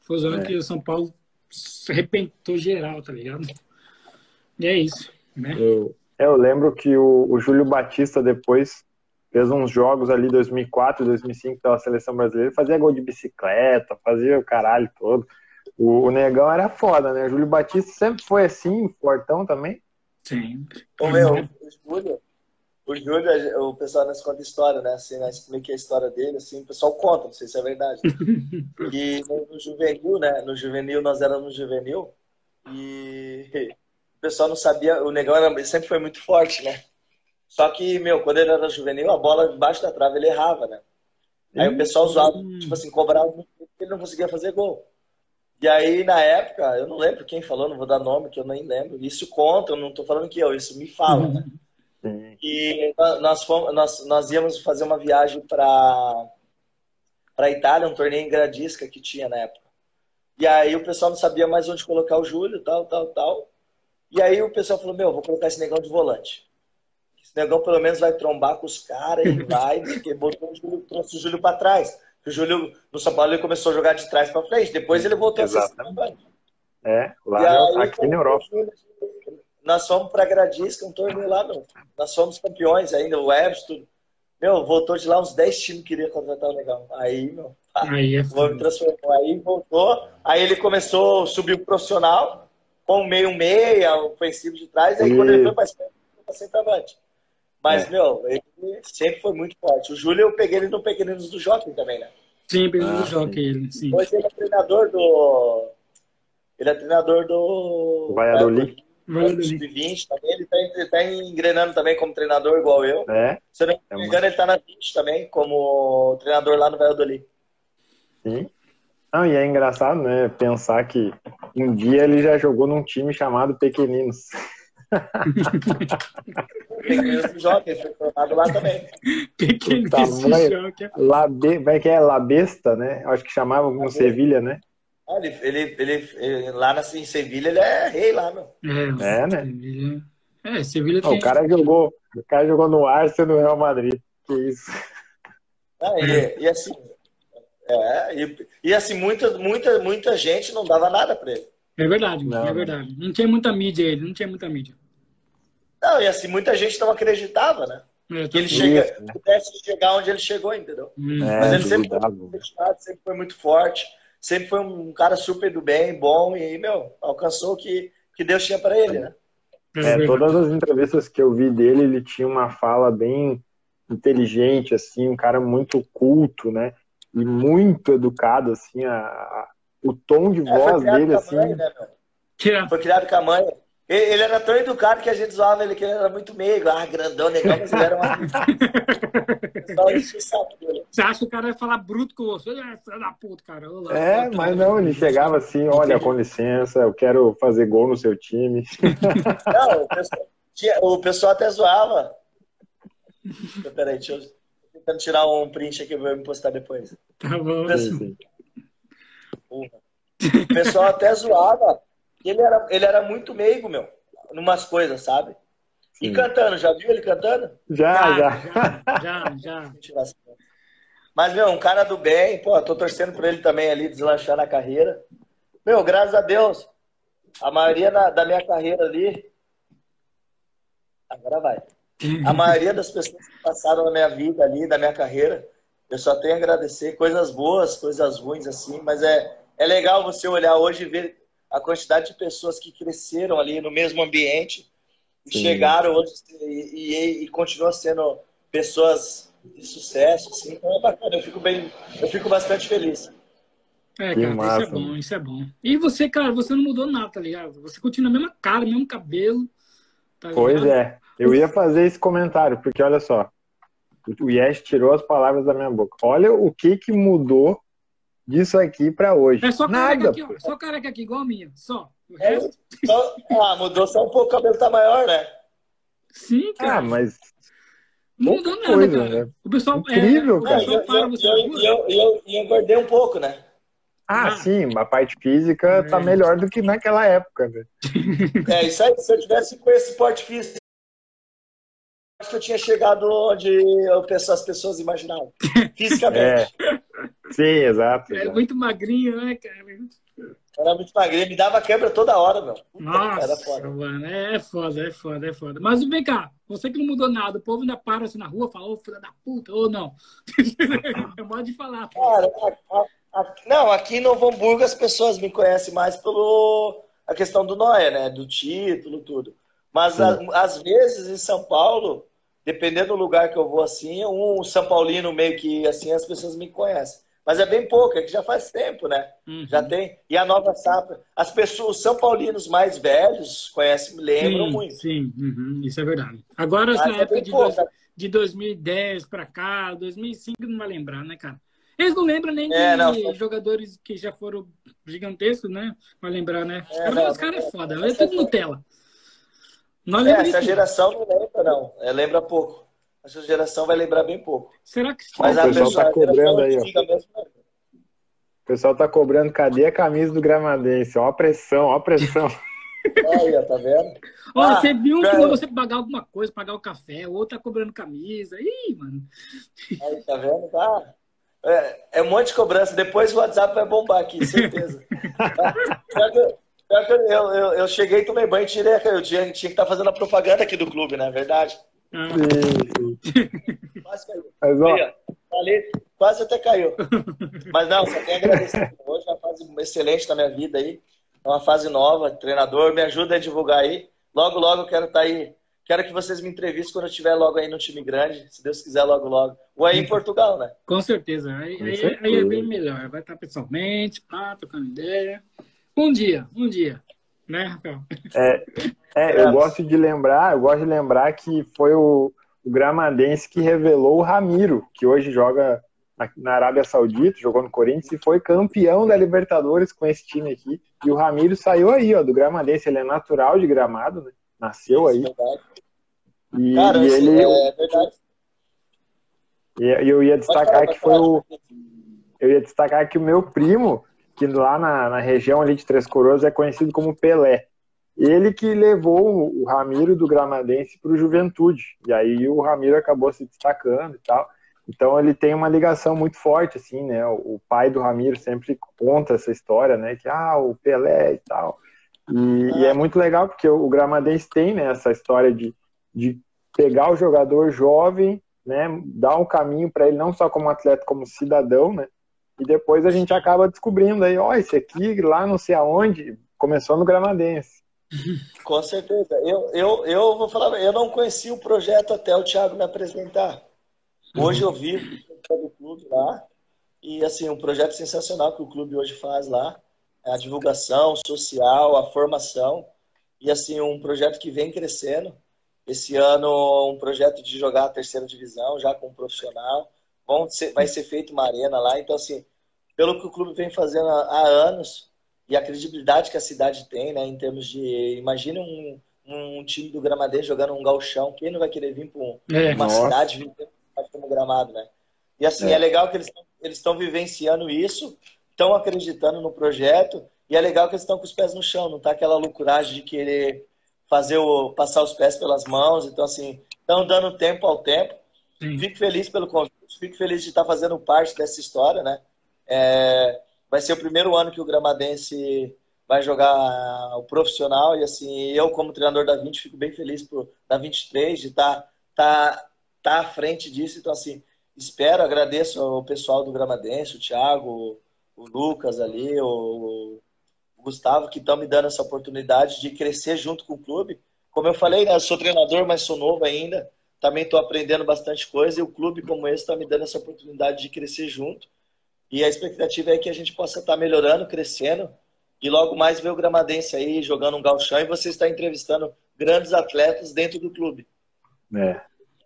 foi os anos É. que o São Paulo se arrebentou geral, tá ligado? E é isso, né? Eu, eu lembro que o, o Júlio Batista depois fez uns jogos ali 2004, 2005 pela seleção brasileira, fazia gol de bicicleta, fazia o caralho todo. O, o negão era foda, né? O Júlio Batista sempre foi assim, fortão também. Sim. Ô, meu, o Júlio, o Júlio, o pessoal nos conta história, né? Assim, né? Expliquei a história dele, assim, o pessoal conta, não sei se é verdade. E no, no juvenil, né? No juvenil, nós éramos no juvenil, e o pessoal não sabia, o negão era, sempre foi muito forte, né? Só que, meu, quando ele era juvenil, a bola debaixo da trave ele errava, né? Aí o pessoal zoava, tipo assim, cobrava muito ele não conseguia fazer gol. E aí, na época, eu não lembro quem falou, não vou dar nome, que eu nem lembro. Isso conta, eu não tô falando que eu, isso me fala, né? E nós, fomos, nós, nós íamos fazer uma viagem para para Itália, um torneio em Gradisca que tinha na época. E aí o pessoal não sabia mais onde colocar o Júlio, tal, tal, tal. E aí o pessoal falou: Meu, vou colocar esse negão de volante. Esse negão pelo menos vai trombar com os caras e vai, porque botou o Júlio, trouxe o Júlio para trás. O Júlio no São Paulo ele começou a jogar de trás para frente, depois ele voltou Exatamente. a ser É, lá aí, aqui na Europa. Nós fomos para Gradisca, um torneio lá, meu. Nós fomos campeões ainda, o Everton. Meu, voltou de lá, uns 10 times queriam contratar o legal. Aí, meu, aí, é aí voltou, aí ele começou, subiu pro profissional, com meio meia, ofensivo de trás, aí e... quando ele foi para foi para centroavante. Mas, é. meu, ele sempre foi muito forte. O Júlio, eu peguei ele no Pequeninos do Jockey também, né? Sim, Pequeninos ah, do Jockey, ele, sim. Hoje ele é treinador do... Ele é treinador do... Valladolid. Sub-20 também. Ele está tá engrenando também como treinador, igual eu. É? Se eu não me engano, ele está na 20 também, como treinador lá no Valladolid. Sim. Não, e é engraçado, né? Pensar que um dia ele já jogou num time chamado Pequeninos. Jockey, foi formado lá também. Pequeninos do Jockey. Labe, vai que é Labesta, né? Acho que chamava no Sevilha, né? Ah, ele, ele, ele, ele, lá na, em Sevilha ele é rei lá, meu. É, é né? Sevilha. É, Sevilha tem... O cara jogou, o cara jogou no Arsenal no Real Madrid. Que isso. Ah, e, e assim, é, e, e, assim, muita, muita, muita gente não dava nada pra ele. É verdade, não. é verdade. Não tinha muita mídia ele, não tinha muita mídia. Não, e assim, muita gente não acreditava, né? É, que ele chega, pudesse chegar onde ele chegou, entendeu? Hum. É, Mas ele sempre foi, sempre foi muito forte sempre foi um cara super do bem, bom e, meu, alcançou o que, que Deus tinha para ele, né? É, todas as entrevistas que eu vi dele, ele tinha uma fala bem inteligente, assim, um cara muito culto, né? E muito educado, assim, a, a o tom de é, voz dele, assim. Mãe, né, Foi criado com a mãe. Ele era tão educado que a gente zoava ele que ele era muito meio, ah, grandão, legal, mas ele era uma. você acha que o cara ia falar bruto com você? É, filho da puta, cara. Olá, é, mas não, ele chegava assim, olha, com licença, eu quero fazer gol no seu time. Não, o pessoal, o pessoal até zoava. Peraí, deixa eu tentando tirar um print aqui, vou me postar depois. Tá bom. O pessoal, o pessoal até zoava ele era, ele era muito meigo, meu, numas coisas, sabe? E Sim. cantando, já viu ele cantando? Já, já. Já, já. já. Mas, meu, um cara do bem, pô, tô torcendo por ele também ali, deslanchar na carreira. Meu, graças a Deus, a maioria na, da minha carreira ali. Agora vai. A maioria das pessoas que passaram na minha vida ali, da minha carreira, eu só tenho a agradecer coisas boas, coisas ruins, assim, mas é, é legal você olhar hoje e ver a quantidade de pessoas que cresceram ali no mesmo ambiente e chegaram hoje e, e, e continuam sendo pessoas de sucesso, assim. Então é bacana, eu fico bem, eu fico bastante feliz. É, cara, isso é bom, isso é bom. E você, cara, você não mudou nada, tá ligado? Você continua a mesma cara, mesmo cabelo. Tá pois é, eu ia fazer esse comentário, porque olha só, o Yes tirou as palavras da minha boca. Olha o que que mudou disso aqui para hoje. É só careca aqui, ó. Só careca aqui, igual a minha. Só. O é, resto... só... Ah, mudou só um pouco, o cabelo tá maior, né? Sim, cara. Ah, mas. Não mudou nada, coisa, cara. Né? O pessoal. Incrível, é, cara. O pessoal para você. E eu, eu, eu, eu engordei um pouco, né? Ah, ah, sim, a parte física é. tá melhor do que naquela época, né? É, isso aí, se eu tivesse com esse porte físico, acho que eu tinha chegado onde eu penso, as pessoas imaginavam. Fisicamente. É. Sim, exato, É exato. muito magrinho, né, cara? Era muito magrinho, me dava quebra toda hora, meu. Nossa, Era foda. Mano, é foda, é foda, é foda. Mas vem cá, você que não mudou nada, o povo ainda para assim na rua, fala, ô filha da puta, ou não? é modo de falar. Cara, a, a, não, aqui em Novo Hamburgo as pessoas me conhecem mais pelo a questão do Noé, né? Do título, tudo. Mas a, às vezes em São Paulo dependendo do lugar que eu vou assim, um São Paulino meio que assim, as pessoas me conhecem. Mas é bem pouco, é que já faz tempo, né? Uhum. Já tem. E a nova safra. As pessoas, os São Paulinos mais velhos, conhecem, lembram sim, muito. Sim, uhum, isso é verdade. Agora, na é época de, dois, de 2010 para cá, 2005, não vai lembrar, né, cara? Eles não lembram nem é, de não, jogadores que já foram gigantescos, né? Vai lembrar, né? É, não, os caras é foda, é tudo Nutella. Nós é, essa geração não lembra, não. É, lembra pouco. Essa geração vai lembrar bem pouco. Será que Mas a pessoa está cobrando aí, ó. O pessoal está cobrando, cadê a camisa do Gramadense? Ó a pressão, ó a pressão. Olha, tá vendo? Ó, ah, você viu que você pagar alguma coisa, pagar o café, o outro tá cobrando camisa. Ih, mano. Aí, tá vendo? Tá. É, é um monte de cobrança. Depois o WhatsApp vai bombar aqui, certeza. eu, eu, eu, eu, cheguei, tomei banho e tirei. Eu tinha, tinha que estar tá fazendo a propaganda aqui do clube, não é verdade? Quase caiu. Mas, ó... Falei, quase até caiu. Mas não, só tenho a agradecer. Hoje é uma fase excelente na minha vida aí. É uma fase nova. Treinador, me ajuda a divulgar aí. Logo, logo eu quero estar tá aí. Quero que vocês me entrevistem quando eu estiver logo aí no time grande, se Deus quiser, logo, logo. Ou aí em Portugal, né? Com certeza. Aí, aí, aí é bem melhor. Vai estar pessoalmente, pá, trocando ideia. Um dia, um dia né, Rafael? É, é, eu gosto de lembrar, eu gosto de lembrar que foi o, o Gramadense que revelou o Ramiro, que hoje joga na, Arábia Saudita, jogou no Corinthians e foi campeão da Libertadores com esse time aqui. E o Ramiro saiu aí, ó, do Gramadense, ele é natural de Gramado, né? Nasceu aí. E, Cara, e ele é verdade. E eu ia destacar que foi o eu ia destacar que o meu primo que lá na, na região ali de Três Coroas é conhecido como Pelé. Ele que levou o Ramiro do Gramadense para o Juventude. E aí o Ramiro acabou se destacando e tal. Então ele tem uma ligação muito forte, assim, né? O pai do Ramiro sempre conta essa história, né? Que, ah, o Pelé e tal. E, e é muito legal porque o Gramadense tem né, essa história de, de pegar o jogador jovem, né? Dar um caminho para ele, não só como atleta, como cidadão, né? E depois a gente acaba descobrindo aí, ó, oh, esse aqui lá não sei aonde, começou no Gramadense. Com certeza. Eu, eu, eu vou falar, eu não conheci o projeto até o Thiago me apresentar. Hoje eu vivo do clube lá. E assim, um projeto sensacional que o clube hoje faz lá. É a divulgação social, a formação. E assim, um projeto que vem crescendo. Esse ano, um projeto de jogar a terceira divisão, já com um profissional vão ser, vai ser feita uma arena lá. Então, assim, pelo que o clube vem fazendo há, anos e a credibilidade que a cidade tem, né, em termos de. Imagina um, um time do Gramadense jogando um galchão. Quem não vai querer vir para um, é, uma nossa. cidade vir como gramado, né? E assim, é, é legal que eles estão vivenciando isso, estão acreditando no projeto, e é legal que eles estão com os pés no chão, não tá aquela loucuragem de querer fazer o passar os pés pelas mãos. Então, assim, estão dando tempo ao tempo. Sim. Fico feliz pelo convite fico feliz de estar fazendo parte dessa história, né? É, vai ser o primeiro ano que o Gramadense vai jogar o profissional e assim, eu como treinador da 20 fico bem feliz por da 23 de estar tá, tá à frente disso, então assim, espero, agradeço ao pessoal do Gramadense, o Thiago, o Lucas ali, o, o Gustavo que estão me dando essa oportunidade de crescer junto com o clube. Como eu falei, né, eu sou treinador, mas sou novo ainda também estou aprendendo bastante coisa e o clube como esse está me dando essa oportunidade de crescer junto. E a expectativa é que a gente possa estar melhorando, crescendo e logo mais ver o Gramadense aí jogando um galchão e você está entrevistando grandes atletas dentro do clube. É.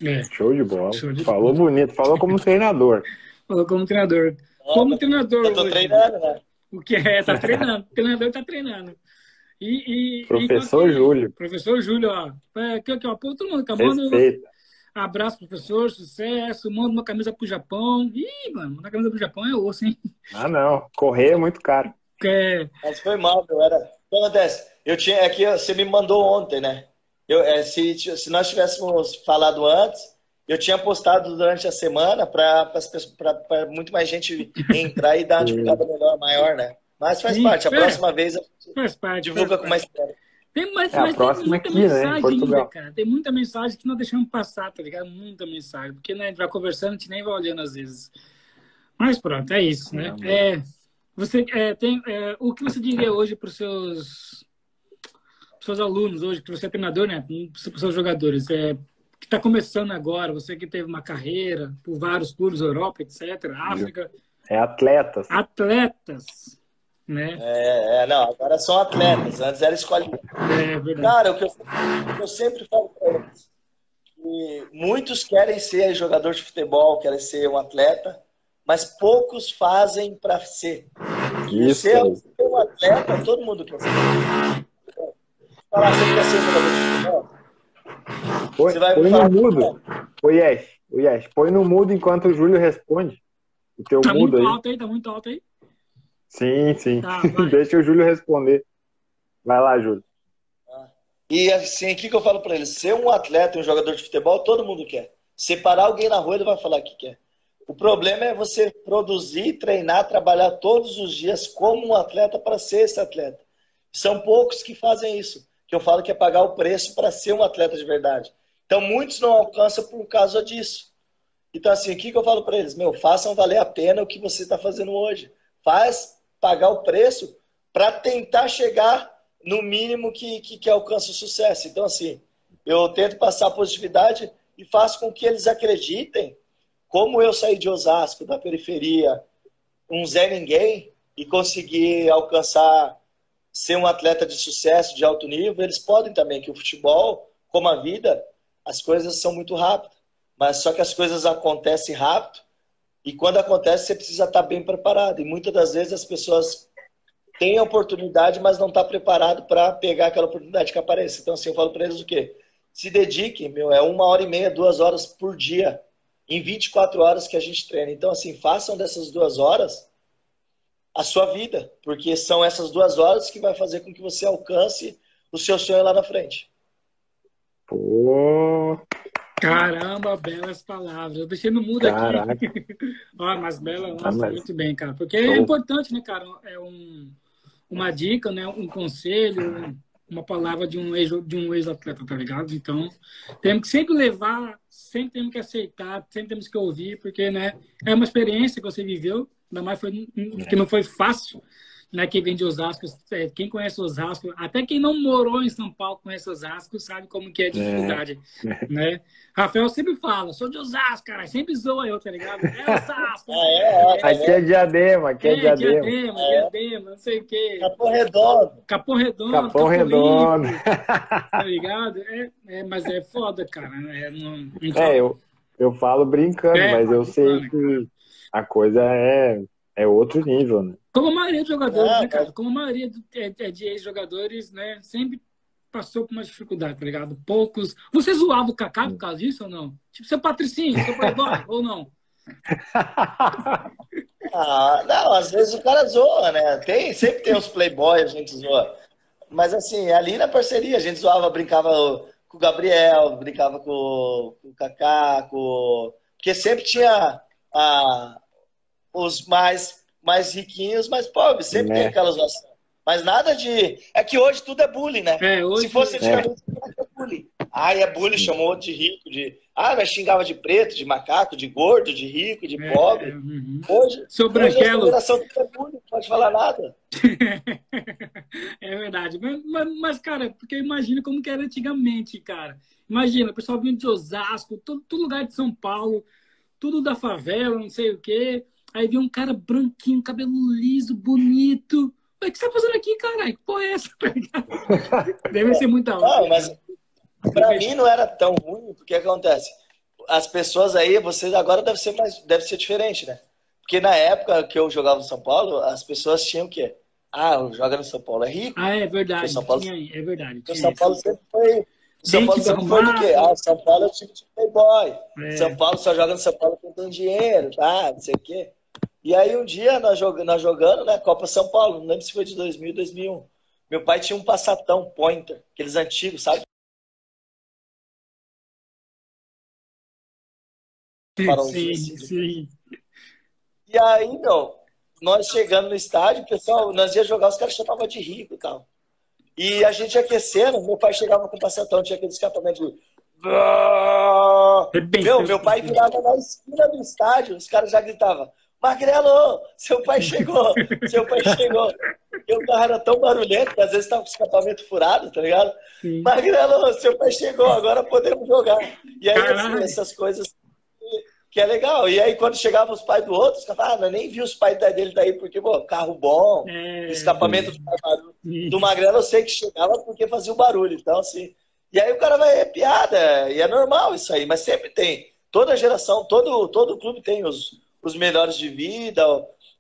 é. Show de bola. Show de falou bola. bonito, falou como treinador. Falou como treinador. Como treinador. Eu tô hoje, treinando, né? O que é? Tá treinando. o treinador tá treinando. E, e, professor e, Júlio. Professor Júlio, ó. Aqui, aqui, ó. Pô, todo mundo acabou. Respeita. Abraço, professor, sucesso. Manda uma camisa pro Japão. Ih, mano, mandar camisa pro Japão é osso, hein? Ah, não. Correr é muito caro. É... Mas foi mal, eu era. O que acontece? Eu tinha. Aqui, é você me mandou ontem, né? Eu, é, se, se nós tivéssemos falado antes, eu tinha postado durante a semana para muito mais gente entrar e dar uma divulgada melhor, maior, né? Mas faz Sim, parte. A é. próxima vez a gente faz parte, divulga faz com mais tempo. Tem, mas, é, mas tem muita aqui, né, mensagem né, ainda, cara. Tem muita mensagem que não deixamos passar, tá ligado? Muita mensagem. Porque né, a gente vai conversando, a gente nem vai olhando às vezes. Mas pronto, é isso, né? É, você, é, tem, é, o que você diria hoje para os seus, seus alunos, hoje, que você é treinador, né? Para os seus jogadores? É, está começando agora, você que teve uma carreira por vários clubes, Europa, etc., África. É atletas. Atletas. Né? É, é, não, agora são atletas, antes era escolinha. É verdade. Cara, o que eu, eu sempre falo para eles, que muitos querem ser jogador de futebol, querem ser um atleta, mas poucos fazem para ser. Isso. Ser, ser um atleta, todo mundo quer ser. Falar, você quer ser jogador de futebol? Põe, Você vai põe falar, no mudo. O Yes, o Yes, põe no mudo enquanto o Júlio responde. O teu Tá mudo muito aí. alto aí, tá muito alto aí. Sim, sim. Tá. Deixa o Júlio responder. Vai lá, Júlio. E assim, o que, que eu falo para eles? Ser um atleta, um jogador de futebol, todo mundo quer. Separar alguém na rua, ele vai falar que quer. O problema é você produzir, treinar, trabalhar todos os dias como um atleta para ser esse atleta. São poucos que fazem isso. Que eu falo que é pagar o preço para ser um atleta de verdade. Então, muitos não alcançam por causa disso. Então, assim, o que, que eu falo para eles? Meu, façam valer a pena o que você está fazendo hoje. Faz pagar o preço para tentar chegar no mínimo que, que, que alcança o sucesso. Então, assim, eu tento passar positividade e faço com que eles acreditem como eu saí de Osasco, da periferia, um Zé Ninguém, e consegui alcançar ser um atleta de sucesso, de alto nível, eles podem também, que o futebol, como a vida, as coisas são muito rápidas. Mas só que as coisas acontecem rápido, e quando acontece, você precisa estar bem preparado. E muitas das vezes as pessoas têm a oportunidade, mas não estão tá preparado para pegar aquela oportunidade que aparece. Então, assim, eu falo para eles o quê? Se dediquem, meu, é uma hora e meia, duas horas por dia, em 24 horas que a gente treina. Então, assim, façam dessas duas horas a sua vida, porque são essas duas horas que vai fazer com que você alcance o seu sonho lá na frente. Pô, Caramba, belas palavras. Eu deixei no mudo aqui. Caraca. Ó, mas bela, nossa, Ah, mas- muito bem, cara. Porque é importante, né, cara? É um, uma dica, né? Um conselho, um- uma palavra de um ex de um ex-atleta, tá ligado? Então, temos que sempre levar, sempre temos que aceitar, sempre temos que ouvir, porque, né, é uma experiência que você viveu, ainda mais foi, que não foi fácil, né? Quem vem de Osasco, é, quem conhece Osasco, até quem não morou em São Paulo conhece Osasco, sabe como que é a dificuldade, né? Rafael sempre fala, sou de Osasco, cara, sempre zoa eu, tá ligado? É Osasco. Ah, é, é, aqui é diadema, aqui é, É, diadema. diadema, É. diadema, não sei o quê. Capão Redondo. Capão Redondo, Capão Redondo. Tá ligado? É, é, mas é foda, cara. É, não, não É, eu, eu falo brincando, É, mas eu sei que a coisa é, é outro nível, né? Como a maioria dos jogadores, É, né, cara? Como a maioria do- é, é de ex-jogadores, né? Sempre passou por uma dificuldade, tá ligado? Poucos. Você zoava o Kaká por causa disso ou não? Tipo, seu patrocínio, seu playboy, ou não? Ah, não, às vezes o cara zoa, né? Tem, sempre tem uns playboys, a gente zoa. Mas assim, ali na parceria, a gente zoava, brincava com o Gabriel, brincava com, com o Kaká, com... Porque sempre tinha ah, os mais, mais riquinhos, mais pobres. Sempre Né. tem aquela zoação. Mas nada de... É que hoje tudo é bullying, né? É, hoje. Se fosse antigamente, é bullying. Ah, é bullying, chamou de rico, de... Ah, mas xingava de preto, de macaco, de gordo, de rico, de É, pobre. é, uhum. Hoje, Seu hoje a Branquelo. geração tudo é bullying, não pode falar nada. É verdade. Mas, mas, mas, cara, porque eu imagino como que era antigamente, cara. Imagina, o pessoal vindo de Osasco, todo, todo lugar de São Paulo, tudo da favela, não sei o quê. Aí vinha um cara branquinho, cabelo liso, bonito. O que você tá fazendo aqui, caralho? Que porra é essa? Deve ser muita hora. Não, mas pra mim não era tão ruim, porque acontece? As pessoas aí, vocês agora deve ser mais, deve ser diferente, né? Porque na época que eu jogava no São Paulo, as pessoas tinham o quê? Ah, joga no São Paulo é rico. Ah, é verdade. São Paulo- Tinha é verdade. O São. Paulo sempre foi. São Paulo sempre foi do quê? Ah, São Paulo é o time de playboy. É. São Paulo só joga no São Paulo quem tem dinheiro, tá? Não sei o quê. E aí um dia nós jogando, nós jogando, né? Copa São Paulo, não lembro se foi de 2000, 2001. Meu pai tinha um passatão pointer, aqueles antigos, sabe? Sim, assim sim. E aí, meu, nós chegando no estádio, pessoal, nós ia jogar, os caras chamavam de rico e tal. E a gente aquecendo, meu pai chegava com o passatão, tinha aquele escapamento de. Meu, meu pai virava na esquina do estádio, os caras já gritavam: Magrelo, seu pai chegou, seu pai chegou. E o carro era tão barulhento que às vezes tava com o escapamento furado, tá ligado? Sim. Magrelo, seu pai chegou, agora podemos jogar. E aí, assim, essas coisas que é legal. E aí, quando chegavam os pais do outro, os caras falavam, ah, nem vi os pais dele daí, porque, pô, carro bom, é, escapamento do, do Magrelo, eu sei que chegava porque fazia o barulho. Então, assim. E aí o cara vai, é piada, e é normal isso aí, mas sempre tem. Toda geração, todo, todo clube tem os, os melhores de vida.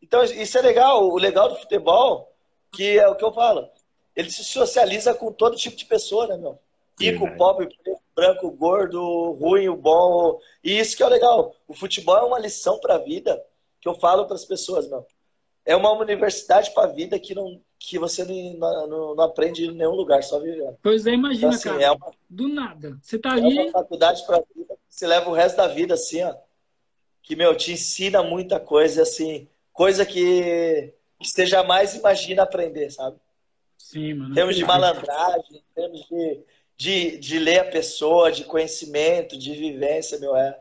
Então, isso é legal. O legal do futebol, que é o que eu falo, ele se socializa com todo tipo de pessoa, né, meu? Rico, pobre, branco, gordo, ruim, bom. E isso que é o legal. O futebol é uma lição para a vida que eu falo para as pessoas, meu. É uma universidade para a vida que não que você não, não, não, aprende em nenhum lugar, só vivendo. Pois é, imagina, então, assim, cara. É uma, do nada. Você tá ali. É uma faculdade para a vida você leva o resto da vida assim, ó. Que, meu, te ensina muita coisa, assim. Coisa que, que você jamais imagina aprender, sabe? Sim, mano. Em termos de malandragem, em termos de de, de ler a pessoa, de conhecimento, de vivência, meu, é.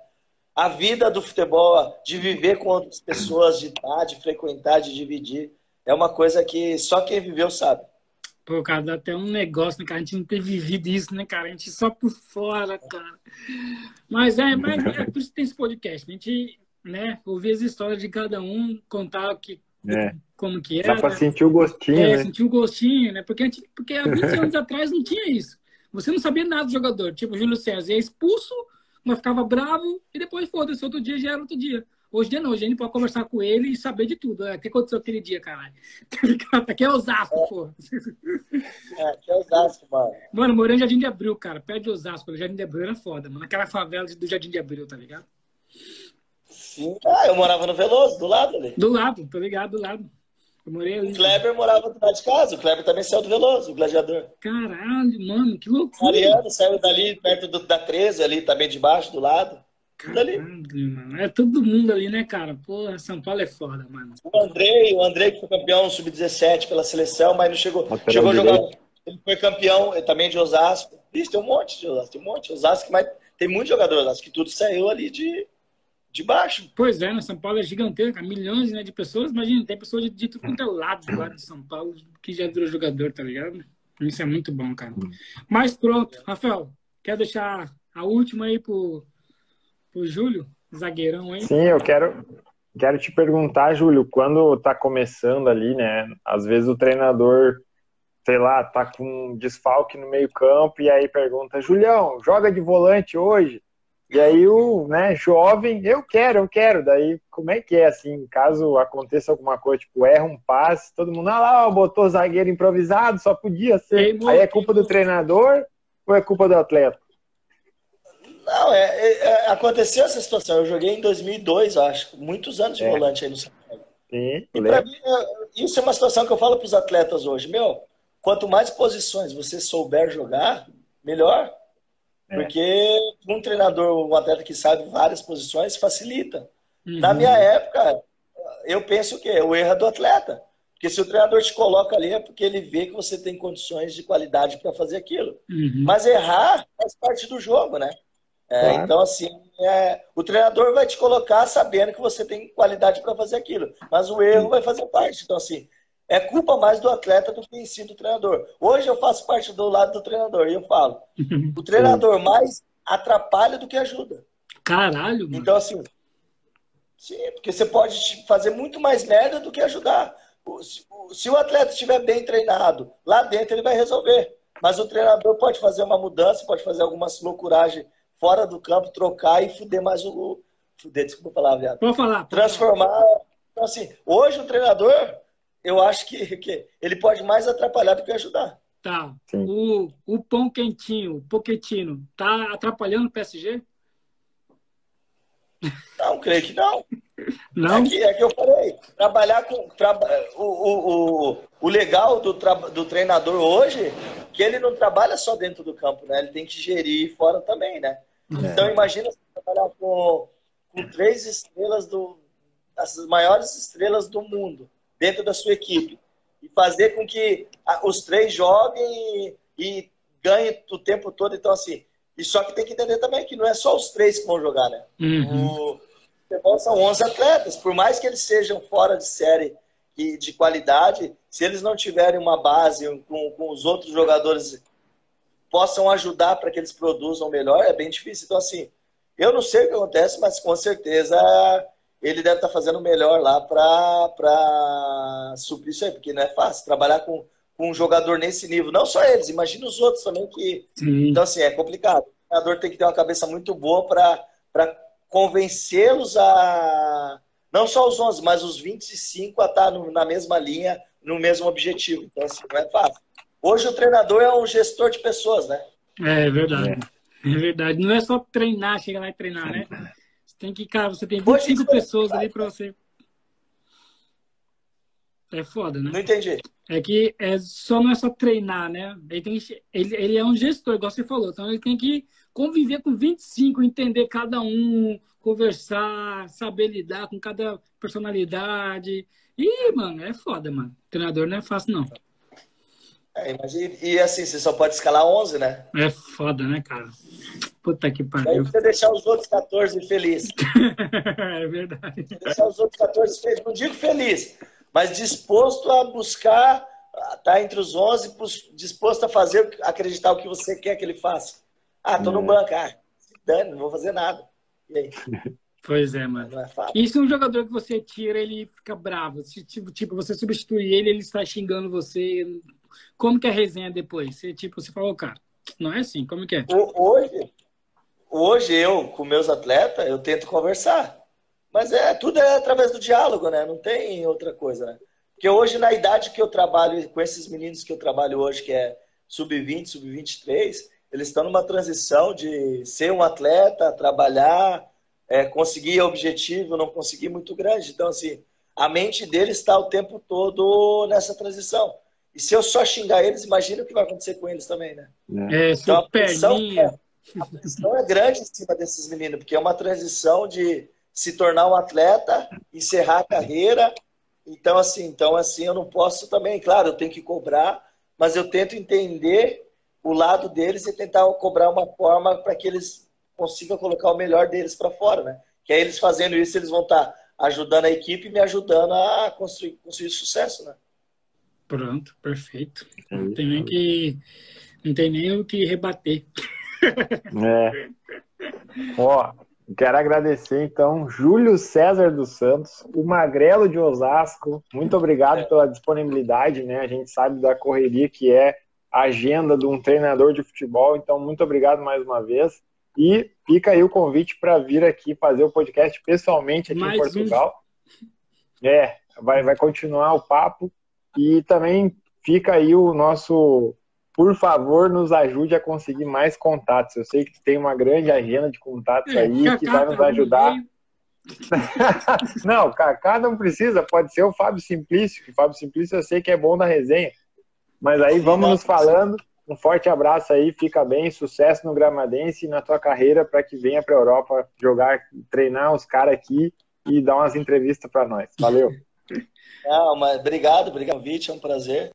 A vida do futebol, de viver com outras pessoas, de estar, de frequentar, de dividir, é uma coisa que só quem viveu sabe. Pô, cara, dá até um negócio, né, cara? A gente não ter vivido isso, né, cara? A gente só por fora, cara. Mas é, mas é por isso que tem esse podcast. A gente, né, ouvir as histórias de cada um, contar o que, é. como que era. Dá pra sentir o gostinho, é, né? sentir o gostinho, né? Porque, gente, porque há 20 anos atrás não tinha isso. Você não sabia nada do jogador. Tipo, o Júlio César ia expulso, mas ficava bravo e depois foda-se. Outro dia já era outro dia. Hoje dia não, hoje a gente pode conversar com ele e saber de tudo. É, o que aconteceu aquele dia, caralho? Tá aqui é Osasco, é. pô. É, aqui é Osasco, mano. Mano, morei em Jardim de Abril, cara. Perto de Osasco. O Jardim de Abril era foda, mano. Aquela favela do Jardim de Abril, tá ligado? Sim. Ah, eu morava no Veloso, do lado ali. Do lado, tô ligado, do lado. Eu morei ali. O Kleber morava do lado de casa. O Kleber também saiu do Veloso, o gladiador. Caralho, mano, que loucura. Mariano saiu dali, perto do, da 13, ali também de baixo, do lado. Tudo ali. Mano. É todo mundo ali, né, cara? Porra, São Paulo é foda, mano. O Andrei, o Andrei que foi campeão sub-17 pela seleção, mas não chegou. chegou a jogar. Ele foi campeão também de Osasco. Isso, tem um monte de Osasco, tem um monte. Osasco, mas tem muitos jogadores Osasco que tudo saiu ali de, de baixo. Pois é, né? São Paulo é gigantesco, milhões né, de pessoas. Imagina, tem pessoas de, de tudo quanto é lado lá de São Paulo que já virou jogador, tá ligado? Isso é muito bom, cara. Mas pronto, Rafael, quer deixar a última aí pro, pro Júlio, zagueirão aí? Sim, eu quero, quero te perguntar, Júlio, quando tá começando ali, né? Às vezes o treinador, sei lá, tá com um desfalque no meio campo e aí pergunta, Julião, joga de volante hoje? E aí o né, jovem, eu quero, eu quero. Daí, como é que é assim, caso aconteça alguma coisa, tipo, erra um passe, todo mundo, ah lá, botou zagueiro improvisado, só podia ser. aí é culpa do treinador ou é culpa do atleta? Não, é, é, é aconteceu essa situação. Eu joguei em 2002, acho, muitos anos de é. volante aí no São Paulo. Sim, e pra mim, é, isso é uma situação que eu falo para os atletas hoje. Meu, quanto mais posições você souber jogar, melhor. É. Porque um treinador, um atleta que sabe várias posições, facilita. Uhum. Na minha época, eu penso que o erro é do atleta. Porque se o treinador te coloca ali é porque ele vê que você tem condições de qualidade para fazer aquilo. Uhum. Mas errar faz parte do jogo, né? É, claro. Então, assim, é, o treinador vai te colocar sabendo que você tem qualidade para fazer aquilo. Mas o erro vai fazer parte. Então, assim, é culpa mais do atleta do que em si do treinador. Hoje eu faço parte do lado do treinador e eu falo: o treinador mais atrapalha do que ajuda. Caralho, mano. Então, assim, sim, porque você pode fazer muito mais merda do que ajudar. Se o atleta estiver bem treinado, lá dentro ele vai resolver. Mas o treinador pode fazer uma mudança, pode fazer algumas loucuragens fora do campo, trocar e fuder mais o. Fuder, desculpa a palavra, viado. Pode falar. Transformar. Então, assim, hoje o treinador eu acho que, que ele pode mais atrapalhar do que ajudar. Tá. O, o pão quentinho, o Poquetino, tá atrapalhando o PSG? Não, creio que não. Não? É que, é que eu falei. Trabalhar com. Tra, o, o, o, o legal do, tra, do treinador hoje que ele não trabalha só dentro do campo, né? Ele tem que gerir fora também, né? É. Então imagina você trabalhar com, com três estrelas do. as maiores estrelas do mundo dentro da sua equipe e fazer com que os três joguem e, e ganhem o tempo todo. Então, assim, e só que tem que entender também que não é só os três que vão jogar, né? Uhum. O, futebol são 11 atletas. Por mais que eles sejam fora de série e de qualidade, se eles não tiverem uma base com, com os outros jogadores possam ajudar para que eles produzam melhor, é bem difícil. Então, assim, eu não sei o que acontece, mas com certeza ele deve estar tá fazendo o melhor lá para suprir isso aí, porque não é fácil trabalhar com, com um jogador nesse nível. Não só eles, imagina os outros também que. Sim. Então, assim, é complicado. O treinador tem que ter uma cabeça muito boa para convencê-los a. Não só os 11, mas os 25 a estar na mesma linha, no mesmo objetivo. Então, assim, não é fácil. Hoje o treinador é um gestor de pessoas, né? É, é verdade. É, é verdade. Não é só treinar, chegar lá e treinar, né? Você tem que, cara, você tem 25 Hoje, pessoas ali para você. É foda, né? Não entendi. É que é, só não é só treinar, né? Ele, tem, ele, ele é um gestor, igual você falou. Então ele tem que conviver com 25, entender cada um, conversar, saber lidar com cada personalidade. E, mano, é foda, mano. Treinador não é fácil, não. É, imagina, e assim, você só pode escalar 11, né? É foda, né, cara? Puta que pariu. Aí você deixar os outros 14 felizes. é verdade. Você deixar os outros 14 felizes. Não digo feliz, mas disposto a buscar, estar tá entre os 11, disposto a fazer, acreditar o que você quer que ele faça. Ah, tô no é. banco. Ah, dane, não vou fazer nada. E aí? Pois é, mano. É e se um jogador que você tira, ele fica bravo? Se, tipo, tipo, você substituir ele, ele está xingando você, como que é a resenha depois? Você, tipo, você falou, cara, não é assim, como que é? Hoje, hoje eu, com meus atletas, eu tento conversar. Mas é tudo é através do diálogo, né? Não tem outra coisa, né? Porque hoje, na idade que eu trabalho, com esses meninos que eu trabalho hoje, que é sub-20, sub-23, eles estão numa transição de ser um atleta, trabalhar, é, conseguir objetivo, não conseguir muito grande. Então, assim, a mente deles está o tempo todo nessa transição. E se eu só xingar eles, imagina o que vai acontecer com eles também, né? É, então, a pressão, é, a pressão é grande em cima desses meninos, porque é uma transição de se tornar um atleta, encerrar a carreira. Então, assim, então, assim, eu não posso também, claro, eu tenho que cobrar, mas eu tento entender o lado deles e tentar cobrar uma forma para que eles consigam colocar o melhor deles para fora, né? Que aí eles fazendo isso, eles vão estar tá ajudando a equipe e me ajudando a construir, construir sucesso, né? Pronto, perfeito. Não tem nem que não tem nem o que rebater. É. Ó, quero agradecer então Júlio César dos Santos, o Magrelo de Osasco. Muito obrigado é. pela disponibilidade, né? A gente sabe da correria que é agenda de um treinador de futebol, então muito obrigado mais uma vez. E fica aí o convite para vir aqui fazer o podcast pessoalmente aqui mais em Portugal. Um. É, vai, vai continuar o papo. E também fica aí o nosso. Por favor, nos ajude a conseguir mais contatos. Eu sei que tem uma grande agenda de contatos é, aí que vai nos ajudar. não, Kaká não precisa, pode ser o Fábio Simplício, que o Fábio Simplício eu sei que é bom da resenha. Mas aí vamos nos falando. Um forte abraço aí, fica bem, sucesso no Gramadense e na tua carreira para que venha para a Europa jogar, treinar os caras aqui e dar umas entrevistas para nós. Valeu. Não, mas obrigado, obrigado, convite, é um prazer.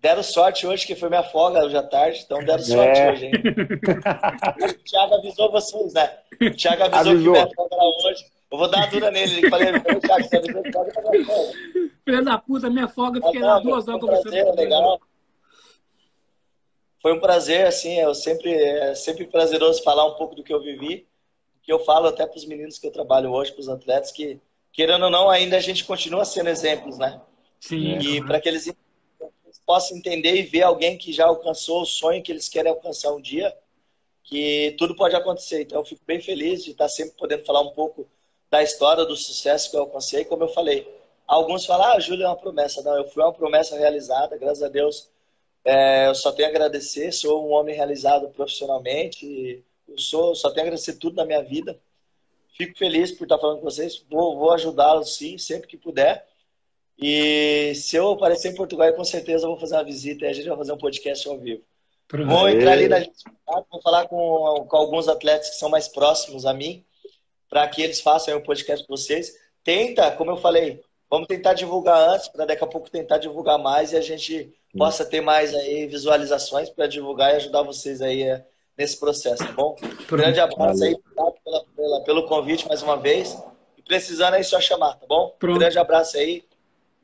Deram sorte hoje, que foi minha folga hoje à tarde, então deram sorte é. hoje, hein? o Thiago avisou vocês, né? O Thiago avisou, avisou. que minha folga era hoje. Eu vou dar a dura nele. Ele falei, você avisou que tá Filha da puta, minha folga, fiquei lá duas horas conversando. legal. Foi um prazer, assim, eu sempre, é sempre prazeroso falar um pouco do que eu vivi, que eu falo até para os meninos que eu trabalho hoje, para os atletas, que querendo ou não, ainda a gente continua sendo exemplos, né? Sim. E para que eles possam entender e ver alguém que já alcançou o sonho que eles querem alcançar um dia, que tudo pode acontecer. Então, eu fico bem feliz de estar sempre podendo falar um pouco da história, do sucesso que eu alcancei. Como eu falei, alguns falam, ah, Júlio é uma promessa. Não, eu fui uma promessa realizada, graças a Deus. É, eu só tenho a agradecer, sou um homem realizado profissionalmente, eu sou, só tenho a agradecer tudo na minha vida. Fico feliz por estar falando com vocês. Vou, vou ajudá-los sim, sempre que puder. E se eu aparecer em Portugal, com certeza vou fazer uma visita e a gente vai fazer um podcast ao vivo. Vou entrar ali na vou falar com, com alguns atletas que são mais próximos a mim, para que eles façam o podcast com vocês. Tenta, como eu falei, vamos tentar divulgar antes, para daqui a pouco tentar divulgar mais e a gente possa ter mais aí visualizações para divulgar e ajudar vocês aí é, nesse processo, tá bom? Um grande abraço aí, obrigado pela, pela, pelo convite mais uma vez. E Precisando aí só chamar, tá bom? Pronto. Um grande abraço aí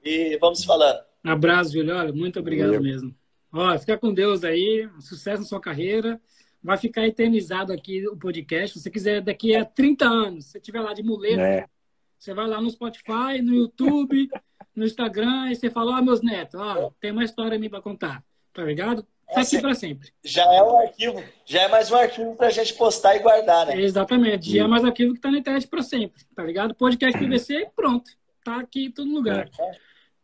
e vamos falando. Abraço, Júlio. Olha, muito obrigado Valeu. mesmo. Ó, fica com Deus aí, sucesso na sua carreira. Vai ficar eternizado aqui o podcast. Se você quiser, daqui a 30 anos, se você estiver lá de muleta, É. você vai lá no Spotify, no YouTube, no Instagram, e você fala, ó, meus netos, ó, tem uma história minha pra contar. Tá ligado? Tá aqui Sim. pra sempre. Já é um arquivo, já é mais um arquivo pra gente postar e guardar, né? Exatamente. Já é mais arquivo que tá na internet pra sempre. Tá ligado? Podcast PVC, pronto. Tá aqui em todo lugar.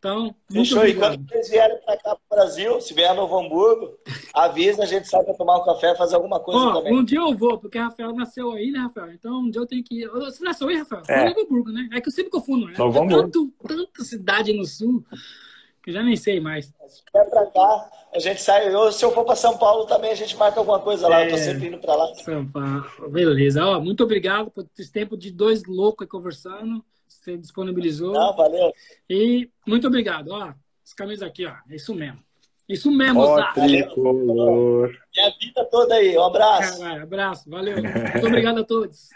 Então, muito Fechou? E quando vocês vierem pra cá pro Brasil, se vier a Novo Hamburgo, avisa, a gente sai pra tomar um café, fazer alguma coisa Ó, também. um dia eu vou, porque a Rafael nasceu aí, né, Rafael? Então, um dia eu tenho que ir. Você nasceu aí, Rafael? É. em Novo Hamburgo, né? É que eu sempre confundo, né? Novo É Hamburgo. tanto, tanta cidade no sul que eu já nem sei mais. Se vier pra cá, a gente sai. Eu, se eu for pra São Paulo também, a gente marca alguma coisa lá. Eu tô É. sempre indo pra lá. São Paulo. Beleza. Ó, muito obrigado por esse tempo de dois loucos aí conversando. Você disponibilizou. Não, valeu. E muito obrigado. Ó, as camisas aqui, ó. É isso mesmo. Isso mesmo, Zá. tricolor. Minha vida toda aí. Um abraço. Caralho, abraço. Valeu. Muito obrigado a todos.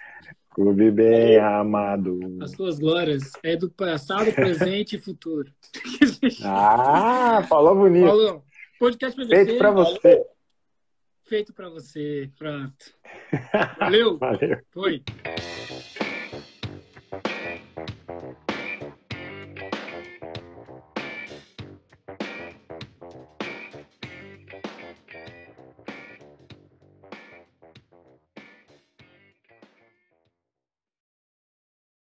Clube bem amado. As suas glórias é do passado, presente e futuro. Ah, falou bonito. Falou. Podcast PVC. Feito pra você. Feito pra você. Pronto. Valeu. Valeu. Foi.